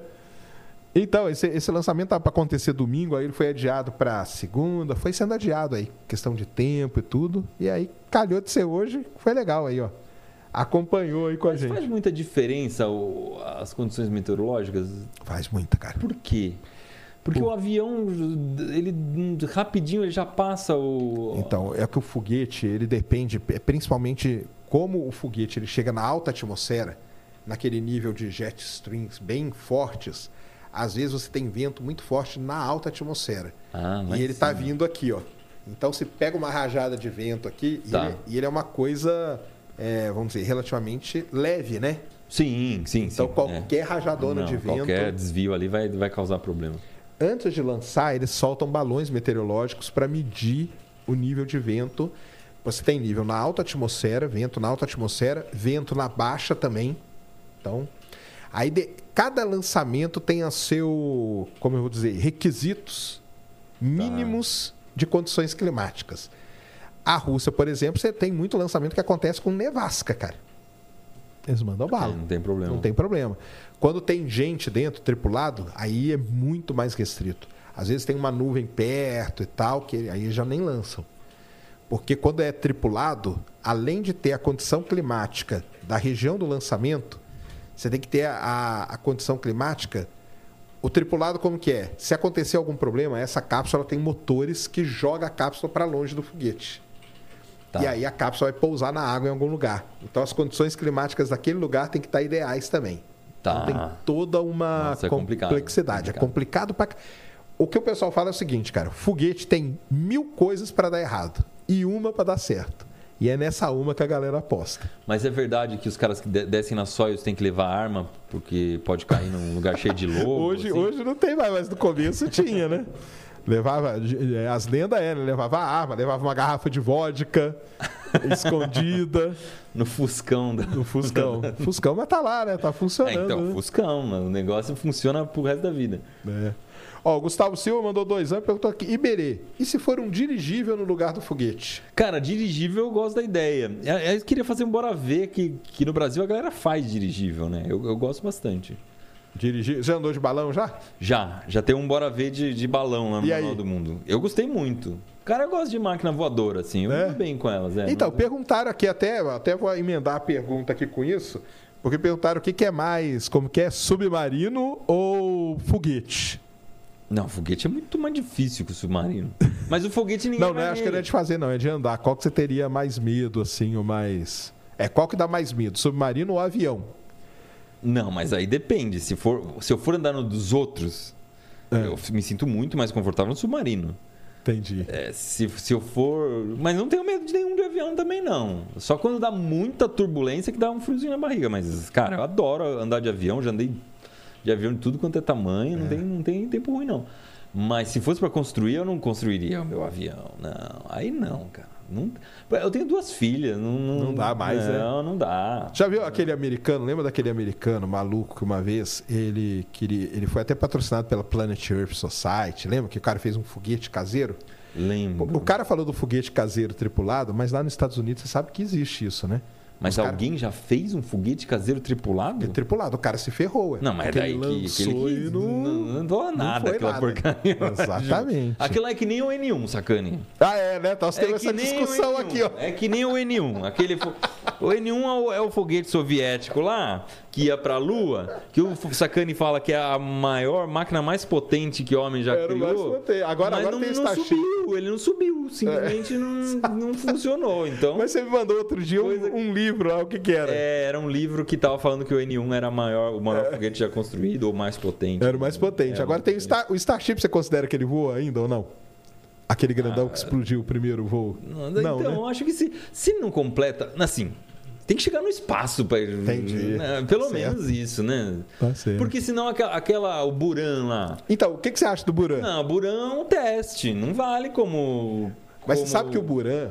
Então, esse, esse lançamento estava para acontecer domingo, aí ele foi adiado para segunda, foi sendo adiado aí, questão de tempo e tudo. E aí calhou de ser hoje, foi legal aí, ó. Acompanhou aí com a Mas gente. faz muita diferença o- as condições meteorológicas? Faz muita, cara. Por quê? Porque Por- o avião, ele rapidinho ele já passa o. Então, é que o foguete, ele depende, é, principalmente como o foguete ele chega na alta atmosfera, naquele nível de jet streams bem fortes, às vezes você tem vento muito forte na alta atmosfera. Ah, E ele está vindo aqui, ó. Então você pega uma rajada de vento aqui e, Tá. ele, e ele é uma coisa, é, vamos dizer, relativamente leve, né? Sim, sim, sim. Então é. qualquer rajadona Não, de vento. Qualquer desvio ali vai, vai causar problema. Antes de lançar, eles soltam balões meteorológicos para medir o nível de vento. Você tem nível na alta atmosfera, vento na alta atmosfera, vento na baixa também. Então, aí de- cada lançamento tem a seu, como eu vou dizer, requisitos mínimos de condições climáticas. A Rússia, por exemplo, você tem muito lançamento que acontece com nevasca, cara. Eles mandam bala. Não tem problema. Não tem problema. Quando tem gente dentro, tripulado, aí é muito mais restrito. Às vezes tem uma nuvem perto e tal, que aí já nem lançam. Porque quando é tripulado, além de ter a condição climática da região do lançamento, você tem que ter a, a condição climática. O tripulado como que é? Se acontecer algum problema, essa cápsula tem motores que joga a cápsula para longe do foguete. Tá. E aí a cápsula vai pousar na água em algum lugar. Então as condições climáticas daquele lugar tem que estar ideais também. Tá. Então tem toda uma Nossa, é complicado. complexidade. É Complicado. complicado pra. O que o pessoal fala é o seguinte, cara: foguete tem mil coisas para dar errado e uma para dar certo. E é nessa uma que a galera aposta. Mas é verdade que os caras que de- descem na Soyuz têm que levar arma porque pode cair num lugar cheio de lobo? Hoje, assim? hoje não tem mais, mas no começo tinha, né? Levava. eh, As lendas eram, levava arma, levava uma garrafa de vodka escondida No Fuscão. Da... no Fuscão. Fuscão, mas tá lá, né? Tá É, funcionando. então, né? Fuscão, mano. o negócio funciona pro resto da vida. É. Ó, o Gustavo Silva mandou dois anos e perguntou aqui: Iberê, e se for um dirigível no lugar do foguete? Cara, dirigível eu gosto da ideia. Eu, eu queria fazer um bora ver que, que no Brasil a galera faz dirigível, né? Eu, eu gosto bastante. Dirigível. Já andou de balão já? Já, já tem um bora ver de, de balão lá no Manual do Mundo. Eu gostei muito. Cara, eu gosto de máquina voadora, assim. Eu É? vou bem com elas, é. Então, perguntaram aqui, até, até vou emendar a pergunta aqui com isso, porque perguntaram o que, que é mais, como que é, submarino ou foguete? Não, foguete é muito mais difícil que o submarino. Mas o foguete ninguém Não, não é, acho que não é de fazer, não, é de andar. Qual que você teria mais medo, assim, ou mais... É, qual que dá mais medo, submarino ou avião? Não, mas aí depende. Se, for, se eu for andar no dos outros, É. eu me sinto muito mais confortável no submarino. Entendi. É, se, se eu for. Mas não tenho medo de nenhum de avião também, não. Só quando dá muita turbulência que dá um friozinho na barriga. Mas, cara, eu adoro andar de avião, já andei de avião de tudo quanto é tamanho, não, tem, não tem tempo ruim, não. Mas se fosse para construir, eu não construiria o meu avião. Não, aí não, cara. Não- eu tenho duas filhas. Não, Não dá mais, né? Não, não dá. Já viu aquele americano? Lembra daquele americano maluco que uma vez ele queria, ele foi até patrocinado pela Planet Earth Society. Lembra que o cara fez um foguete caseiro? Lembro. O cara falou do foguete caseiro tripulado, mas lá nos Estados Unidos você sabe que existe isso, né? Mas cara- alguém já fez um foguete caseiro tripulado? É tripulado, o cara se ferrou. ué. Não, mas Porque daí que, que lançou ele e não, não... não doa nada foi aquela nada. porcaria. Exatamente. Aquilo é que nem o N1, sacane. Ah, é, né? Nós É temos que essa discussão o N1. aqui, ó. É que nem o N1. Aquele fo- O N1 é o, é o foguete soviético lá, que ia pra Lua, que o Sacani fala que é a maior máquina mais potente que o homem já Era mais criou. potente. Agora- agora não, tem não Starship. subiu, ele não subiu. Simplesmente não, não funcionou. Então, Mas você me mandou outro dia um, que- um livro lá, o que que era? é, era um livro que tava falando que o N1 era a maior, o maior foguete já construído, ou mais potente. É. Era o mais potente. É, Agora tem o, Star, o Starship, você considera que ele voa ainda ou não? Aquele grandão que explodiu o primeiro voo. Não, Não, então, né? acho que se, se não completa. Assim, Tem que chegar no espaço para Entendi. Né? Pelo Certo. menos isso, né? Tá certo. Porque senão aquela, aquela o Buran lá. Então, o que, que você acha do Buran? Não, o Buran é um teste, não vale como. Mas como- você sabe que o Buran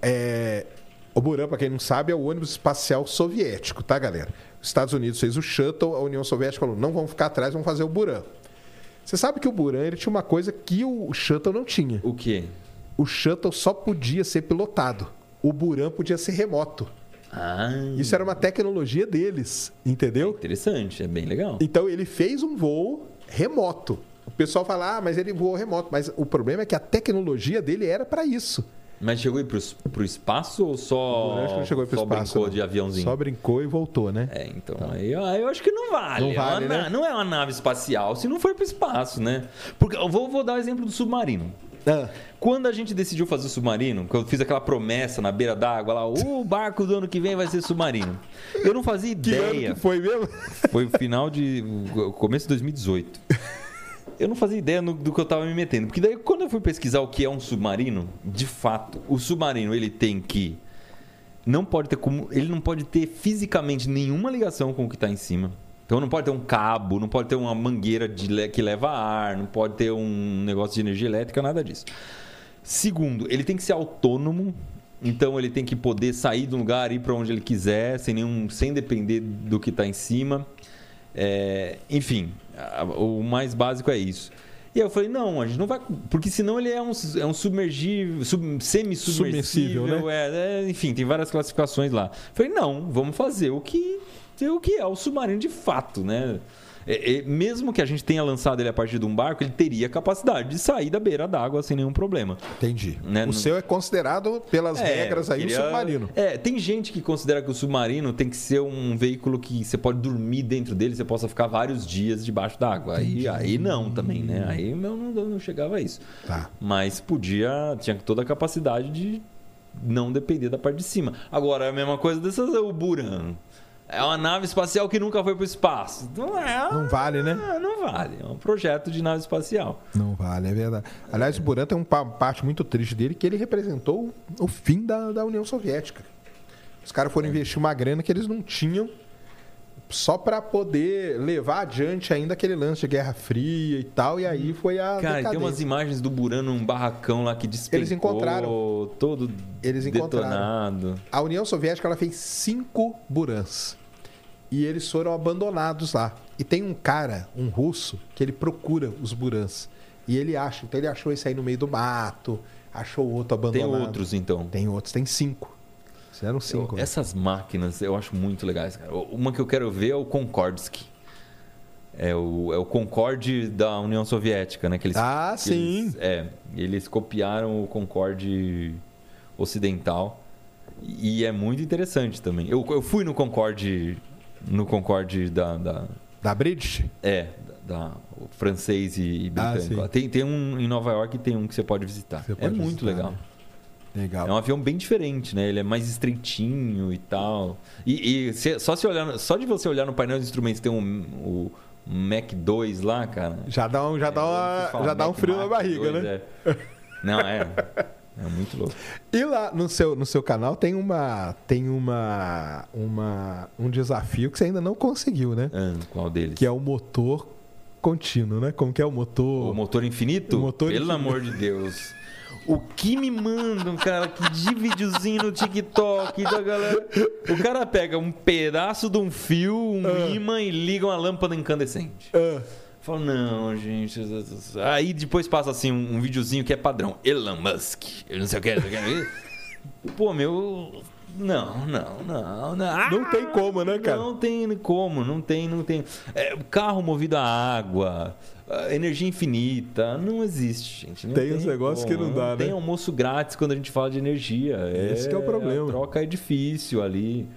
é. O Buran, para quem não sabe, é o ônibus espacial soviético, tá, galera? Os Estados Unidos fez o shuttle, a União Soviética falou: não vamos ficar atrás, vamos fazer o Buran. Você sabe que o Buran ele tinha uma coisa que o shuttle não tinha. O quê? O shuttle só podia ser pilotado. O Buran podia ser remoto. Ah, Isso era uma tecnologia deles, entendeu? interessante, é bem legal. Então ele fez um voo remoto. O pessoal fala, ah, mas ele voou remoto. Mas o problema é que a tecnologia dele era para isso. Mas chegou aí pro, pro espaço ou O só, Buran acho que não chegou para só espaço. brincou não. de aviãozinho? Só brincou e voltou, né? É, então, aí, aí eu acho que não vale. Não vale, é uma né? Não é uma nave espacial, se não for pro espaço, né? Porque eu vou, vou dar o exemplo do submarino. Ah, Quando a gente decidiu fazer o submarino, que eu fiz aquela promessa na beira d'água lá, o barco do ano que vem vai ser submarino. Eu não fazia que ano ideia. que foi mesmo? Foi o final de. o começo de 2018. Eu não fazia ideia no- do que eu tava me metendo. Porque daí, quando eu fui pesquisar o que é um submarino, de fato, o submarino ele tem que. Não pode ter como. Ele não pode ter fisicamente nenhuma ligação com o que está em cima. Então não pode ter um cabo, não pode ter uma mangueira de que leva ar, não pode ter um negócio de energia elétrica, nada disso. Segundo, ele tem que ser autônomo, então ele tem que poder sair do lugar e ir para onde ele quiser, sem nenhum, sem depender do que está em cima. É, enfim, o mais básico é isso. E aí eu falei, não, a gente não vai. Porque senão ele é um, é um submergível, sub, semi-submersível. Submersível, é, é, enfim, tem várias classificações lá. Falei, não, vamos fazer o que, o que é o submarino de fato, né? É, é, mesmo que a gente tenha lançado ele a partir de um barco, ele teria capacidade de sair da beira d'água sem nenhum problema. Entendi. Né, o não- seu é considerado, pelas É, regras aí, queria- um submarino. É, tem gente que considera que o submarino tem que ser um veículo que você pode dormir dentro dele, você possa ficar vários dias debaixo d'água. Aí, aí não também, né? Aí eu não, não chegava a isso. Tá. Mas podia, tinha toda a capacidade de não depender da parte de cima. Agora, a mesma coisa dessas, o Buran. É uma nave espacial que nunca foi para o espaço. Não é. Não vale, né? Ah, Não vale. É um projeto de nave espacial. Não vale, é verdade. Aliás, o Buran tem uma parte muito triste dele que ele representou o fim da, da União Soviética. Os caras foram investir uma grana que eles não tinham só para poder levar adiante ainda aquele lance de Guerra Fria e tal, e aí foi a Cara, tem umas imagens do Buran num barracão lá que despencou. Eles encontraram. Todo Eles encontraram. detonado. A União Soviética ela fez cinco Burans. E eles foram abandonados lá. E tem um cara, um russo, que ele procura os Burans. E ele acha. Então ele achou esse aí no meio do mato, achou outro Tem abandonado. outros, então. Tem outros, tem cinco. Fizeram cinco. Eu- né? essas máquinas eu acho muito legais, cara. Uma que eu quero ver é o Concordsky. É o, é o Concorde da União Soviética, né? Que eles, Ah, que sim. Eles, é, eles copiaram o Concorde ocidental. E é muito interessante também. Eu, eu fui no Concorde, no Concorde da, da, Da British? é, da, o francês e, e Ah, britânico. lá. tem, tem um em Nova York tem um que você pode visitar. Você é pode muito visitar, legal. né? Legal. É um avião bem diferente, né? Ele é mais estreitinho e tal. E, e se- só, se olhar, só de você olhar no painel de instrumentos tem um, o Mac 2 lá, cara. Já dá um, já dá, É, uma, já dá um Mac frio na Mach barriga, 2, né? é. Não, é. É muito louco. E lá no seu, no seu canal tem uma tem uma, uma um desafio que você ainda não conseguiu, né? Ah, qual deles? Que é o motor contínuo, né? Como que é o motor? O motor infinito? O motor Pelo infinito. amor de Deus. O que me mandam, cara, que de videozinho no TikTok da galera. O cara pega um pedaço de um fio, um Ah. imã e liga uma lâmpada incandescente. Ah, Fala, não, gente. Aí depois passa assim um, um videozinho que é padrão. Elon Musk. Eu não sei o que. não sei o que. Pô, meu. Não, não, não, não. Não tem como, né, cara? Não tem como, não tem, não tem. É, carro movido a água, energia infinita, não existe, gente. Não Tem uns negócios que não dá, Tem né? almoço grátis quando a gente fala de energia. Esse que é o problema. A troca é difícil ali.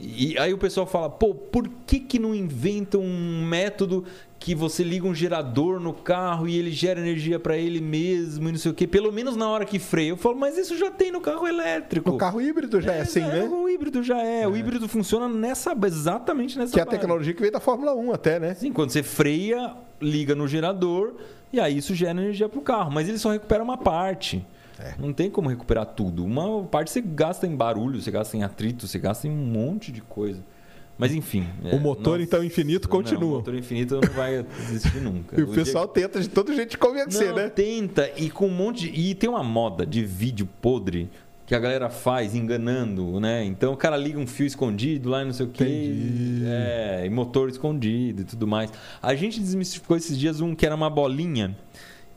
E aí o pessoal fala, pô, por que que não inventam um método que você liga um gerador no carro e ele gera energia para ele mesmo e não sei o quê, pelo menos na hora que freia. Eu falo, mas isso já tem no carro elétrico. o carro híbrido já é, assim, né? O híbrido já é. O híbrido funciona nessa, exatamente nessa Que é a tecnologia que veio da Fórmula 1 até, né? Sim, quando você freia, liga no gerador e aí isso gera energia para o carro. Mas ele só recupera uma parte. É. Não tem como recuperar tudo. Uma parte você gasta em barulho, você gasta em atrito, você gasta em um monte de coisa. Mas enfim. O motor, então, infinito não, continua. o motor infinito não vai existir nunca. E o pessoal tenta de todo jeito te convencer, não, né? Tenta, e com um monte. De... E tem uma moda de vídeo podre que a galera faz enganando, né? Então o cara liga um fio escondido lá e não sei o quê. É, e motor escondido e tudo mais. A gente desmistificou esses dias um que era uma bolinha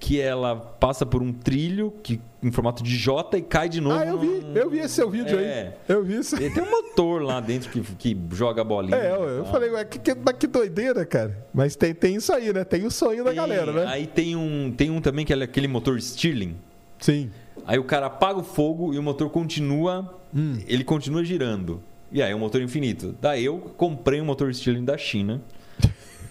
que ela passa por um trilho que, em formato de J e cai de novo. Ah, eu vi, num- eu vi esse seu vídeo É. aí. Eu vi isso. E tem um motor lá dentro que, que joga a bolinha. É, eu, eu Ah. falei, ué, que, que, que doideira, cara. Mas tem, tem isso aí, né? Tem o sonho da Tem- galera, né? Aí tem um, tem um também que é aquele motor Stirling. Sim. Aí o cara apaga o fogo e o motor continua, Hum. ele continua girando. E aí é um motor infinito. Daí eu comprei um motor Stirling da China.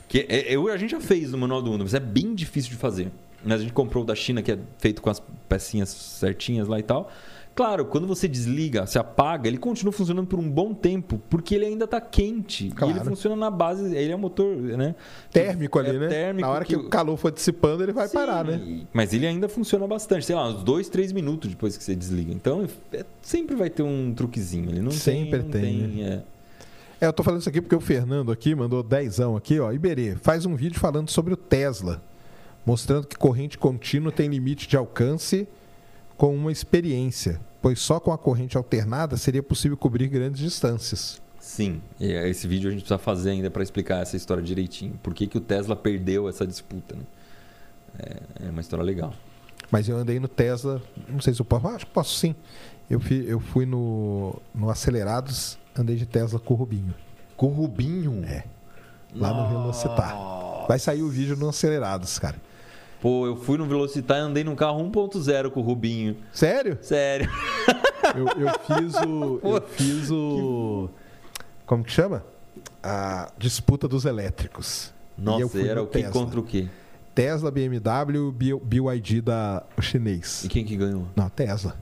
Que é- é- a gente já fez no manual do Uno, mas é bem difícil de fazer. Mas a gente comprou o da China, que é feito com as pecinhas certinhas lá e tal. Claro, quando você desliga, se apaga, ele continua funcionando por um bom tempo, porque ele ainda está quente. Claro. E ele funciona na base, ele é um motor, né? Térmico ali, É né? térmico Na hora que, que o calor for dissipando, ele vai Sim, parar, né? Mas ele ainda funciona bastante, sei lá, uns dois, três minutos depois que você desliga. Então é- sempre vai ter um truquezinho. Ele não Sempre tem. não tem, né? é. É, eu tô falando isso aqui porque o Fernando aqui mandou dezão aqui, ó. Iberê, faz um vídeo falando sobre o Tesla, mostrando que corrente contínua tem limite de alcance com uma experiência, pois só com a corrente alternada seria possível cobrir grandes distâncias. Sim, e é esse vídeo a gente precisa fazer ainda para explicar essa história direitinho. Por que, que o Tesla perdeu essa disputa? Né? É, é uma história legal. Mas eu andei no Tesla, não sei se eu posso, acho que posso sim. Eu fui, eu fui no, no Acelerados, andei de Tesla com o Rubinho, Com o Rubinho? É. lá no Velocitar. Vai sair o vídeo no Acelerados, cara. Pô, eu fui no Velocitar e andei num carro 1.0 com o Rubinho. Sério? Sério. Eu, eu fiz o. Eu fiz o. Como que chama? A disputa dos elétricos. E Nossa, fui era o que contra o quê? Tesla, BMW, BYD da o chinês. E quem que ganhou? Não, Tesla.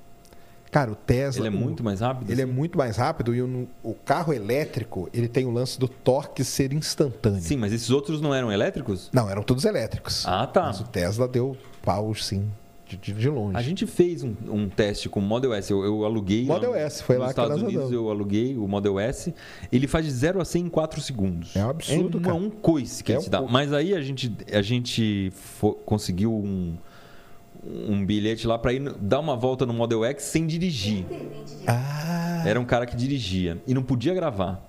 Cara, o Tesla. Ele é muito mais rápido? Ele é assim? muito mais rápido e o, o carro elétrico ele tem o lance do torque ser instantâneo. Sim, mas esses outros não eram elétricos? Não, eram todos elétricos. Ah, tá. Mas o Tesla deu pau, sim, de, de- longe. A gente fez um, um teste com o Model S. Eu, eu aluguei. Model lá S, foi nos lá que Estados Unidos eu aluguei o Model S. Ele faz de 0 a 100 em 4 segundos. É um absurdo, É uma- cara. um coice que É ele um dá. Mas aí a gente, a gente conseguiu um, um bilhete lá para ir dar uma volta no Model X sem dirigir. Ah, Era um cara que dirigia e não podia gravar.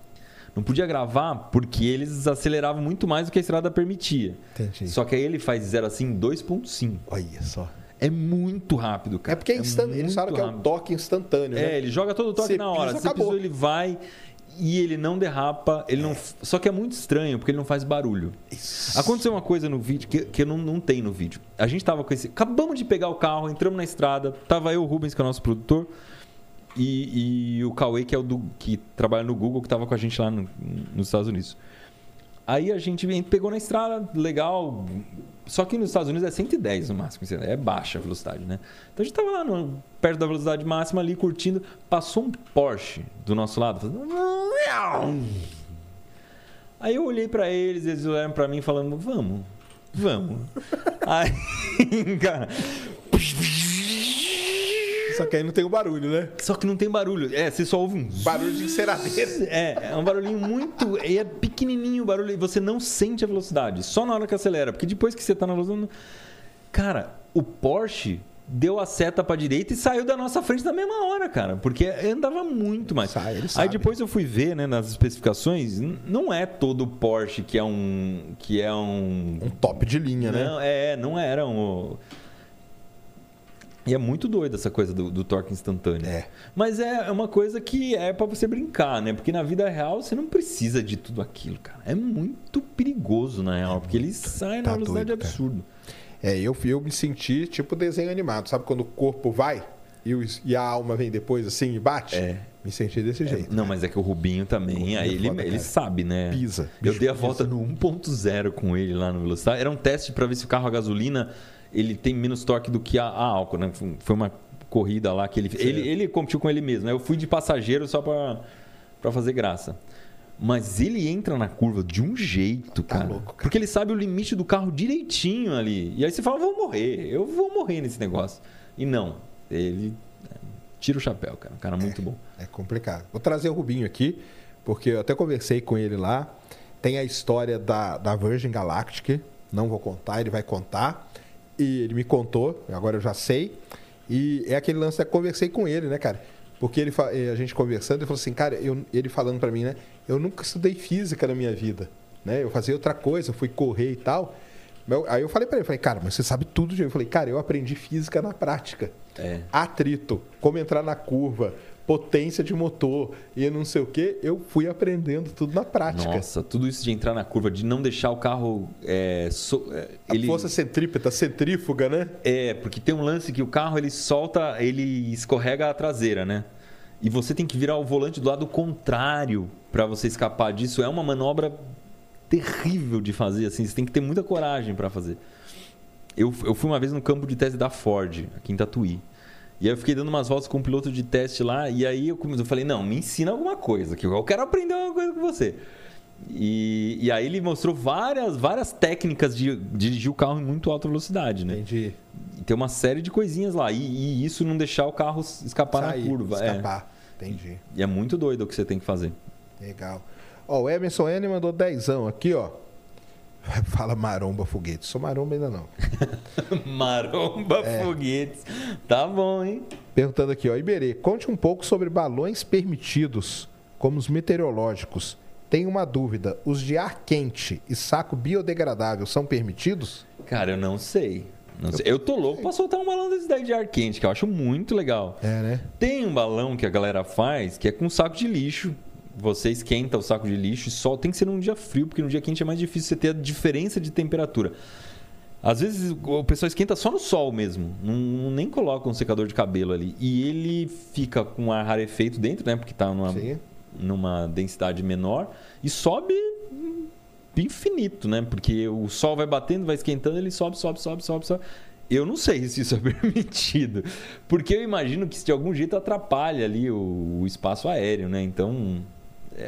Não podia gravar porque eles aceleravam muito mais do que a estrada permitia. entendi. Só que aí ele faz de 0 a 100 em 2.5. Olha só. É muito rápido, cara. É porque é instantâneo. Eles falam que é um toque instantâneo, É, né? ele joga todo o toque Você na hora. pisa, Você pisou, ele vai e ele não derrapa. Ele não... Só que é muito estranho, porque ele não faz barulho. Isso. Aconteceu uma coisa no vídeo que, que não, não tem no vídeo. A gente tava com esse. Acabamos de pegar o carro, entramos na estrada. Tava eu, o Rubens, que é o nosso produtor, e, e o Cauê, que é o do, que trabalha no Google, que tava com a gente lá no- nos Estados Unidos. Aí a gente pegou na estrada, legal. Só que nos Estados Unidos é 110 no máximo, é baixa a velocidade, né? Então a gente tava lá no- perto da velocidade máxima ali, curtindo. Passou um Porsche do nosso lado, fazendo. Aí eu olhei pra eles, eles olharam pra mim falando: Vamos, vamos. Aí, cara. Só que aí não tem o barulho, né? Só que não tem barulho. É, você só ouve um. Barulho de enceradeira. É, é um barulhinho muito. É pequenininho o barulho e você não sente a velocidade. Só na hora que acelera. Porque depois que você tá na velocidade. Cara, o Porsche deu a seta pra direita e saiu da nossa frente na mesma hora, cara. Porque andava muito mais. Sai, ele Aí sabe. depois eu fui ver, né, nas especificações, não é todo Porsche que é um. que é um. Um top de linha, né? Não, é, não era um. E é muito doido essa coisa do, do torque instantâneo. É. Mas é uma coisa que é pra você brincar, né? Porque na vida real você não precisa de tudo aquilo, cara. É muito perigoso, na real, porque ele sai Tá na velocidade doido, absurda. É, eu, eu me senti tipo desenho animado. Sabe quando o corpo vai e, o- e a alma vem depois assim e bate? É. Me senti desse jeito. Não, mas é que o Rubinho também, Rubinho é aí ele, foda, ele sabe, né? Pisa. Eu dei a pisa. volta no 1.0 com ele lá no Velocidade. Era um teste para ver se o carro a gasolina ele tem menos torque do que a, a álcool, né? Foi uma corrida lá que ele, ele ele competiu com ele mesmo. Né? Eu fui de passageiro só para fazer graça. Mas ele entra na curva de um jeito, Tá cara, louco, cara. Porque ele sabe o limite do carro direitinho ali. E aí você fala, vou morrer, eu vou morrer nesse negócio. E não. Ele é, tira o chapéu, cara. Um cara muito bom. É complicado. Vou trazer o Rubinho aqui, porque eu até conversei com ele lá. Tem a história da, da Virgin Galactic. Não vou contar, ele vai contar. E ele me contou, agora eu já sei. E é aquele lance que eu conversei com ele, né, cara? Porque ele, a gente conversando, ele falou assim, cara, eu, ele falando para mim, né? Eu nunca estudei física na minha vida, né? Eu fazia outra coisa, fui correr e tal. Aí eu falei para ele, falei, cara, mas você sabe tudo de Eu falei, cara, eu aprendi física na prática. É. Atrito, como entrar na curva, potência de motor e não sei o que, eu fui aprendendo tudo na prática. Nossa, tudo isso de entrar na curva, de não deixar o carro. É, so, é, ele... A força centrípeta, centrífuga, né? É, porque tem um lance que o carro ele solta, ele escorrega a traseira, né? E você tem que virar o volante do lado contrário para você escapar disso. É uma manobra terrível de fazer, assim. Você tem que ter muita coragem para fazer. Eu, eu fui uma vez no campo de teste da Ford, aqui em Tatuí. E aí eu fiquei dando umas voltas com um piloto de teste lá, e aí eu, eu falei, não, me ensina alguma coisa, que eu quero aprender uma coisa com você. E, e aí ele mostrou várias, várias técnicas de, de dirigir o carro em muito alta velocidade, né? Entendi. E tem uma série de coisinhas lá. E, e isso não deixar o carro escapar Sair, na curva. É. Escapar. É. Entendi. E é muito doido o que você tem que fazer. Legal. Ó, o Emerson N mandou dezão aqui, ó. Fala maromba foguetes. Sou maromba ainda não. maromba é. foguetes. Tá bom, hein? Perguntando aqui, ó. Iberê, conte um pouco sobre balões permitidos, como os meteorológicos. Tenho uma dúvida. Os de ar quente e saco biodegradável são permitidos? Cara, eu não sei. Não sei. Eu tô louco pra soltar um balão desse daí de ar quente, que eu acho muito legal. É, né? Tem um balão que a galera faz que é com saco de lixo você esquenta o saco de lixo e só tem que ser num dia frio, porque no dia quente é mais difícil você ter a diferença de temperatura. Às vezes o pessoal esquenta só no sol mesmo, não, nem coloca um secador de cabelo ali. E ele fica com ar rarefeito dentro, né? Porque está numa, numa densidade menor e sobe infinito, né? Porque o sol vai batendo, vai esquentando, ele sobe, sobe, sobe, sobe, sobe. Eu não sei se isso é permitido, porque eu imagino que de algum jeito atrapalha ali o, o espaço aéreo, né? Então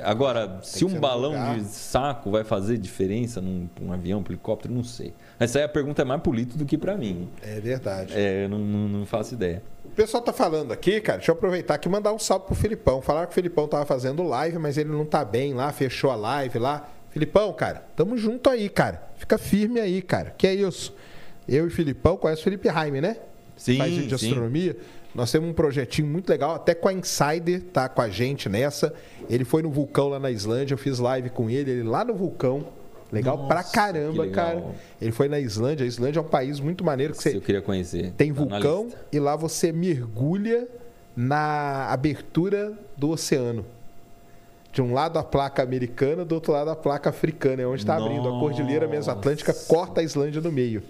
agora, Tem se um balão de saco vai fazer diferença num um avião, um helicóptero, não sei. Essa aí a pergunta é mais política do que para mim. É verdade. É, eu não, não, não, faço ideia. O pessoal tá falando aqui, cara, deixa eu aproveitar aqui e mandar um salve pro Filipão. Falaram que o Filipão tava fazendo live, mas ele não tá bem lá, fechou a live lá. Filipão, cara, tamo junto aí, cara. Fica firme aí, cara. Que é isso? Eu e Filipão, conhece o Felipe Jaime, né? Sim, Faz vídeo de astronomia. Nós temos um projetinho muito legal, até com a Insider, tá com a gente nessa. Ele foi no vulcão lá na Islândia, eu fiz live com ele, ele lá no vulcão. Legal Nossa, pra caramba, cara. Ele foi na Islândia. A Islândia é um país muito maneiro que você. Eu queria conhecer. Tem tá vulcão e lá você mergulha na abertura do oceano. De um lado a placa americana, do outro lado a placa africana. É onde está abrindo. A Cordilheira Mesoatlântica corta a Islândia no meio.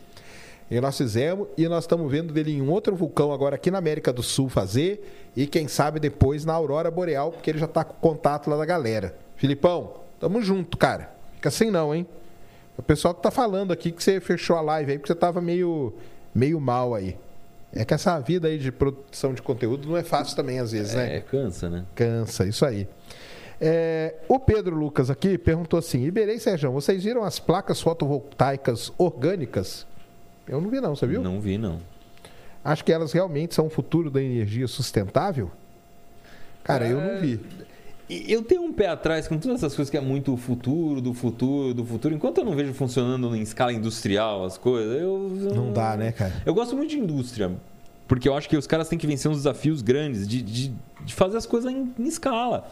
E nós fizemos e nós estamos vendo dele em um outro vulcão agora aqui na América do Sul fazer e quem sabe depois na Aurora Boreal, porque ele já está com contato lá da galera. Filipão, tamo junto, cara. Fica assim não, hein? O pessoal que tá falando aqui que você fechou a live aí porque você tava meio meio mal aí. É que essa vida aí de produção de conteúdo não é fácil também às vezes, né? É, cansa, né? Cansa, isso aí. É, o Pedro Lucas aqui perguntou assim: Iberei Sérgio, vocês viram as placas fotovoltaicas orgânicas eu não vi não, você viu? Não vi não. Acho que elas realmente são o futuro da energia sustentável? Cara, é... eu não vi. Eu tenho um pé atrás com todas essas coisas que é muito futuro, do futuro, do futuro. Enquanto eu não vejo funcionando em escala industrial as coisas, eu. Não dá, né, cara? Eu gosto muito de indústria. Porque eu acho que os caras têm que vencer uns desafios grandes de, de, de fazer as coisas em, em escala.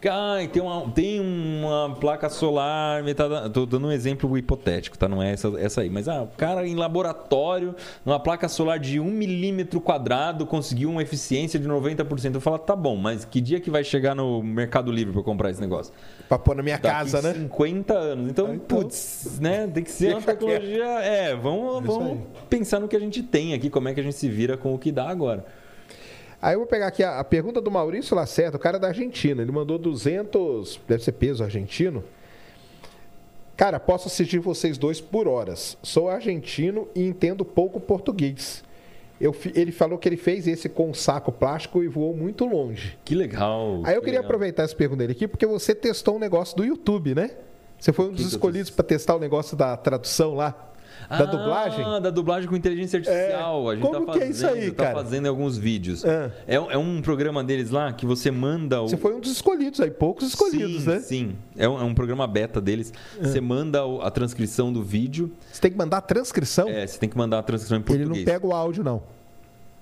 Porque ah, tem, uma, tem uma placa solar metada. Estou dando um exemplo hipotético, tá? Não é essa, essa aí. Mas ah, o cara em laboratório, numa placa solar de 1 milímetro quadrado, conseguiu uma eficiência de 90%. Eu falo, tá bom, mas que dia que vai chegar no Mercado Livre para comprar esse negócio? Para pôr na minha Daqui casa, né? 50 anos. Então, então, putz, né? Tem que ser uma tecnologia. É, vamos, vamos pensar no que a gente tem aqui, como é que a gente se vira com o que dá agora. Aí eu vou pegar aqui a, a pergunta do Maurício Lacerda, o cara da Argentina. Ele mandou 200, deve ser peso argentino. Cara, posso assistir vocês dois por horas. Sou argentino e entendo pouco português. Eu, ele falou que ele fez esse com saco plástico e voou muito longe. Que legal. Aí eu que queria legal. aproveitar essa pergunta dele aqui, porque você testou um negócio do YouTube, né? Você foi um dos escolhidos para testar o negócio da tradução lá. Da dublagem? Ah, da dublagem com inteligência artificial. É. A gente Como tá que fazendo, é isso aí, tá cara? fazendo alguns vídeos. É. É, é um programa deles lá que você manda o. Você foi um dos escolhidos aí, poucos escolhidos, sim, né? Sim, é um, é um programa beta deles. Você manda a transcrição do vídeo. Você tem que mandar a transcrição. É, você tem que mandar a transcrição em Ele português. não pega o áudio, não.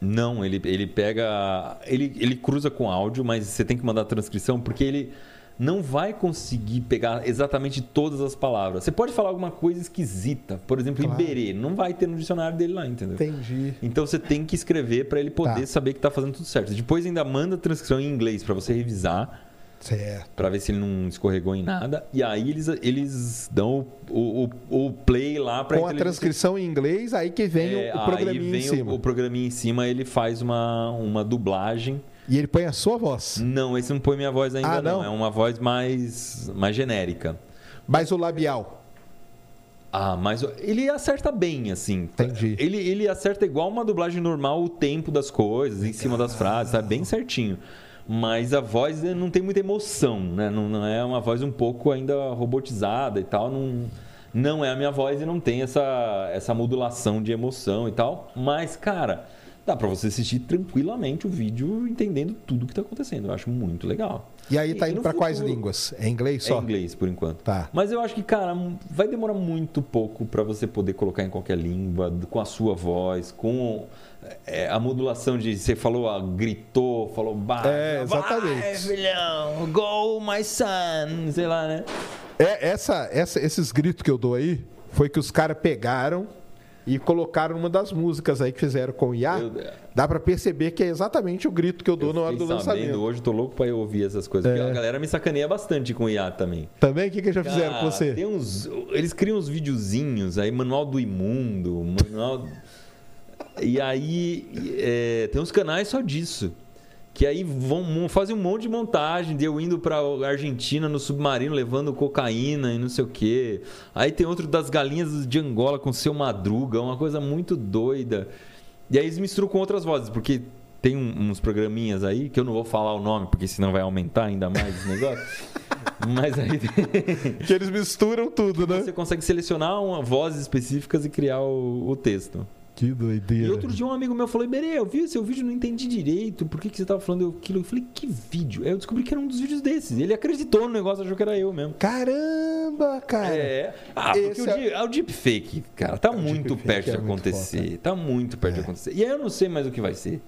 Não, ele, ele pega. Ele, ele cruza com áudio, mas você tem que mandar a transcrição porque ele não vai conseguir pegar exatamente todas as palavras. Você pode falar alguma coisa esquisita, por exemplo, Claro. iberê. Não vai ter no dicionário dele lá, entendeu? Entendi. Então você tem que escrever para ele poder Tá. saber que tá fazendo tudo certo. Depois ainda manda a transcrição em inglês para você revisar, Certo. para ver se ele não escorregou em nada. E aí eles, eles dão o, o, o play lá para Com a transcrição em inglês, aí que vem o- o, aí programinha vem em o- cima. O, programinha em cima, ele faz uma, uma dublagem. E ele põe a sua voz. Não, esse não põe minha voz ainda Ah, não. não? É uma voz mais, mais genérica. Mas o labial. Ah, mas ele acerta bem, assim. Entendi. Ele, ele acerta igual uma dublagem normal o tempo das coisas, em cima das frases, tá bem certinho. Mas a voz eh, não tem muita emoção, né? Não, não é uma voz um pouco ainda robotizada e tal. Não, não é a minha voz e não tem essa, essa modulação de emoção e tal. Mas, cara, dá pra você assistir tranquilamente o vídeo entendendo tudo que tá acontecendo. Eu acho muito legal. E aí tá E indo pra quais línguas? É inglês É só? inglês, por enquanto. Tá. Mas eu acho que, cara, vai demorar muito pouco para você poder colocar em qualquer língua, com a sua voz, com é, a modulação de. Você falou, ah, gritou, falou, bah, É, exatamente. Vai, filhão, go, my son, sei lá, né? É, essa, essa- esses gritos que eu dou aí foi que os caras pegaram e colocaram numa das músicas aí que fizeram com o IA. Eu- Dá pra perceber que é exatamente o grito que eu dou Eu na hora do sabendo, lançamento. hoje, tô louco pra eu ouvir essas coisas. É. a galera me sacaneia bastante com o IA também. Também? O que, que já fizeram Cara, com você? Tem uns, eles criam uns videozinhos aí, manual do imundo, manual. e aí é, tem uns canais só disso. Que aí vão fazem um monte de montagem de eu indo pra Argentina no submarino levando cocaína e não sei o quê. Aí tem outro das galinhas de Angola com seu madruga, uma coisa muito doida. E aí eles misturam com outras vozes, porque tem um- uns programinhas aí que eu não vou falar o nome, porque senão vai aumentar ainda mais esse negócio. Mas aí Que eles misturam tudo, né? você consegue selecionar uma vozes específicas e criar o, o texto. Que doideira. E outro dia um amigo meu falou, Iberê, eu vi seu vídeo, não entendi direito, por que, que você tava falando aquilo? Eu falei, que vídeo? Aí eu descobri que era um dos vídeos desses. Ele acreditou no negócio, achou que era eu mesmo. Caramba, cara. É. Ah, porque o, é- deep, o deepfake, cara, tá muito deepfake perto de é muito acontecer. foda. Tá muito perto de É. acontecer. E aí eu não sei mais o que vai ser.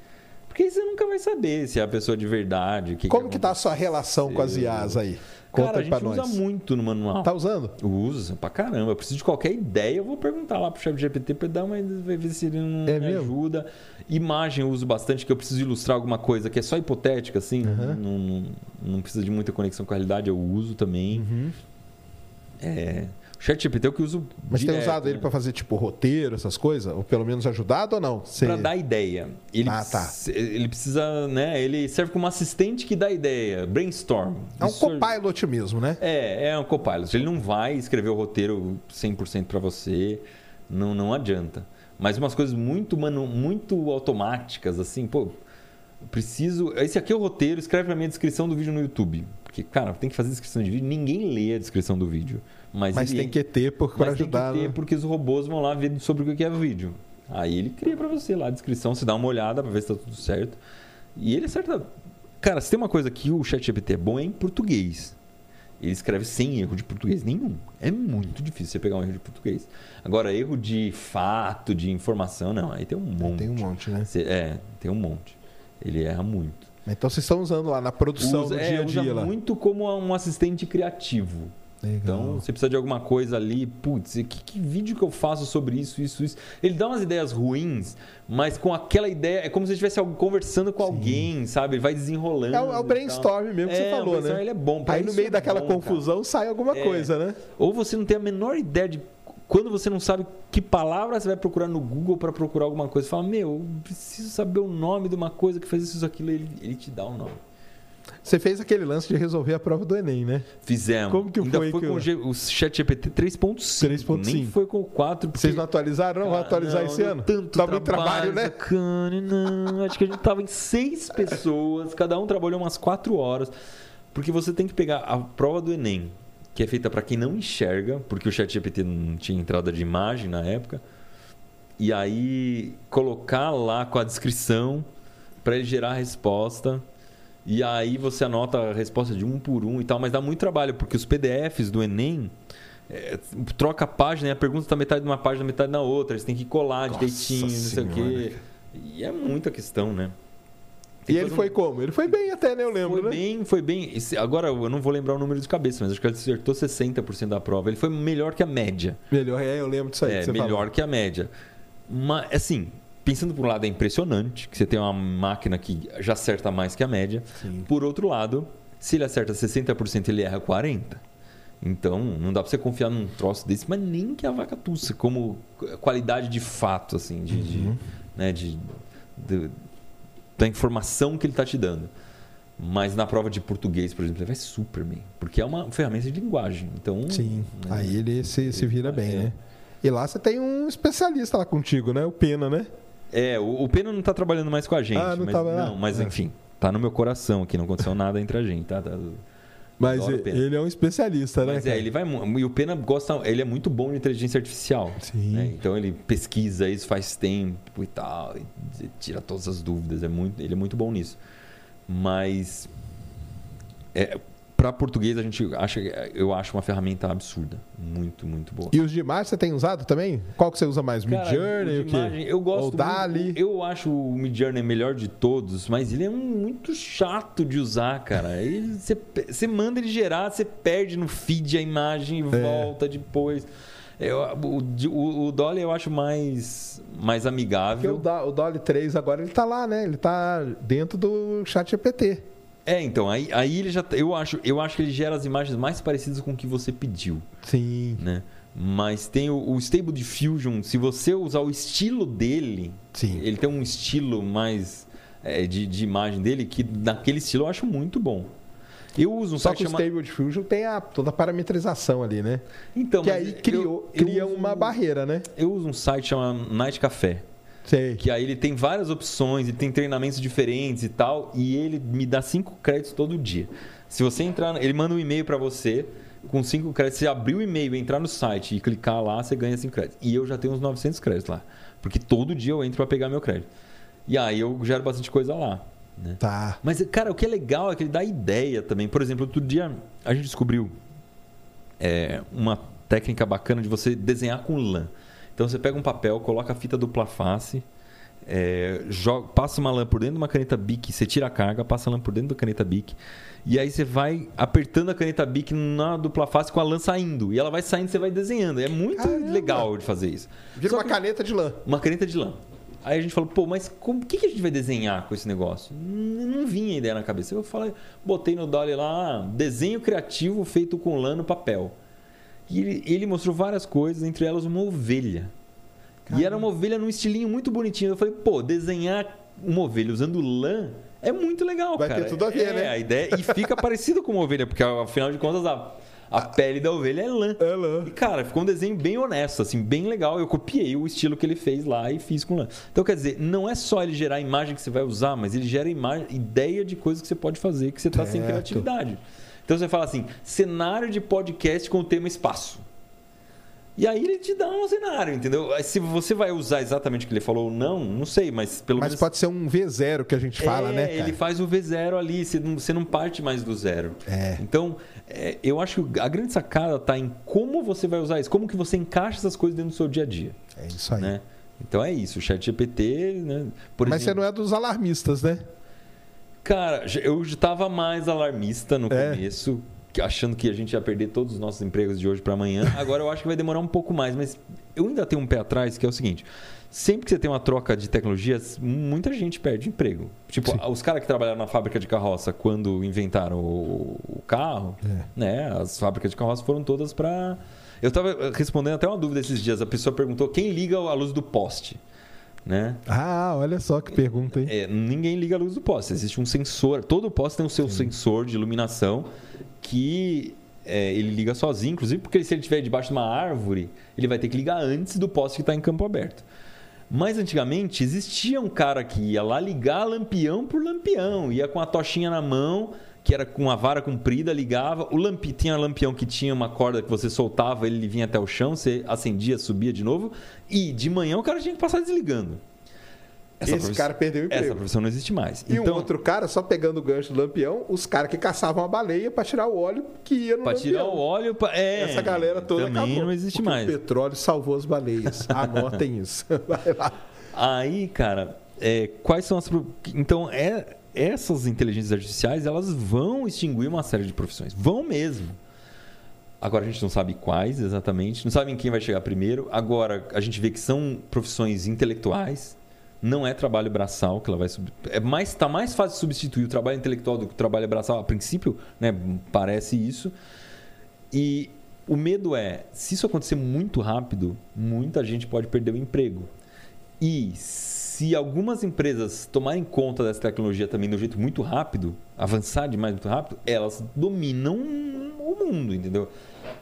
Porque aí você nunca vai saber se é a pessoa de verdade. Que Como que tá a sua relação com as IAs aí? Conta Cara, a gente usa nós. muito no manual. Tá usando? Usa pra caramba. Eu preciso de qualquer ideia, eu vou perguntar lá pro chat GPT pra dar uma vai ver se ele não É me ajuda. Imagem eu uso bastante, que eu preciso ilustrar alguma coisa que é só hipotética, assim. Uhum. Não, não, não precisa de muita conexão com a realidade, eu uso também. Uhum. É, o chat GPT é o que eu uso Mas tem direto, usado ele né? pra fazer tipo roteiro, essas coisas? Ou pelo menos ajudado ou não? Você- Pra dar ideia. Ele, Ah, tá. ele precisa, né? Ele serve como assistente que dá ideia, brainstorm. É um Isso- copilot mesmo, né? É, é um copilot. Ele não vai escrever o roteiro 100% para você, não, não adianta. Mas umas coisas muito, mano, muito automáticas, assim, pô, preciso. Esse aqui é o roteiro, escreve pra mim a descrição do vídeo no YouTube. Porque, cara, tem que fazer descrição de vídeo, ninguém lê a descrição do vídeo. Mas, Mas ele- tem que ter mas ajudar. Tem que ter, né? porque os robôs vão lá ver sobre o que é o vídeo. Aí ele cria pra você lá a descrição, você dá uma olhada pra ver se tá tudo certo. E ele acerta. Cara, se tem uma coisa que o ChatGPT é bom é em português. Ele escreve sem erro de português nenhum. É muito difícil você pegar um erro de português. Agora, erro de fato, de informação, não. Aí tem um monte. Tem um monte, né? Você- é, tem um monte. Ele erra muito. Então vocês estão usando lá na produção Usa, do é, dia a usa dia lá. muito como um assistente criativo. Legal. Então, você precisa de alguma coisa ali, putz, que, que vídeo que eu faço sobre isso, isso, isso. Ele dá umas ideias ruins, mas com aquela ideia, é como se estivesse conversando com alguém, sabe? Ele vai desenrolando. É o, é o e tal. brainstorm mesmo que É, você falou, brainstorm, né? Ele é bom. Aí no meio é daquela bom, cara. confusão sai alguma É. coisa, né? Ou você não tem a menor ideia de quando você não sabe que palavra você vai procurar no Google para procurar alguma coisa. Você fala, meu, eu preciso saber o nome de uma coisa que faz isso, aquilo. Ele, ele te dá o nome. Você fez aquele lance de resolver a prova do Enem, né? Fizemos. Como que Ainda foi foi que com eu- o G- o ChatGPT 3.5. 3.5. Nem foi com o 4. Vocês não atualizaram? Não, Cara, atualizar não, esse ano? Tanto muito trabalho, né? sacane, não. Acho que a gente tava em seis pessoas, cada um trabalhou umas quatro horas. Porque você tem que pegar a prova do Enem, que é feita para quem não enxerga, porque o ChatGPT não tinha entrada de imagem na época. E aí colocar lá com a descrição para ele gerar a resposta. E aí você anota a resposta de um por um e tal, mas dá muito trabalho, porque os PDFs do Enem é, troca a página e a pergunta está metade de uma página, metade na outra. Eles têm que colar Nossa direitinho, não sei o quê. E é muita questão, né? Tem E ele um- foi como? Ele foi bem até, né? Eu lembro, foi né? bem, foi bem. Agora eu não vou lembrar o número de cabeça, mas acho que ele acertou 60% da prova. Ele foi melhor que a média. Melhor, é, eu lembro disso aí. É, que você melhor falou. que a média. Mas, assim, pensando por um lado, é impressionante que você tem uma máquina que já acerta mais que a média. Sim. Por outro lado, se ele acerta 60%, ele erra 40%. Então, não dá pra você confiar num troço desse, mas nem que a vaca tussa, como qualidade de fato, assim, de, de, Uhum. né, de- de- da informação que ele tá te dando. Mas na prova de português, por exemplo, ele vai super bem. Porque é uma ferramenta de linguagem. Então, Sim. né, Aí ele se, se vira bem, É. né? E lá você tem um especialista lá contigo, né? O Pena, né? É, o, o Pena não tá trabalhando mais com a gente. Ah, não mas, tava lá? não, mas Ah. enfim, tá no meu coração aqui, não aconteceu nada entre a gente, tá? Tá- Mas e- Pena. ele é um especialista, né? Mas é, ele vai. E o Pena gosta. Ele é muito bom de inteligência artificial. Sim. né? Então ele pesquisa isso faz tempo e tal. E tira todas as dúvidas. É muito, ele é muito bom nisso. Mas. É, para português, a gente acha. Eu acho uma ferramenta absurda. Muito, muito boa. E os de imagem você tem usado também? Qual que você usa mais? Midjourney? o imagem, eu gosto Ou Dali? muito- eu acho o Midjourney melhor de todos, mas ele é um- muito chato de usar, cara. Ele- Você você manda ele gerar, você perde no feed a imagem e É. volta depois. Eu, o, o, o Dolly eu acho mais, mais Porque o, amigável. Do- o Dolly 3 agora ele tá lá, né? Ele tá dentro do chat GPT. É, então, aí, aí ele já. Eu acho, eu acho que ele gera as imagens mais parecidas com o que você pediu. Sim. né? Mas tem o, o Stable Diffusion, se você usar o estilo dele, Sim. ele tem um estilo mais é, de, de imagem dele que naquele estilo eu acho muito bom. Eu uso um Só site que o chama... Stable Diffusion tem a, toda a parametrização ali, né? Então, que aí eu- criou, eu cria uso- uma barreira, né? Eu uso um site chamado Night Café, Sei. que aí ele tem várias opções, ele tem treinamentos diferentes e tal, e ele me dá cinco créditos todo dia. Se você entrar, ele manda um e-mail para você com cinco créditos. Você abrir o e-mail, entrar no site e clicar lá, você ganha cinco créditos. E eu já tenho uns 900 créditos lá, porque todo dia eu entro para pegar meu crédito. E aí eu gero bastante coisa lá, né? Tá. Mas, cara, o que é legal é que ele dá ideia também. Por exemplo, outro dia a gente descobriu é, uma técnica bacana de você desenhar com lã. Então você pega um papel, coloca a fita dupla face, é, joga- passa uma lã por dentro de uma caneta Bic, você tira a carga, passa a lã por dentro da caneta Bic, e aí você vai apertando a caneta Bic na dupla face com a lã saindo. E ela vai saindo, você vai desenhando. É muito Caramba! legal de fazer isso. Vira Só uma que- caneta de lã. uma caneta de lã. Aí a gente falou, pô, mas o que, que a gente vai desenhar com esse negócio? N- Não vinha ideia na cabeça. Eu falei, botei no Dolly lá, ah, desenho criativo feito com lã no papel. E ele, ele mostrou várias coisas, entre elas uma ovelha. E era uma ovelha num estilinho muito bonitinho. Eu falei, pô, desenhar uma ovelha usando lã é muito legal, Vai cara. ter tudo a ver, é, né? A ideia, e fica parecido com uma ovelha, porque afinal de contas a, a pele da ovelha é lã. É lã. E, cara, ficou um desenho bem honesto, assim, bem legal. Eu copiei o estilo que ele fez lá e fiz com lã. Então, quer dizer, não é só ele gerar a imagem que você vai usar, mas ele gera imagem, ideia de coisas que você pode fazer que você está sem criatividade. Então você fala assim: cenário de podcast com o tema espaço. E aí ele te dá um cenário, entendeu? Se você vai usar exatamente o que ele falou ou não, não sei, mas pelo Mas menos. pode ser um V0 que a gente fala, é, né, cara? Ele faz o V0 ali, você não, você não parte mais do zero. É. Então, é, eu acho que a grande sacada está em como você vai usar isso, como que você encaixa essas coisas dentro do seu dia a dia. É isso aí. Né? Então é isso, o chat GPT, né? Por Mas você exemplo, não é dos alarmistas, né? Cara, eu estava mais alarmista no É. começo, achando que a gente ia perder todos os nossos empregos de hoje para amanhã. Agora eu acho que vai demorar um pouco mais, mas eu ainda tenho um pé atrás, que é o seguinte: sempre que você tem uma troca de tecnologias, muita gente perde emprego. Tipo, Sim. os caras que trabalharam na fábrica de carroça quando inventaram o, o carro, É. né? As fábricas de carroça foram todas para. Eu estava respondendo até uma dúvida esses dias. A pessoa perguntou quem liga a luz do poste, né? Ah, olha só que pergunta, hein? É, ninguém liga a luz do poste. Existe um sensor. Todo poste tem o seu sensor de iluminação que é, ele liga sozinho, inclusive porque se ele estiver debaixo de uma árvore, ele vai ter que ligar antes do poste que está em campo aberto. Mas antigamente existia um cara que ia lá ligar lampião por lampião, ia com a tochinha na mão que era com uma vara comprida, ligava. O lampi, tinha um lampião que tinha uma corda que você soltava, ele vinha até o chão, você acendia, subia de novo. E de manhã o cara tinha que passar desligando. Essa Esse cara perdeu o emprego. Essa profissão não existe mais. E então, um outro cara, só pegando o gancho do lampião, os caras que caçavam a baleia para tirar o óleo que ia no pra lampião. tirar o óleo... Pra... É, Essa galera toda também acabou. não existe mais. O petróleo salvou as baleias. Anotem isso. Vai lá. Aí, cara, é, quais são as... Então, é, essas inteligências artificiais, elas vão extinguir uma série de profissões. Vão mesmo. Agora a gente não sabe quais exatamente, não sabe em quem vai chegar primeiro. Agora a gente vê que são profissões intelectuais, não é trabalho braçal que ela vai sub... é mais está mais fácil substituir o trabalho intelectual do que o trabalho braçal a princípio né parece isso e o medo é se isso acontecer muito rápido muita gente pode perder o emprego e se algumas empresas tomarem conta dessa tecnologia também de um jeito muito rápido avançar demais muito rápido elas dominam o mundo entendeu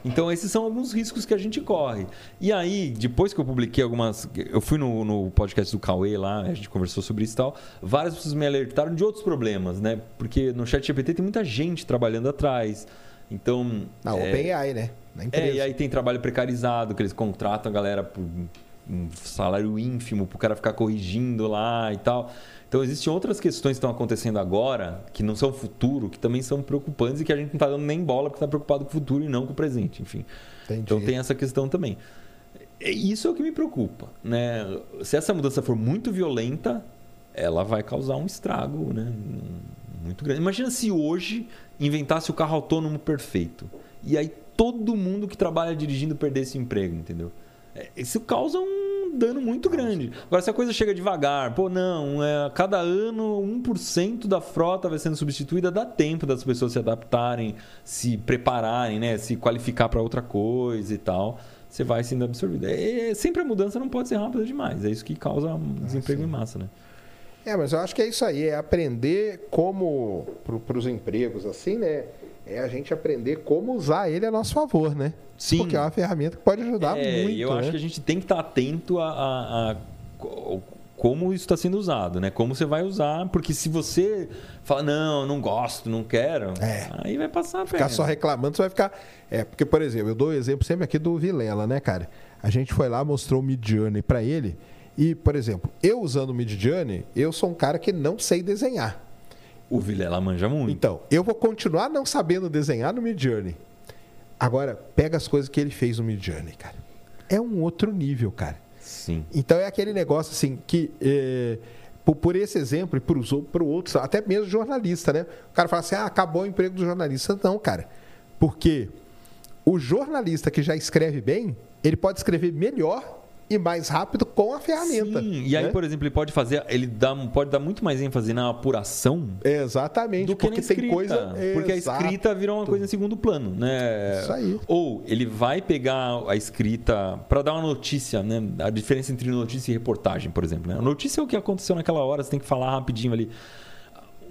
então, esses são alguns riscos que a gente corre. E aí, depois que eu publiquei algumas. Eu fui no, no podcast do Cauê lá, a gente conversou sobre isso e tal. Várias pessoas me alertaram de outros problemas, né? Porque no Chat GPT tem muita gente trabalhando atrás. Então. Na é, OpenAI, né? Na empresa. É, e aí tem trabalho precarizado, que eles contratam a galera por um salário ínfimo, para o cara ficar corrigindo lá e tal. Então, existem outras questões que estão acontecendo agora, que não são futuro, que também são preocupantes e que a gente não está dando nem bola porque está preocupado com o futuro e não com o presente, enfim. Entendi. Então, tem essa questão também. Isso é o que me preocupa. Né? Se essa mudança for muito violenta, ela vai causar um estrago né? muito grande. Imagina se hoje inventasse o carro autônomo perfeito. E aí todo mundo que trabalha dirigindo perdesse emprego, entendeu? É, isso causa um dano muito grande. Agora, se a coisa chega devagar, pô, não, é, cada ano 1% da frota vai sendo substituída, dá tempo das pessoas se adaptarem, se prepararem, né, se qualificar para outra coisa e tal. Você vai sendo absorvido. É, é, sempre a mudança não pode ser rápida demais. É isso que causa um ah, desemprego ah, em massa, né? É, mas eu acho que é isso aí, é aprender como para os empregos, assim, né? É a gente aprender como usar ele a nosso favor, né? Sim. Porque é uma ferramenta que pode ajudar é, muito. Eu né? acho que a gente tem que estar atento a, a, a como isso está sendo usado, né? Como você vai usar, porque se você fala, não, não gosto, não quero, é. aí vai passar a Ficar só reclamando, você vai ficar. É, porque, por exemplo, eu dou o exemplo sempre aqui do Vilela, né, cara? A gente foi lá, mostrou o Midjourney para ele. E, por exemplo, eu usando o Midjourney, eu sou um cara que não sei desenhar. O Vilela manja muito. Então, eu vou continuar não sabendo desenhar no Midjourney. Agora, pega as coisas que ele fez no Midjourney, cara. É um outro nível, cara. Sim. Então é aquele negócio assim que. É, por, por, esse exemplo e para o outros, até mesmo jornalista, né? O cara fala assim: ah, acabou o emprego do jornalista. Não, cara. Porque o jornalista que já escreve bem, ele pode escrever melhor e mais rápido com a ferramenta. Sim. E aí, né? por exemplo, ele pode fazer, ele dá, pode dar muito mais ênfase na apuração. Exatamente, do que porque tem coisa. Porque Exato. a escrita virou uma coisa em segundo plano, né? Isso aí. Ou ele vai pegar a escrita para dar uma notícia, né? A diferença entre notícia e reportagem, por exemplo. Né? A notícia é o que aconteceu naquela hora, você tem que falar rapidinho ali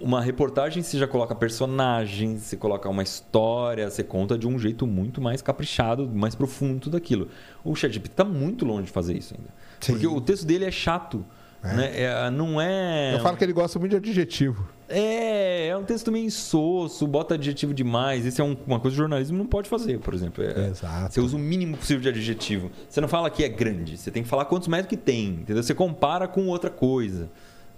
uma reportagem você já coloca personagens, você coloca uma história, você conta de um jeito muito mais caprichado, mais profundo tudo aquilo. O ChatGPT está muito longe de fazer isso ainda. Sim. Porque o texto dele é chato. É. Né? É, não é. Eu falo que ele gosta muito de adjetivo. É, é um texto meio insosso, bota adjetivo demais. Isso é um, uma coisa que o jornalismo não pode fazer, por exemplo. É, Exato. Você usa o mínimo possível de adjetivo. Você não fala que é grande, você tem que falar quantos metros que tem, entendeu? Você compara com outra coisa.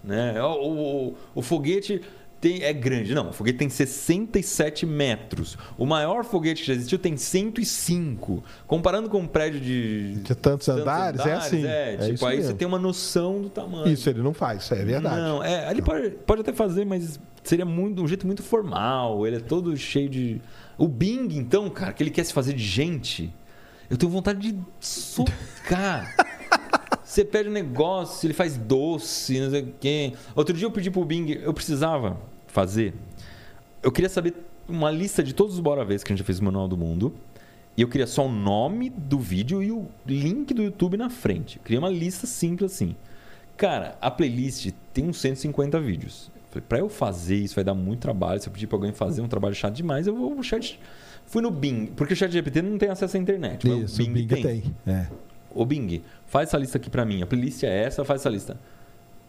Né? O, o, o foguete tem, é grande. Não, o foguete tem 67 metros. O maior foguete que já existiu tem 105. Comparando com um prédio de, de tantos, tantos andares, é andares, é assim. É, é tipo, aí mesmo. você tem uma noção do tamanho. Isso ele não faz, isso é verdade. Não, é, ele pode, pode até fazer, mas seria muito, um jeito muito formal. Ele é todo cheio de. O Bing, então, cara, que ele quer se fazer de gente. Eu tenho vontade de socar. Você pede um negócio, ele faz doce, não sei o quê. Outro dia eu pedi pro Bing, eu precisava fazer. Eu queria saber uma lista de todos os Bora Vez que a gente já fez no Manual do Mundo. E eu queria só o nome do vídeo e o link do YouTube na frente. Eu queria uma lista simples assim. Cara, a playlist tem uns 150 vídeos. Pra eu fazer isso vai dar muito trabalho. Se eu pedir pra alguém fazer um trabalho chato demais, eu vou no chat. Fui no Bing, porque o chat GPT não tem acesso à internet. Isso, o Bing, o Bing tem. tem. É. Ô Bing, faz essa lista aqui para mim. A playlist é essa, faz essa lista.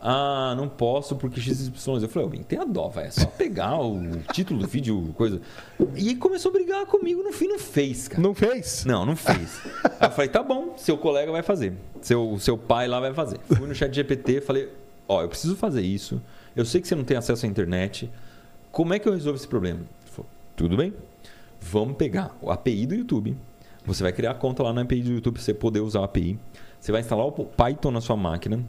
Ah, não posso porque XY. Eu falei, oh, tem a dó, vai. É só pegar o título do vídeo, coisa. E começou a brigar comigo, no fim não fez, cara. Não fez? Não, não fez. Aí eu falei, tá bom, seu colega vai fazer. Seu, seu pai lá vai fazer. Fui no chat GPT, falei, ó, oh, eu preciso fazer isso. Eu sei que você não tem acesso à internet. Como é que eu resolvo esse problema? Ele falou, tudo bem. Vamos pegar o API do YouTube. Você vai criar a conta lá na API do YouTube para você poder usar a API. Você vai instalar o Python na sua máquina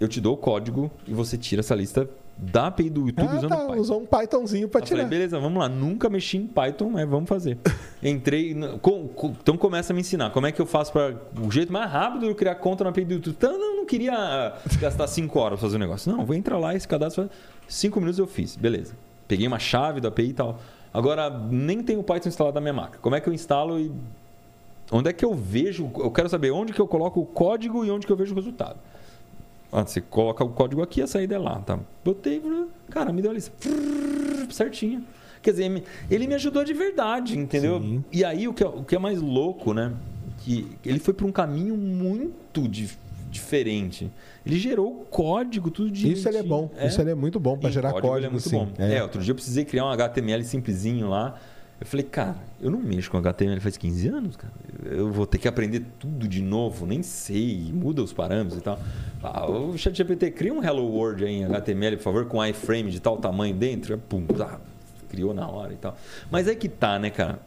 eu te dou o código e você tira essa lista da API do YouTube ah, usando tá, Python. Usou um Pythonzinho para tirar. Falei, beleza, vamos lá. Nunca mexi em Python, mas vamos fazer. Entrei. Com, com, então começa a me ensinar. Como é que eu faço para o jeito mais rápido de eu criar conta na API do YouTube? Então eu não queria gastar 5 horas para fazer o um negócio. Não, vou entrar lá, esse cadastro. 5 minutos eu fiz. Beleza. Peguei uma chave da API e tal. Agora, nem tenho o Python instalado na minha máquina. Como é que eu instalo e. Onde é que eu vejo? Eu quero saber onde que eu coloco o código e onde que eu vejo o resultado. Ah, você coloca o código aqui, a saída é lá, tá? Botei, cara, me deu a lista. Certinho. Quer dizer, ele me ajudou de verdade, entendeu? Sim. E aí o que, é, o que é mais louco, né? Que ele foi para um caminho muito di diferente. Ele gerou o código, tudo de Isso ele é bom. É. Isso ele é muito bom para gerar código. código ele é muito sim. bom. É. é, outro dia eu precisei criar um HTML simplesinho lá. Eu falei, cara, eu não mexo com HTML faz 15 anos, cara. Eu vou ter que aprender tudo de novo, nem sei, muda os parâmetros e tal. Ah, o ChatGPT cria um Hello World aí em HTML, por favor, com iframe de tal tamanho dentro. Pum, ah, criou na hora e tal. Mas é que tá, né, cara?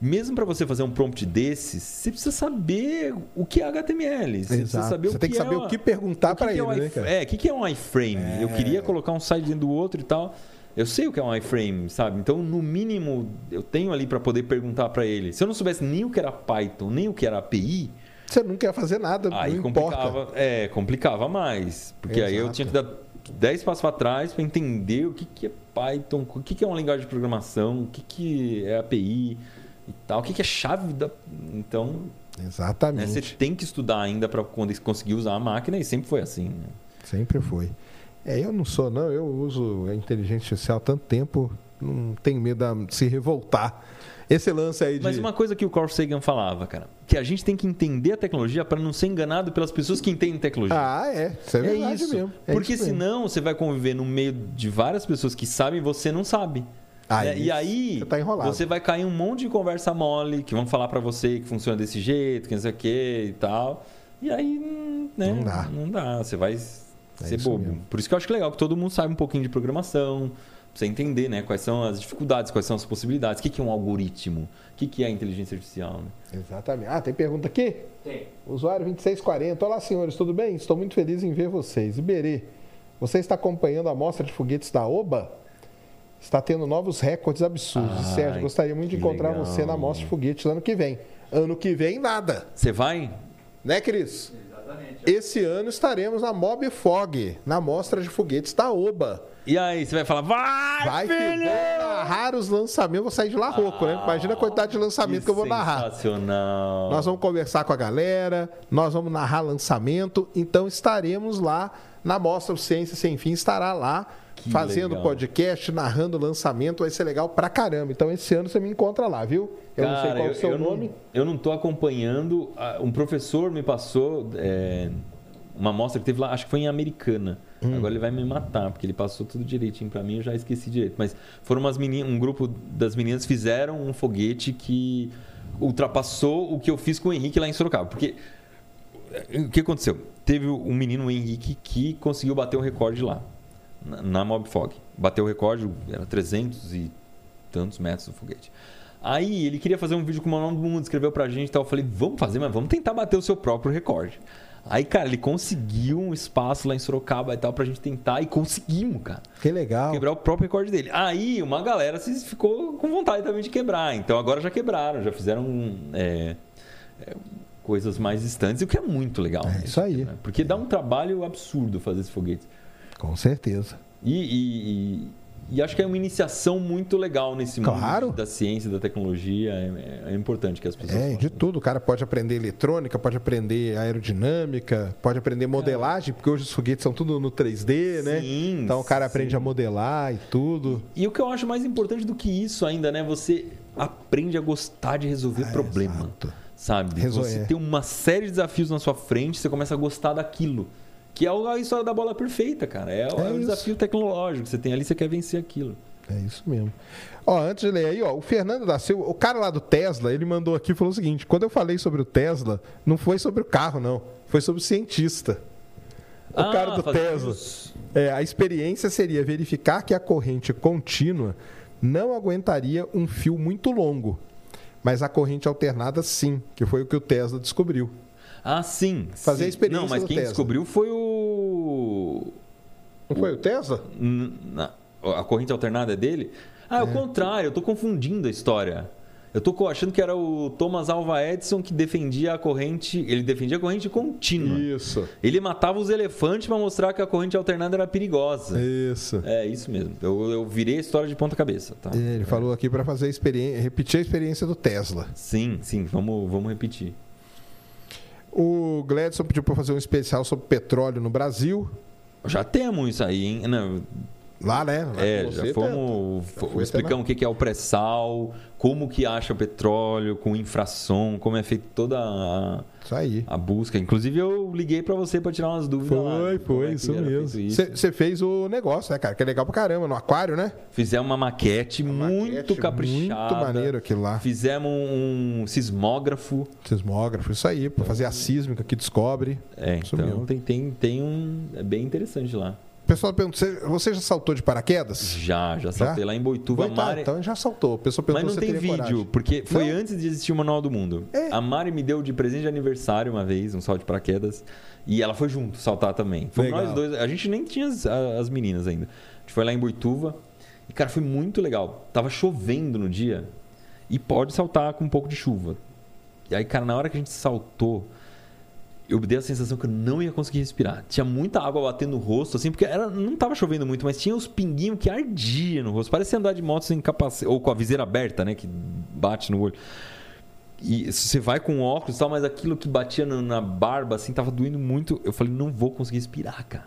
Mesmo para você fazer um prompt desses, você precisa saber o que é HTML. Você, precisa saber você o tem que, que saber é o que perguntar para ele, é né, cara? É, o que, que é um iframe? É... Eu queria colocar um site dentro do outro e tal. Eu sei o que é um iframe, sabe? Então, no mínimo, eu tenho ali para poder perguntar para ele. Se eu não soubesse nem o que era Python, nem o que era API, você não quer fazer nada, aí não complicava, importa. É, complicava mais. Porque Exato. aí eu tinha que dar 10 passos para trás para entender o que, que é Python, o que, que é uma linguagem de programação, o que, que é API e tal, o que, que é chave da. Então. Exatamente. Né, você tem que estudar ainda para conseguir usar a máquina e sempre foi assim. Né? Sempre foi. É, eu não sou, não. Eu uso a inteligência artificial há tanto tempo, não tenho medo de se revoltar. Esse lance aí de. Mas uma coisa que o Carl Sagan falava, cara, que a gente tem que entender a tecnologia para não ser enganado pelas pessoas que entendem tecnologia. Ah, é. Isso é, é verdade isso. mesmo. É Porque isso mesmo. senão você vai conviver no meio de várias pessoas que sabem e você não sabe. Ah, né? E aí você, tá você, vai cair um monte de conversa mole que vão falar para você que funciona desse jeito, que não sei o que e tal. E aí, né? Não dá. Não dá. Você vai é ser bobo. Mesmo. Por isso que eu acho que é legal que todo mundo saiba um pouquinho de programação, pra você entender né, quais são as dificuldades, quais são as possibilidades, o que, que é um algoritmo, o que, que é inteligência artificial. Né? Exatamente. Ah, tem pergunta aqui? Tem. Usuário 2640. Olá, senhores, tudo bem? Estou muito feliz em ver vocês. Iberê, você está acompanhando a mostra de foguetes da OBA? Está tendo novos recordes absurdos. Ai, Sérgio, gostaria muito de encontrar legal. você na mostra de foguetes ano que vem. Ano que vem, nada. Você vai? Né, Cris? Esse ano estaremos na Mob Fog, na mostra de foguetes da OBA. E aí, você vai falar, vai, vai filho! que vou narrar os lançamentos, vou sair de lá rouco, ah, né? Imagina a quantidade de lançamento que, que eu vou narrar. Sensacional. Nós vamos conversar com a galera, nós vamos narrar lançamento, então estaremos lá na mostra o Ciência Sem Fim estará lá que fazendo legal. podcast, narrando lançamento, vai ser legal pra caramba. Então esse ano você me encontra lá, viu? Eu Cara, não sei qual é o seu nome. Não, eu não tô acompanhando. Um professor me passou é, uma amostra que teve lá, acho que foi em Americana. Hum. Agora ele vai me matar, porque ele passou tudo direitinho para mim, eu já esqueci direito. Mas foram umas meninas, um grupo das meninas fizeram um foguete que ultrapassou o que eu fiz com o Henrique lá em Sorocaba. Porque o que aconteceu? Teve um menino, o Henrique, que conseguiu bater o recorde lá na Mobfog. Bateu o recorde, era 300 e tantos metros do foguete. Aí ele queria fazer um vídeo com o maior nome do mundo, escreveu pra gente e tal. Eu falei, vamos fazer, mas vamos tentar bater o seu próprio recorde. Aí, cara, ele conseguiu um espaço lá em Sorocaba e tal pra gente tentar e conseguimos, cara. Que legal. Quebrar o próprio recorde dele. Aí uma galera ficou com vontade também de quebrar. Então agora já quebraram, já fizeram é, é, coisas mais distantes, o que é muito legal. É isso aí. Né? Porque dá um trabalho absurdo fazer esse foguete. Com certeza. E, e, e, e, acho que é uma iniciação muito legal nesse claro. mundo da ciência, da tecnologia. É, é importante que as pessoas. É, de tudo. O cara pode aprender eletrônica, pode aprender aerodinâmica, pode aprender modelagem, porque hoje os foguetes são tudo no 3D, né? Sim, então o cara aprende sim. a modelar e tudo. E o que eu acho mais importante do que isso ainda, né? Você aprende a gostar de resolver ah, problema. Exato. Sabe? Resol... Você é. tem uma série de desafios na sua frente, você começa a gostar daquilo. Que é a história da bola perfeita, cara. É, É é o desafio tecnológico que você tem ali, você quer vencer aquilo. É isso mesmo. Ó, antes de ler aí, ó, o Fernando da Silva, o cara lá do Tesla, ele mandou aqui e falou o seguinte: quando eu falei sobre o Tesla, não foi sobre o carro, não. Foi sobre o cientista. O Ah, cara do Tesla. É, a experiência seria verificar que a corrente contínua não aguentaria um fio muito longo. Mas a corrente alternada, sim, que foi o que o Tesla descobriu. Ah, sim. Fazer sim. a experiência Não, mas quem Tesla. descobriu foi o. Não foi o Tesla? A corrente alternada é dele? Ah, é o contrário, eu tô confundindo a história. Eu tô achando que era o Thomas Alva Edison que defendia a corrente. Ele defendia a corrente contínua. Isso. Ele matava os elefantes para mostrar que a corrente alternada era perigosa. Isso. É isso mesmo. Eu, eu virei a história de ponta cabeça, tá? Ele falou aqui para fazer a experiência, repetir a experiência do Tesla. Sim, sim, vamos, vamos repetir. O Gladson pediu para fazer um especial sobre petróleo no Brasil. Já temos isso aí, hein? Não, Lá, né? Lá é, já fomos, tá- já explicamos o que é o pré-sal, como que acha o petróleo, com infração, como é feita toda a, Isso aí. a busca. Inclusive, eu liguei para você para tirar umas dúvidas lá. Foi, como foi, é que isso mesmo. Você fez o negócio, né, cara? Que é legal pra caramba, no aquário, né? Fizemos uma maquete muito Maquete caprichada. Muito maneiro aquilo lá. Fizemos um sismógrafo. Sismógrafo, isso aí, pra fazer a sísmica que descobre. É, Isso então mesmo. tem, tem, tem um. É bem interessante lá. O pessoal pergunta, você, já saltou de paraquedas? Já, já saltei lá em Boituva. Foi, tá, Mari- então já saltou. O pessoal Mas perguntou não se tem vídeo, coragem. porque foi Não? antes de existir o Manual do Mundo. É. A Mari me deu de presente de aniversário uma vez, um salto de paraquedas. E ela foi junto saltar também. Fomos nós dois. A gente nem tinha as, as meninas ainda. A gente foi lá em Boituva. E, cara, foi muito legal. Tava chovendo no dia. E pode saltar com um pouco de chuva. E aí, cara, na hora que a gente saltou, eu dei a sensação que eu não ia conseguir respirar. Tinha muita água batendo no rosto, assim, porque era, não tava chovendo muito, mas tinha os pinguinhos que ardia no rosto. Parecia andar de moto sem capacete, ou com a viseira aberta, né, que bate no olho. E você vai com óculos e tal, mas aquilo que batia na, na barba, assim, tava doendo muito. Eu falei, não vou conseguir respirar, cara.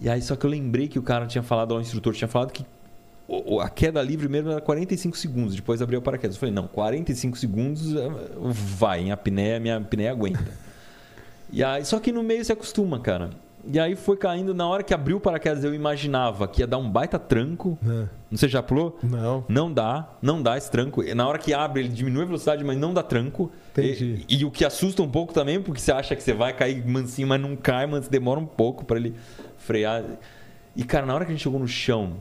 E aí, só que eu lembrei que o cara tinha falado, o instrutor tinha falado que a queda livre mesmo era 45 segundos, depois abriu o paraquedas. Eu falei, não, 45 segundos eh, vai, em apneia, minha apneia aguenta. E aí, só que no meio se acostuma, cara. E aí foi caindo, na hora que abriu o paraquedas, eu imaginava que ia dar um baita tranco. É. Não sei, já pulou? Não. Não dá, não dá esse tranco. Na hora que abre, ele diminui a velocidade, mas não dá tranco. Entendi. E, e o que assusta um pouco também, porque você acha que você vai cair mansinho, mas não cai, mas demora um pouco para ele frear. E, cara, na hora que a gente chegou no chão,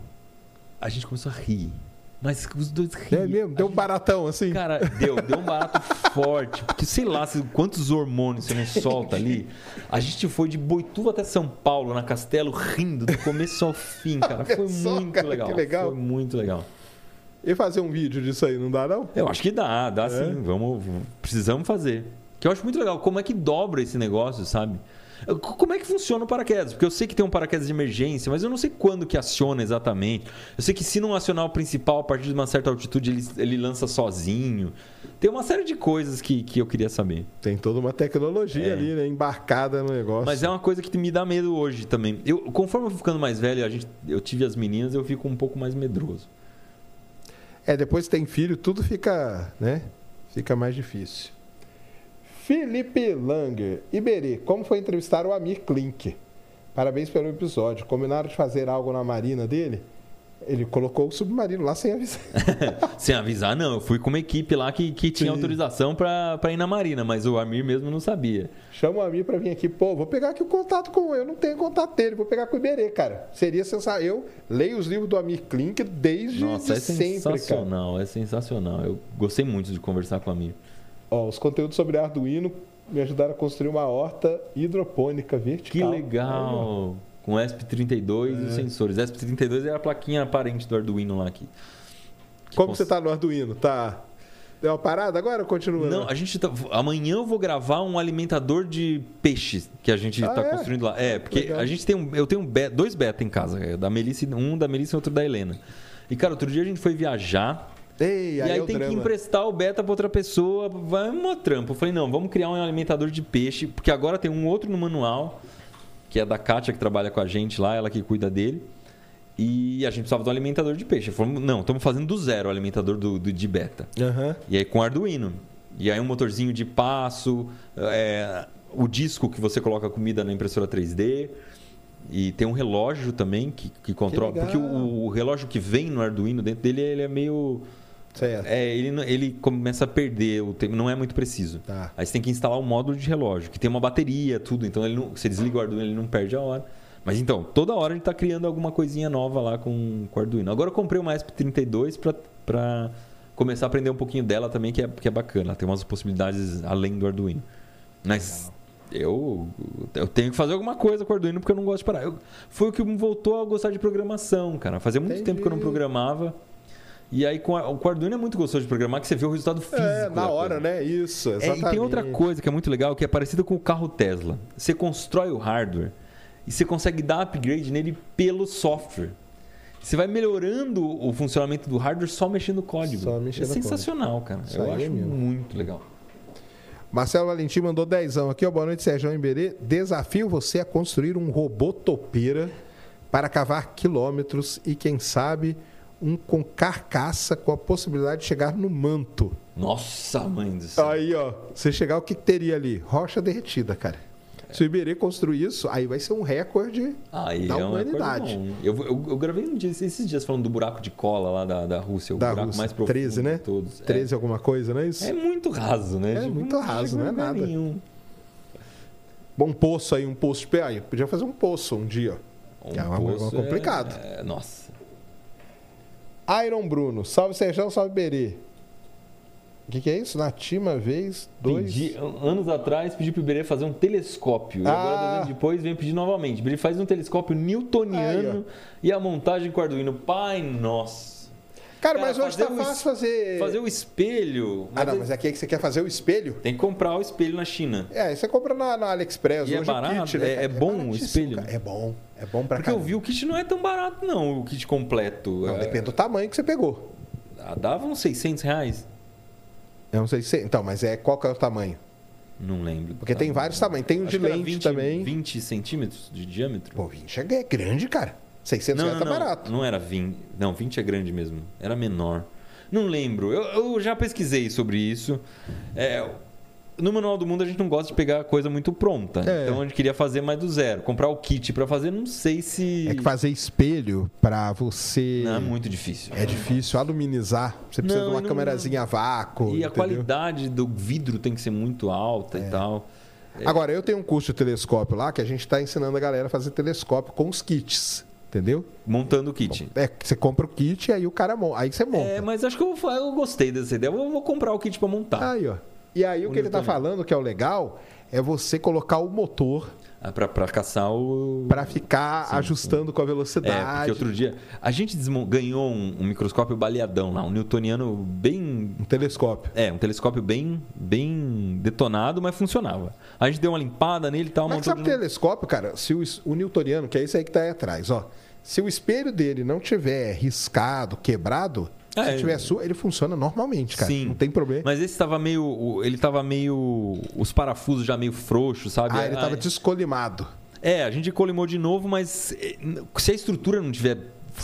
a gente começou a rir. Mas os dois riam. É mesmo? Deu um baratão assim? Cara, deu, deu um barato forte. Porque sei lá quantos hormônios você não solta ali. A gente foi de Boituva até São Paulo, na Castelo, rindo do começo ao fim, cara. Foi só, muito cara, legal. legal. Foi muito legal. E fazer um vídeo disso aí, não dá não? Eu acho que dá, dá É? sim. Vamos, precisamos fazer. Que eu acho muito legal. Como é que dobra esse negócio, sabe? Como é que funciona o paraquedas? Porque eu sei que tem um paraquedas de emergência, mas eu não sei quando que aciona exatamente. Eu sei que se não acionar o principal a partir de uma certa altitude, ele, ele lança sozinho. Tem uma série de coisas que, que eu queria saber. Tem toda uma tecnologia É. ali, né? Embarcada no negócio. Mas é uma coisa que me dá medo hoje também. Eu, conforme eu vou ficando mais velho, a gente, eu tive as meninas, eu fico um pouco mais medroso. É, depois que tem filho, tudo fica, né? Fica mais difícil. Felipe Langer. Iberê, como foi entrevistar o Amir Klink? Parabéns pelo episódio. Combinaram de fazer algo na marina dele? Ele colocou o submarino lá sem avisar. Sem avisar, não. Eu fui com uma equipe lá que, que tinha Sim. autorização pra pra ir na Marina, mas o Amir mesmo não sabia. Chama o Amir pra vir aqui. Pô, vou pegar aqui o contato com eu não tenho contato dele, vou pegar com o Iberê, cara. Seria sensacional. Eu leio os livros do Amir Klink desde Nossa, de é sempre, cara. sensacional, é sensacional. Eu gostei muito de conversar com o Amir. Ó, os conteúdos sobre Arduino me ajudaram a construir uma horta hidropônica Que vertical. legal! Com ESP32 e É. os sensores. ESP32 é a plaquinha aparente do Arduino lá aqui. Como Nossa. você tá no Arduino? Tá. Deu uma parada agora ou continua? Não, a gente tá. Amanhã eu vou gravar um alimentador de peixes que a gente Ah, está é? construindo lá. É, porque Legal. a gente tem um, eu tenho um be- dois beta em casa, é, da Melissa, e- um da Melissa e outro da Helena. E cara, outro dia a gente foi viajar Ei, e aí, aí é tem que drama. emprestar o beta para outra pessoa, vai uma trampa. Eu falei, não, vamos criar um alimentador de peixe, porque agora tem um outro no manual, que é da Kátia que trabalha com a gente lá, ela que cuida dele. E a gente precisava um alimentador de peixe. Falamos, não, estamos fazendo do zero o alimentador do, do- de beta. Aham. E aí com Arduino. E aí um motorzinho de passo, é, o disco que você coloca a comida na impressora 3D. E tem um relógio também que, que controla. Que porque o, o relógio que vem no Arduino dentro dele ele é meio. Certo. É, ele, ele começa a perder o tempo, não é muito preciso. Tá. Aí você tem que instalar um módulo de relógio, que tem uma bateria, tudo. Então ele não, você desliga o Arduino, ele não perde a hora. Mas então, toda hora a gente tá criando alguma coisinha nova lá com, com o Arduino. Agora eu comprei uma ESP32 para começar a aprender um pouquinho dela também, que é, que é bacana. Ela tem umas possibilidades além do Arduino. Mas eu, eu tenho que fazer alguma coisa com o Arduino porque eu não gosto de parar. Eu- foi o que me voltou a gostar de programação, cara. Fazia muito Entendi. tempo que eu não programava. E aí com, a, com o Arduino é muito gostoso de programar, que você vê o resultado físico. É, na hora, coisa. né? Isso, É, exatamente. e tem outra coisa que é muito legal, que é parecida com o carro Tesla. Você constrói o hardware e você consegue dar upgrade nele pelo software. Você vai melhorando o funcionamento do hardware só mexendo no código. Só mexendo é no código. sensacional, cara. Isso Eu é acho mesmo. muito legal. Marcelo Valentim mandou dezão aqui, ó. Boa noite, Sérgio Emberê. Desafio você a construir um robô topeira para cavar quilômetros e, quem sabe, um com carcaça com a possibilidade de chegar no manto. Nossa, mãe do céu. Aí, ó, você chegar, o que teria ali? Rocha derretida, cara. Se o Iberê construir isso, aí vai ser um recorde Aí da é uma humanidade. coisa. Eu, eu, eu gravei um dia, esses dias falando do buraco de cola lá da, da Rússia, o da buraco Rússia. mais profundo 13, né? de todos. É. 13 alguma coisa, não é isso? É muito raso, né? É muito raso, não é nada. nenhum. Bom poço aí, um poço de pé. Aí, podia fazer um poço um dia. Um É uma- poço complicado. É, é, nossa. Iron Bruno, salve Sérgio, salve Berê. O que, que é isso? Natima vez, dois. Pedi, anos atrás, pedi pro Iberê fazer um telescópio. E Ah. agora, dois anos depois, vem pedir novamente. Iberê faz um telescópio newtoniano e a montagem com Arduino. Pai, nossa. Cara, mas hoje tá o fácil es- fazer. Fazer o espelho. Ah, não, mas aqui é que você quer fazer o espelho? Tem que comprar o espelho na China. É, aí você compra na, na AliExpress. E é hoje o barato? kit, né, É- cara? é bom o espelho? cara. É bom, é bom pra Porque eu caramba. vi o kit não é tão barato, não, o kit completo. Não, É, depende do tamanho que você pegou. ah, Dava uns 600 reais. Eu não sei se. Então, mas é qual que é o tamanho? Não lembro. Porque tem vários tamanhos. Tem o Acho de lente 20, também. 20 centímetros de diâmetro. Pô, 20 é grande, cara. 600 Não, reais não, tá não, barato. não era 20. Não, 20 é grande mesmo. Era menor. Não lembro. Eu, eu já pesquisei sobre isso. É, no Manual do Mundo a gente não gosta de pegar coisa muito pronta. É. Então a gente queria fazer mais do zero. Comprar o kit pra fazer, não sei se. É que fazer espelho pra você. Não, é muito difícil. É difícil aluminizar. Você precisa Não, de uma não- câmerazinha a vácuo. E a entendeu? qualidade do vidro tem que ser muito alta É. e tal. Agora, eu tenho um curso de telescópio lá que a gente está ensinando a galera a fazer telescópio com os kits. Entendeu? Montando o kit. É, você compra o kit e aí o cara monta. Aí você monta. É, mas acho que eu, eu gostei dessa ideia. Eu vou, comprar o kit pra montar. Aí, ó. E aí o, que ele tá falando que é o legal é você colocar o motor Ah, pra, pra caçar o. para ficar Sim, ajustando com a É, velocidade. porque outro dia a gente ganhou um, um microscópio baleadão lá, um newtoniano bem. Um telescópio. É, um telescópio bem, bem detonado, mas funcionava. A gente deu uma limpada nele e tal, Mas sabe o de telescópio, cara? Se o, o newtoniano, que é esse aí que tá aí atrás, ó. Se o espelho dele não tiver riscado, quebrado, É, se tiver sua, ele funciona normalmente, cara. Sim. Não tem problema. Mas esse tava meio. Ele tava meio. Os parafusos já meio frouxos, sabe? Ah, ele tava descolimado. É, a gente colimou de novo, mas eh, se a estrutura não tiver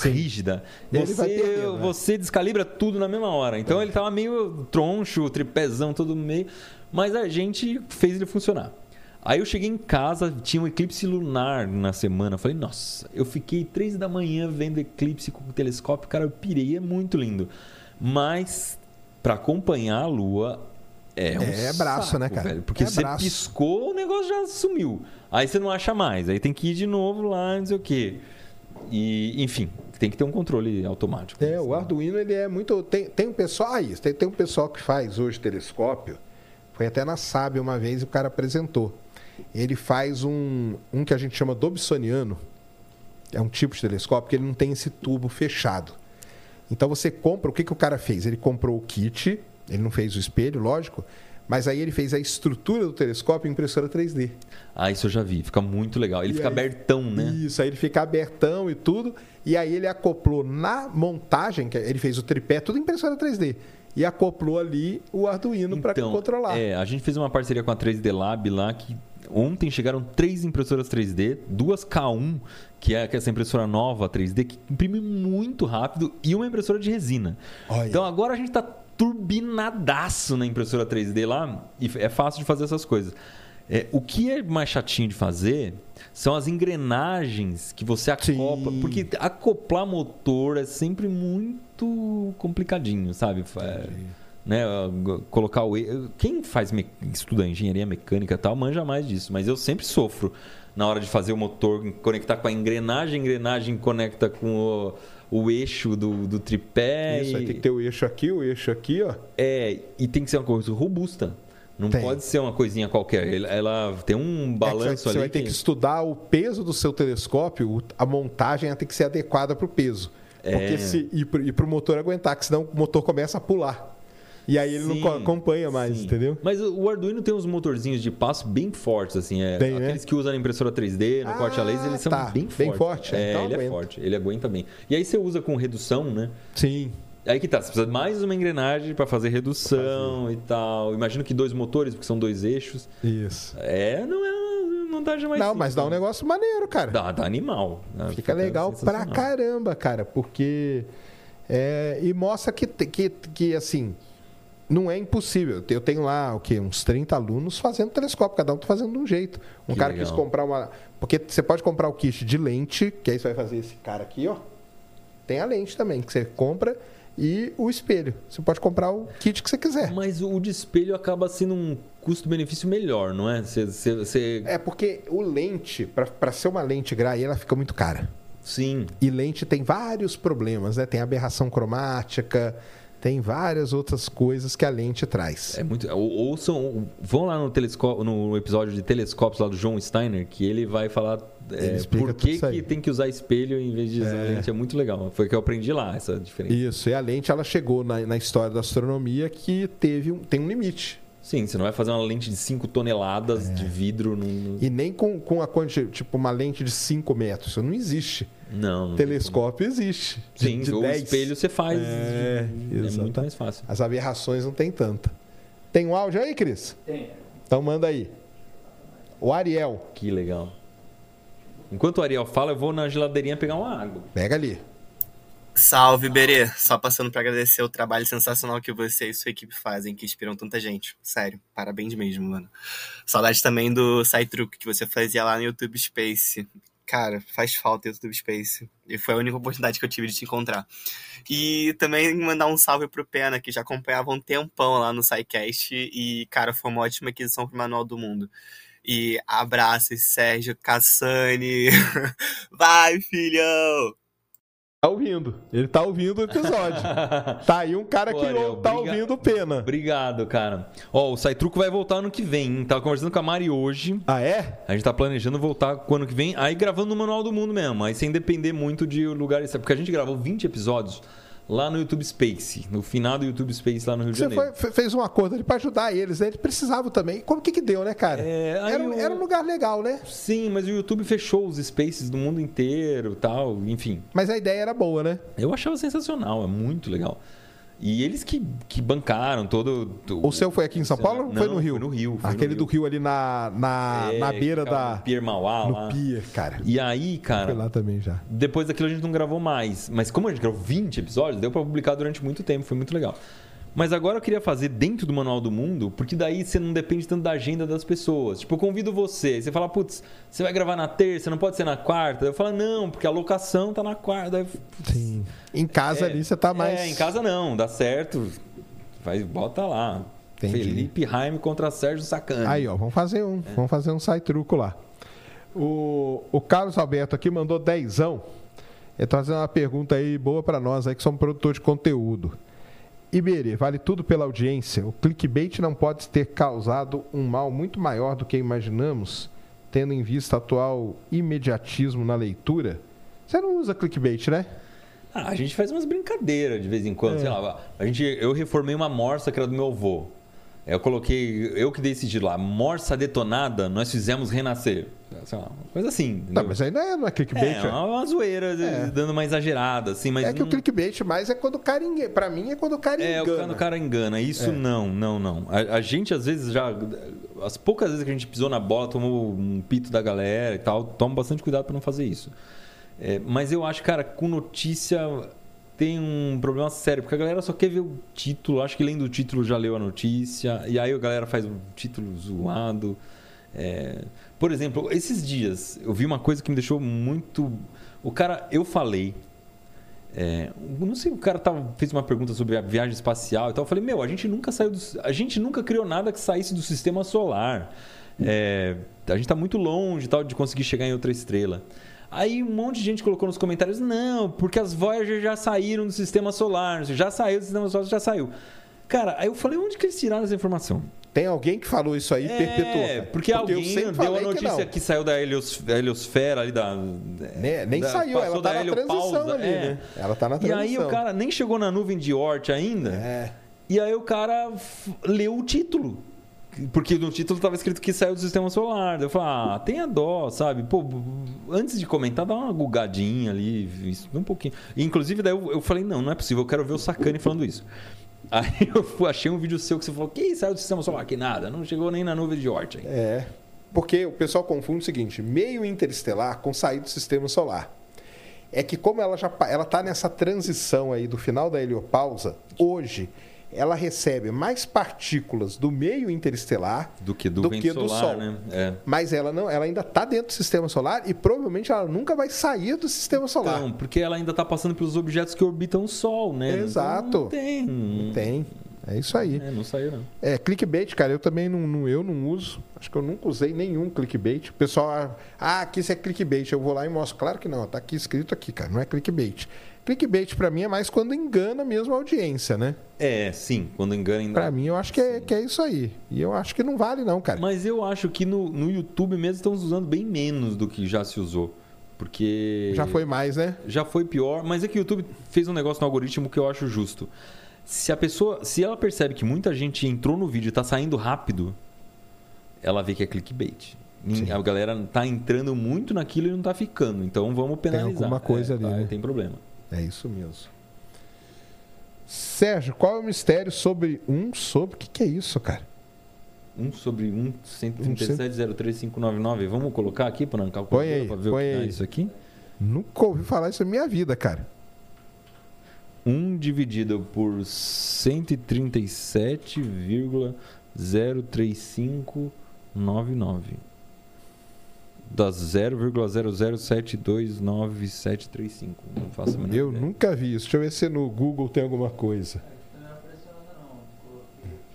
rígida, Ele você, perdendo, né? você descalibra tudo na mesma hora. Então ele tava meio troncho, tripézão, todo meio. Mas a gente fez ele funcionar. Aí eu cheguei em casa, tinha um eclipse lunar na semana. Falei, nossa, eu fiquei três da manhã vendo eclipse com o telescópio, cara, eu pirei, é muito lindo. Mas para acompanhar a lua é um É braço, saco, né, cara? velho, porque É você braço. piscou, o negócio já sumiu. Aí você não acha mais, aí tem que ir de novo lá, não sei o quê. E, enfim, tem que ter um controle automático. É, o Arduino ele é muito. Tem, tem um pessoal. Ah, isso, tem, tem um pessoal que faz hoje telescópio. Foi até na SAB uma vez e o cara apresentou. Ele faz um, um que a gente chama Dobsoniano. É um tipo de telescópio que ele não tem esse tubo fechado. Então você compra, o que, que o cara fez? Ele comprou o kit, ele não fez o espelho, lógico, mas aí ele fez a estrutura do telescópio em impressora 3D. Ah, isso eu já vi, fica muito legal. Ele E fica aí- abertão, né? Isso, aí ele fica abertão e tudo. E aí ele acoplou na montagem, que ele fez o tripé, tudo em impressora 3D. E acoplou ali o Arduino para controlar. É, a gente fez uma parceria com a 3D Lab lá que ontem chegaram três impressoras 3D, duas K1, que é essa impressora nova 3D que imprime muito rápido e uma impressora de resina. Olha. Então agora a gente tá turbinadaço na impressora 3D lá e é fácil de fazer essas coisas. É, o que é mais chatinho de fazer são as engrenagens que você acopla. Sim. Porque acoplar motor é sempre muito complicadinho, sabe? É, né, colocar o. Quem faz me- estuda engenharia mecânica e tal, manja mais disso. Mas eu sempre sofro na hora de fazer o motor, conectar com a engrenagem, a engrenagem conecta com o, o eixo do, do tripé. Isso, e- aí tem que ter o eixo aqui, o eixo aqui, ó. é, e tem que ser uma coisa robusta. Não Tem. pode ser uma coisinha qualquer. Ela, tem um É que balanço você ali. vai ter que estudar o peso do seu telescópio, a montagem tem que ser adequada para o peso. É. Porque se e para o motor aguentar, que senão o motor começa a pular. E aí ele não Sim, co- acompanha mais, sim. entendeu? Mas o Arduino tem uns motorzinhos de passo bem fortes, assim. É, Tem, né? aqueles que usam na impressora 3D, no Ah, corte a laser, eles são tá. bem Bem fortes. forte, É, então ele é aguenta. forte, ele aguenta bem. E aí você usa com redução, né? Sim. Aí que tá, você precisa de mais uma engrenagem para fazer redução e tal. Imagino que dois motores, porque são dois eixos. Isso. É, não é não dá mais não, simples, mas dá um né? negócio maneiro, cara. Dá, dá animal. né? Fica legal pra caramba, cara, porque. é, e mostra que, que, que, assim, não é impossível. Eu tenho lá, o quê? Uns 30 alunos fazendo telescópio, cada um tá fazendo de um jeito. Um Que cara legal. quis comprar uma. Porque você pode comprar o kit de lente, que aí você vai fazer esse cara aqui, ó. Tem a lente também, que você compra, e o espelho. Você pode comprar o kit que você quiser. Mas o de espelho acaba sendo um custo-benefício melhor, não é? Você, você, você- É porque o lente, para ser uma lente Grail, ela fica muito cara. Sim. E lente tem vários problemas, né? Tem aberração cromática, tem várias outras coisas que a lente traz. É muito. ou- Ouçam, vão lá no, telescópio, no episódio de telescópios lá do João Steiner, que ele vai falar é, Ele por que, que tem que usar espelho em vez de usar É. lente. É muito legal. Foi o que eu aprendi lá, essa diferença. Isso, e a lente ela chegou na, na história da astronomia que teve um, tem um limite. Sim, você não vai fazer uma lente de 5 toneladas de vidro num. É. E nem com, com a quanti- tipo uma lente de 5 metros. Isso não existe. Não, não tem Telescópio existe. Sim, de o 10. espelho você faz. É, é muito mais fácil. As aberrações não tem tanta. Tem um áudio aí, Cris? Tem. Então manda aí. O Ariel. Que legal. Enquanto o Ariel fala, eu vou na geladeirinha pegar uma água. Pega ali. Salve, Berê! Só passando pra agradecer o trabalho sensacional que você e sua equipe fazem, que inspiram tanta gente. Sério, parabéns mesmo, mano. Saudade também do Cytruck que você fazia lá no YouTube Space. Cara, faz falta o YouTube Space. E foi a única oportunidade que eu tive de te encontrar. E também mandar um salve pro Pena, que já acompanhava um tempão lá no SciCast. E, cara, foi uma ótima aquisição pro Manual do Mundo. E abraços, Sérgio Cassani. Vai, filhão! Tá ouvindo. Ele tá ouvindo o episódio. tá aí um cara Pô, que Ariel, tá obriga- ouvindo pena. Obrigado, cara. Ó, o Saitruco vai voltar ano que vem. hein? Tava conversando com a Mari hoje. Ah, é? A gente tá planejando voltar com o ano que vem, aí gravando no Manual do Mundo mesmo, aí sem depender muito de lugares. Porque a gente gravou 20 episódios lá no YouTube Space, no final do YouTube Space lá no Rio de Você Janeiro. foi- fe- fez um acordo ali pra ajudar eles, né? Eles precisavam também. Como que que deu, né, cara? É, era, um- o- era um lugar legal, né? Sim, mas o YouTube fechou os spaces do mundo inteiro tal, enfim. Mas a ideia era boa, né? Eu achava sensacional, é muito legal. E eles que, que bancaram todo. O seu foi aqui em São Paulo ou Não, foi no Rio? Foi no Rio. foi no Aquele do Rio. Rio ali na, na, É, na beira ficava da. no Pier Mauá no lá. pier, cara. E aí, Foi cara, lá também já. Depois daquilo a gente não gravou mais. Mas como a gente gravou 20 episódios, deu pra publicar durante muito tempo, foi muito legal. Mas agora eu queria fazer dentro do Manual do Mundo, porque daí você não depende tanto da agenda das pessoas. Tipo, eu convido você, você fala, putz, você vai gravar na terça, não pode ser na quarta. Eu falo, não, porque a locação tá na quarta. Sim. Em casa ali você tá mais. É, em casa não, dá certo. Vai, bota lá. Entendi. Felipe Raime contra Sérgio Sacani. Aí, ó, vamos fazer um. É. Vamos fazer um sai truco lá. O, o Carlos Alberto aqui mandou dezão. Ele tá fazendo uma pergunta aí boa pra nós aí que somos produtor de conteúdo. Iberê, vale tudo pela audiência. O clickbait não pode ter causado um mal muito maior do que imaginamos, tendo em vista o atual imediatismo na leitura. Você não usa clickbait, né? Ah, a gente faz umas brincadeiras de vez em quando, É. sei lá. A gente, eu reformei uma morsa que era do meu avô. Eu coloquei, eu que decidi lá, morsa detonada, nós fizemos renascer. Sei lá, uma coisa assim. Não, mas aí não é, não é clickbait. é, uma, uma zoeira, É. dando uma exagerada, assim, mas É que o clickbait mais é quando o cara engana. Pra mim é quando o cara É, engana. o cara, o cara engana. Isso É. não, não, não. A, a gente, às vezes, já. As poucas vezes que a gente pisou na bola, tomou um pito da galera e tal, toma bastante cuidado pra não fazer isso. É, mas eu acho, cara, com notícia tem um problema sério, porque a galera só quer ver o título, acho que lendo o título já leu a notícia, e aí a galera faz um título zoado. É, por exemplo, esses dias eu vi uma coisa que me deixou muito. O cara, eu falei. É, não sei, o cara tava, fez uma pergunta sobre a viagem espacial e tal. Eu falei, meu, a gente nunca saiu do, A gente nunca criou nada que saísse do sistema solar. É, a gente está muito longe tal, de conseguir chegar em outra estrela. Aí um monte de gente colocou nos comentários: não, porque as Voyager já saíram do sistema solar, já saiu do sistema solar, já saiu. Cara, aí eu falei: onde que eles tiraram essa informação? Tem alguém que falou isso aí e É, perpetuou. porque, Porque alguém deu a que notícia não. que, saiu da helios, heliosfera ali da. Né? Nem da- saiu, ela tá na transição ali, é. né? Ela tá na E transição. aí o cara nem chegou na nuvem de Oort ainda. É. E aí o cara leu o título. Porque no título estava escrito que saiu do sistema solar. Eu falei, ah, tenha dó, sabe? Pô, antes de comentar, dá uma gugadinha ali, um pouquinho. E, inclusive, daí eu, eu falei, não, não é possível, eu quero ver o Sacani falando isso. Aí eu achei um vídeo seu que você falou, que saiu do sistema solar? Que nada, não chegou nem na nuvem de Oort. É. Porque o pessoal confunde o seguinte: meio interestelar com sair do sistema solar. É que como ela já ela tá nessa transição aí do final da heliopausa, hoje ela recebe mais partículas do meio interestelar Do que do, Do que do solar, Sol. né? É. mas ela não, ela ainda está dentro do sistema solar e provavelmente ela nunca vai sair do sistema solar. Então, porque ela ainda está passando pelos objetos que orbitam o Sol, né? Então, Exato. não tem. Não tem. É isso aí. É, não saiu, não. É, clickbait, cara, eu também não, não- eu não uso. Acho que eu nunca usei nenhum clickbait. O pessoal, ah, aqui isso é clickbait. Eu vou lá e mostro. Claro que não, tá aqui escrito aqui, cara, não é clickbait. Clickbait pra mim é mais quando engana mesmo a audiência, né? É, sim, quando engana ainda. Pra mim eu acho que é, que é isso aí. E eu acho que não vale não, cara. Mas eu acho que no, no YouTube mesmo estamos usando bem menos do que já se usou. Porque. Já foi mais, né? Já foi pior, mas é que o YouTube fez um negócio no algoritmo que eu acho justo. Se a pessoa. Se ela percebe que muita gente entrou no vídeo e tá saindo rápido, ela vê que é clickbait. Sim. A galera tá entrando muito naquilo e não tá ficando. Então vamos penalizar. alguma coisa É, ali, tá, né? Tem problema. É isso mesmo. Sérgio, qual é o mistério sobre um sobre? O que, que é isso, cara? 1 sobre 1, 137,03599. Vamos colocar aqui para não calcular para ver o que é isso aqui? Nunca ouvi falar isso na minha vida, cara. 1 dividido por 137,03599. Dá 0,00729735. Não faço a menor Eu ideia. nunca vi isso. Deixa eu ver se no Google tem alguma coisa. Não apareceu nada não.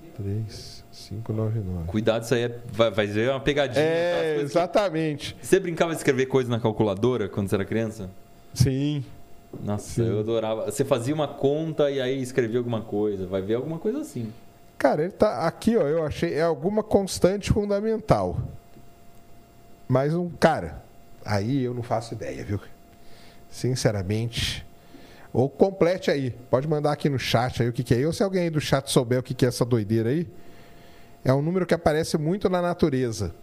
Ficou- 3, 5, 9, 9. Cuidado, isso aí é, vai, vai ser uma pegadinha. É, aquelas coisas que- exatamente. Você brincava de escrever coisa na calculadora quando você era criança? Sim. Nossa, Sim. eu adorava. Você fazia uma conta e aí escrevia alguma coisa. Vai ver alguma coisa assim. Cara, ele tá aqui, ó. Eu achei é alguma constante fundamental. Mas um cara, aí eu não faço ideia, viu? Sinceramente. Ou complete aí. Pode mandar aqui no chat aí o que, que é. Ou se alguém aí do chat souber o que, que é essa doideira aí. É um número que aparece muito na natureza.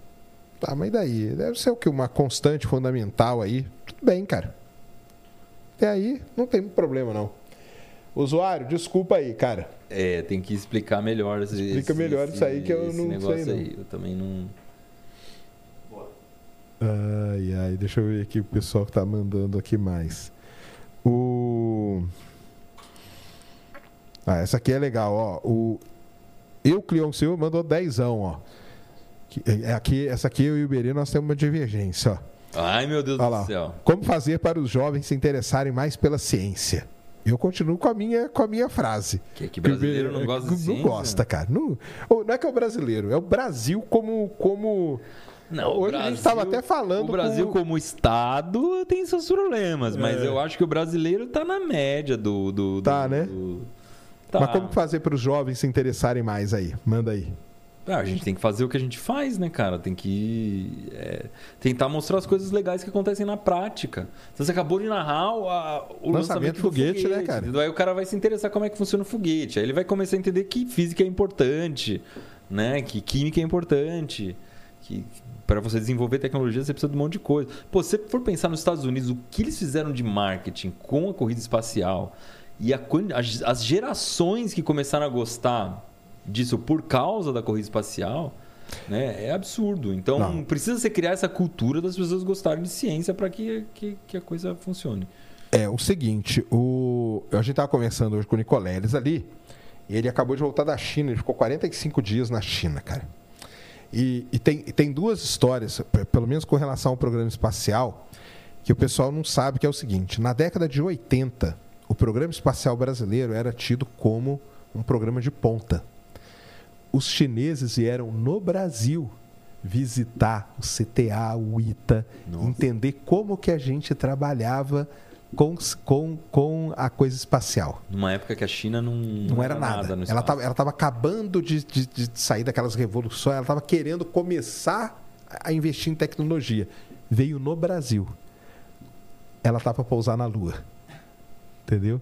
Tá, mas e daí? Deve ser o que? Uma constante fundamental aí. Tudo bem, cara. Até aí não tem problema, não. Usuário, desculpa aí, cara. É, tem que explicar melhor. Esse, Explica melhor isso aí que eu esse não sei, não. Aí. Eu também não. Ai, ai, deixa eu ver aqui o pessoal que tá mandando aqui mais. O. Ah, essa aqui é legal, ó. O Euclion Silva mandou dezão, ó. Que- é Aqui, essa aqui eu e o Iberê nós temos uma divergência, ó. Ai, meu Deus Olha do lá. céu. Como fazer para os jovens se interessarem mais pela ciência? Eu continuo com a minha, com a minha frase. Que, que brasileiro Iberê- não gosta de Não ciência? gosta, cara. Não, não é que é o brasileiro, é o Brasil como. como Não, Hoje a gente estava até falando. O Brasil, com- como Estado, tem seus problemas, mas É. eu acho que o brasileiro tá na média do. do, do- Tá, né? do- Tá. Mas como fazer para os jovens se interessarem mais aí? Manda aí. Ah, a gente tem que fazer o que a gente faz, né, cara? Tem que é, tentar mostrar as coisas legais que acontecem na prática. Então, você acabou de narrar o, a- o Lançamento lançamento, do do foguete, né, cara? entendeu? Aí o cara vai se interessar como é que funciona o foguete. Aí ele vai começar a entender que física é importante, né? Que química é importante, que para você desenvolver tecnologia você precisa de um monte de coisa. Pô, se você for pensar nos Estados Unidos, o que eles fizeram de marketing com a corrida espacial e a as gerações que começaram a gostar disso por causa da corrida espacial, né, é absurdo. Então Não. precisa se criar essa cultura das pessoas gostarem de ciência para que, que, que a coisa funcione. É o seguinte, o... a gente estava conversando hoje com o Nicoleles ali, e ele acabou de voltar da China, ele ficou 45 dias na China, cara. E, e tem, tem duas histórias, pelo menos com relação ao programa espacial, que o pessoal não sabe, que é o seguinte. Na década de 80, o programa espacial brasileiro era tido como um programa de ponta. Os chineses vieram no Brasil visitar o CTA, o ITA, entender como que a gente trabalhava com, com, com a coisa espacial. Numa época que a China não, Não era nada. no ela estava ela tava acabando de, de- de sair daquelas revoluções, ela estava querendo começar a investir em tecnologia. Veio no Brasil. Ela tá para pousar na Lua. Entendeu?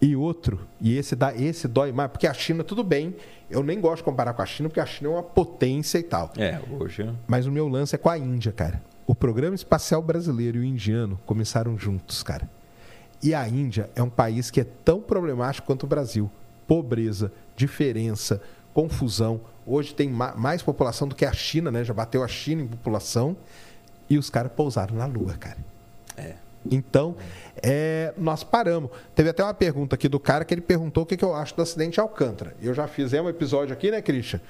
E outro, e esse, dá, esse dói mais, porque a China, tudo bem, eu nem gosto de comparar com a China, porque a China é uma potência e tal. É, hoje. Mas o meu lance é com a Índia, cara. O programa espacial brasileiro e o indiano começaram juntos, cara. E a Índia é um país que é tão problemático quanto o Brasil. Pobreza, diferença, confusão. Hoje tem ma- mais população do que a China, né? Já bateu a China em população. E os caras pousaram na Lua, cara. É. Então, é, nós paramos. Teve até uma pergunta aqui do cara que ele perguntou o que, que eu acho do acidente de Alcântara. Eu já fiz é um episódio aqui, né, Christian?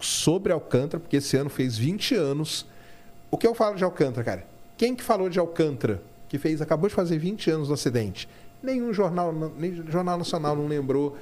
Sobre Alcântara, porque esse ano fez 20 anos. O que eu falo de Alcântara, cara? Quem que falou de Alcântara, que fez, acabou de fazer 20 anos do acidente? Nenhum jornal, nem jornal nacional não lembrou.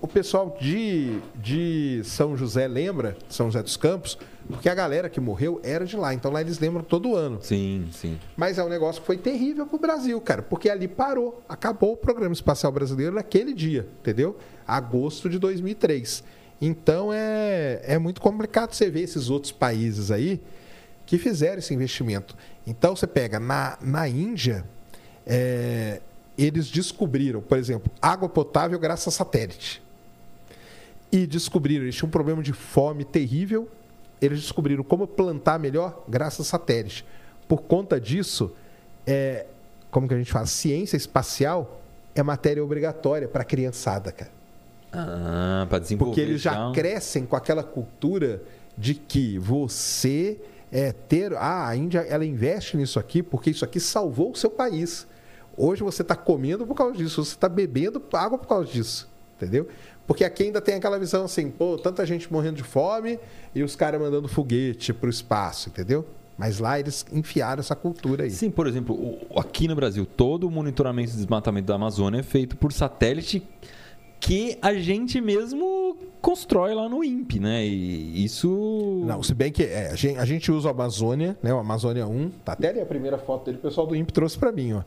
O pessoal de, de São José lembra, São José dos Campos, porque a galera que morreu era de lá. Então lá eles lembram todo ano. Sim, sim. Mas é um negócio que foi terrível para o Brasil, cara, porque ali parou, acabou o programa espacial brasileiro naquele dia, entendeu? Agosto de 2003. Então é, é muito complicado você ver esses outros países aí que fizeram esse investimento. Então você pega na, na Índia, é, eles descobriram, por exemplo, água potável graças a satélite. E descobriram, eles tinham um problema de fome terrível. Eles descobriram como plantar melhor graças a satélite. Por conta disso, é, como que a gente fala, ciência espacial é matéria obrigatória para a criançada, cara. Ah, para desenvolver. Porque eles já crescem com aquela cultura de que você é ter. Ah, a Índia ela investe nisso aqui porque isso aqui salvou o seu país. Hoje você está comendo por causa disso, você está bebendo água por causa disso. Entendeu? Porque aqui ainda tem aquela visão assim, pô, tanta gente morrendo de fome e os caras mandando foguete para o espaço, entendeu? Mas lá eles enfiaram essa cultura aí. Sim, por exemplo, aqui no Brasil, todo o monitoramento de desmatamento da Amazônia é feito por satélite que a gente mesmo constrói lá no INPE, né? E isso. Não, se bem que é, a, gente, a gente usa o Amazônia, né? O Amazônia 1. Tá até ali a primeira foto dele, o pessoal do INPE trouxe para mim, ó.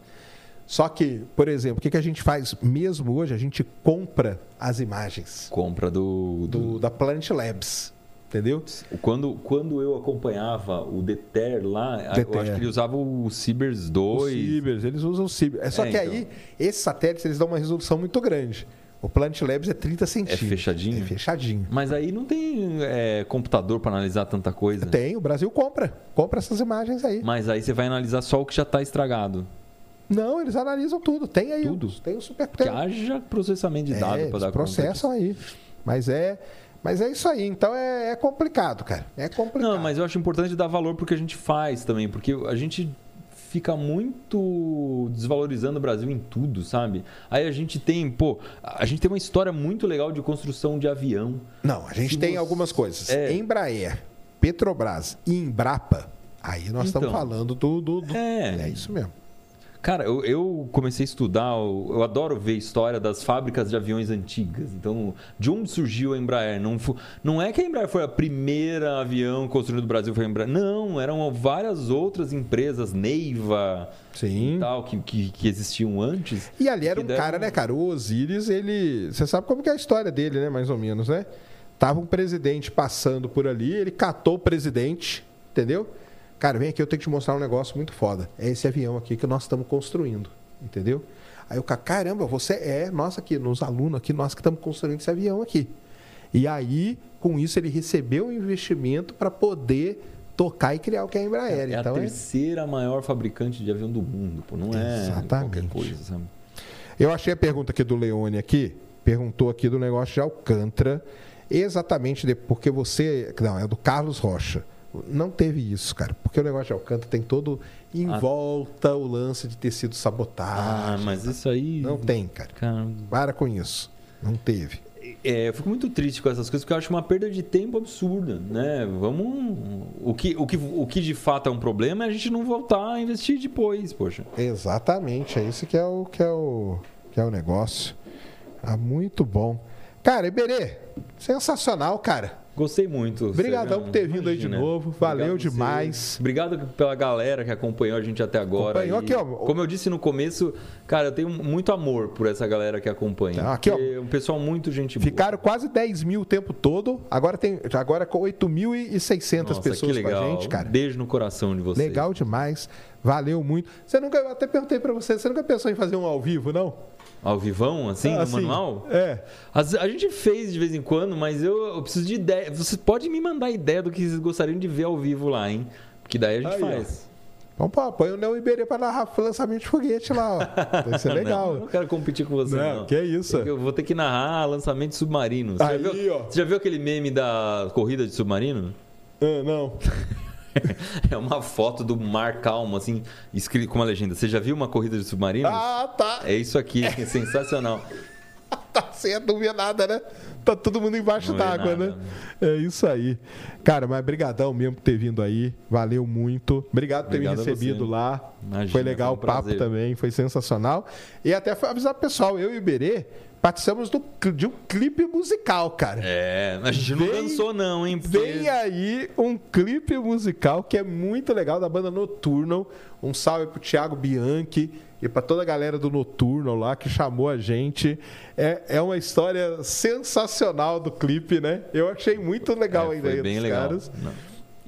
Só que, por exemplo, o que, que a gente faz mesmo hoje? A gente compra as imagens Compra do. do... do, da Planet Labs, entendeu? Quando, quando eu acompanhava o Deter lá, eu Deter. acho que ele usava o Cibers Os 2. Cibers, eles usam o Ciber. É só É, que então. aí, esses satélites, eles dão uma resolução muito grande. O Planet Labs é 30 centímetros. fechadinho? É fechadinho. Mas aí não tem é, computador para analisar tanta coisa. Tem, o Brasil compra. Compra essas imagens aí. Mas aí você vai analisar só o que já está estragado. Não, eles analisam tudo. Tem aí. Tudo? Tem o super Que haja processamento de dados é, para eles dar processam aí. Mas é, mas é isso aí. Então é, é complicado, cara. É complicado. Não, mas eu acho importante dar valor pro que a gente faz também, porque a gente fica muito desvalorizando o Brasil em tudo, sabe? Aí a gente tem, pô, a gente tem uma história muito legal de construção de avião. Não, a gente Se tem você- algumas coisas. É. Embraer, Petrobras e Embrapa. Aí nós estamos Então. falando do, do, do- É. É isso mesmo. Cara, eu, eu comecei a estudar, eu, eu adoro ver história das fábricas de aviões antigas. Então, de onde surgiu a Embraer? Não, fu- não é que a Embraer foi a primeira avião construído no Brasil, foi a Embraer. Não, eram várias outras empresas, Neiva Sim. e tal, que, que, que existiam antes. E ali era um deram- cara, né, cara? O Osiris, ele. Você sabe como que é a história dele, né? Mais ou menos, né? Tava um presidente passando por ali, ele catou o presidente, entendeu? Cara, vem aqui, eu tenho que te mostrar um negócio muito foda. É esse avião aqui que nós estamos construindo, entendeu? Aí o cara, caramba, você é, nós aqui, nos alunos aqui, nós que estamos construindo esse avião aqui. E aí, com isso, ele recebeu um investimento para poder tocar e criar o que é a Embraer. É a então, é- terceira maior fabricante de avião do mundo, pô. Não é Exatamente. qualquer coisa, sabe? Eu achei a pergunta aqui do Leone aqui, perguntou aqui do negócio de Alcântara, exatamente de, porque você, não, é do Carlos Rocha. Não teve isso, cara, porque o negócio de Alcântara tem todo em Ah. volta o lance de ter sido sabotagem. Ah, mas isso aí. Não tem, cara. Cara, Para com isso. Não teve. é, eu fico muito triste com essas coisas, porque eu acho uma perda de tempo absurda, né? Vamos. O que, o que, o que de fato é um problema é a gente não voltar a investir depois, poxa. Exatamente, é isso que é o que é o, que é o negócio. Ah, muito bom. Cara, Iberê, sensacional, cara. Gostei muito. Obrigadão por ter vindo aí de novo. Valeu Obrigado demais. Obrigado pela galera que acompanhou a gente até agora. Acompanhou aqui, ó. Como eu disse no começo, cara, eu tenho muito amor por essa galera que acompanha. Tá, aqui, ó. É um pessoal muito gente boa. Ficaram quase 10 mil o tempo todo. Agora tem agora com 8.600 Nossa, pessoas que legal. com a gente, cara. Um beijo no coração de vocês. Legal demais. Valeu muito. Você nunca, eu até perguntei pra você, você nunca pensou em fazer um ao vivo, não? Ao vivão, assim, Ah, no assim, manual? É. As- A gente fez de vez em quando, mas eu, eu preciso de ideia. Você pode me mandar ideia do que vocês gostariam de ver ao vivo lá, hein? Que daí a gente Aí, ó. faz. Vamos pô, põe o Neo Iberê pra narrar lançamento de foguete lá, ó. Vai ser Não, legal. eu não quero competir com você, Não, não. que isso. Eu vou ter que narrar lançamento de submarino. Você, Aí, já viu, ó. você já viu aquele meme da corrida de submarino? Ah, não. É uma foto do mar calmo, assim, escrito com uma legenda. Você já viu uma corrida de submarino? Ah, tá. É isso aqui, é sensacional. Tá sem não nada, né? Tá todo mundo embaixo Não d'água, nada. né? É isso aí. Cara, mas brigadão mesmo por ter vindo aí. Valeu muito. Obrigado por ter me Obrigado a recebido lá. Imagina, foi legal foi um o papo prazer. também, foi sensacional. E até foi avisar pro pessoal, eu e o Iberê participamos do, de um clipe musical, cara. É, a gente não Vem- dançou não, hein? porque- Vem aí um clipe musical que é muito legal da banda Nocturnal. Um salve pro Thiago Bianchi e pra toda a galera do Nocturnal lá que chamou a gente. É, é uma história sensacional do clipe, né? Eu achei muito legal É, a ideia bem dos legal. caras. Não.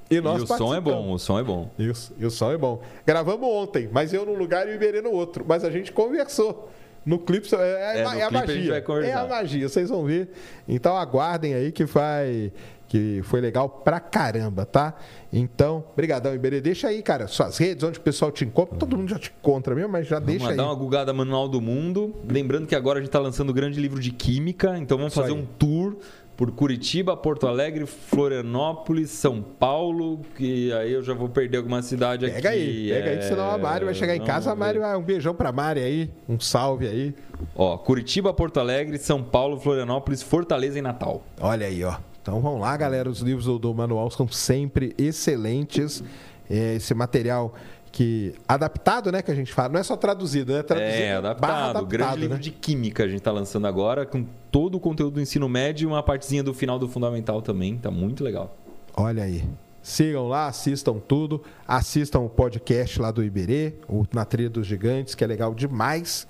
E, E o som é bom, o som é bom. Isso, e o som é bom. Gravamos ontem, mas eu num lugar e o Iberê no outro. Mas a gente conversou. No clipe é, é, É, no é a clipe a magia. conversar. É a magia, vocês vão ver. Então aguardem aí que vai. Que foi legal pra caramba, tá? Então, brigadão, Iberê. Deixa aí, cara, suas redes, onde o pessoal te encontra. Todo mundo já te encontra mesmo, mas já Vamos deixa aí. dar uma gugada manual do mundo. Lembrando que agora a gente está lançando o grande livro de química, então vamos Isso fazer aí. um tour por Curitiba, Porto Alegre, Florianópolis, São Paulo, que aí eu já vou perder alguma cidade aqui. Pega aí, pega aí, que senão a Mari vai chegar em Vamos casa. A Mari vai. Um beijão pra Mari aí. Um salve aí. Ó, Curitiba, Porto Alegre, São Paulo, Florianópolis, Fortaleza e Natal. Olha aí, ó. Então vamos lá, galera. Os livros do, do manual são sempre excelentes. É, esse material que adaptado, né, que a gente fala, não é só traduzido, né? Traduzido É, adaptado. O grande livro né? de química a gente está lançando agora, com todo o conteúdo do ensino médio e uma partezinha do final do fundamental também. Tá muito legal. Olha aí. Sigam lá, assistam tudo, assistam o podcast lá do Iberê, o Na Trilha dos Gigantes, que é legal demais.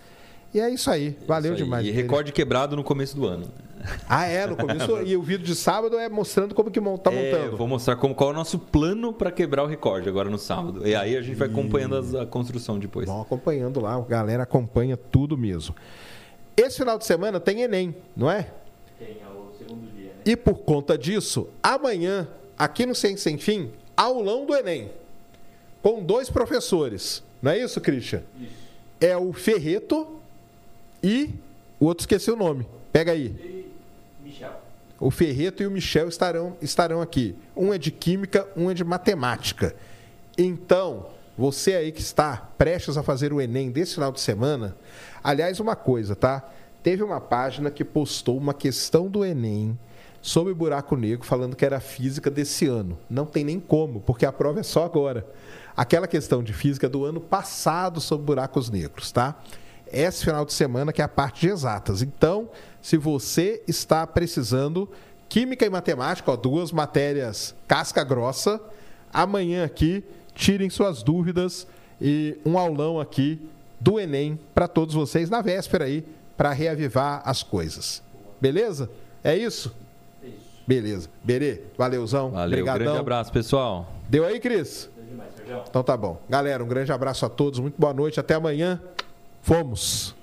E é isso aí. Valeu Isso aí. demais. E recorde quebrado no começo do ano. Ah, é, no começo. e o vídeo de sábado é mostrando como que mon- tá É, montando. eu vou mostrar como, qual é o nosso plano para quebrar o recorde agora no sábado. E aí a gente vai acompanhando as- a construção depois. Vão acompanhando lá, a galera acompanha tudo mesmo. Esse final de semana tem Enem, não é? Tem é o segundo dia, né? E por conta disso, amanhã, aqui no Ciência Sem Fim, aulão do Enem. Com dois professores. Não é isso, Christian? Isso. É o Ferreto e o outro esqueci o nome. Pega aí. Michel. O Ferreto e o Michel estarão, estarão aqui. Um é de Química, um é de Matemática. Então, você aí que está prestes a fazer o Enem desse final de semana, aliás, uma coisa, tá? Teve uma página que postou uma questão do Enem sobre buraco negro, falando que era física desse ano. Não tem nem como, porque a prova é só agora. Aquela questão de física do ano passado sobre buracos negros, tá? Esse final de semana que é a parte de exatas. Então, se você está precisando, Química e Matemática, ó, duas matérias casca grossa, amanhã aqui, tirem suas dúvidas e um aulão aqui do Enem para todos vocês na véspera aí, para reavivar as coisas. Beleza? É isso? Isso. Beleza. Berê, valeuzão. Valeu, Obrigadão. grande abraço, pessoal. Deu aí, Cris? Deu demais, Sérgio. Então tá bom. Galera, um grande abraço a todos. Muito boa noite. Até amanhã. Fomos.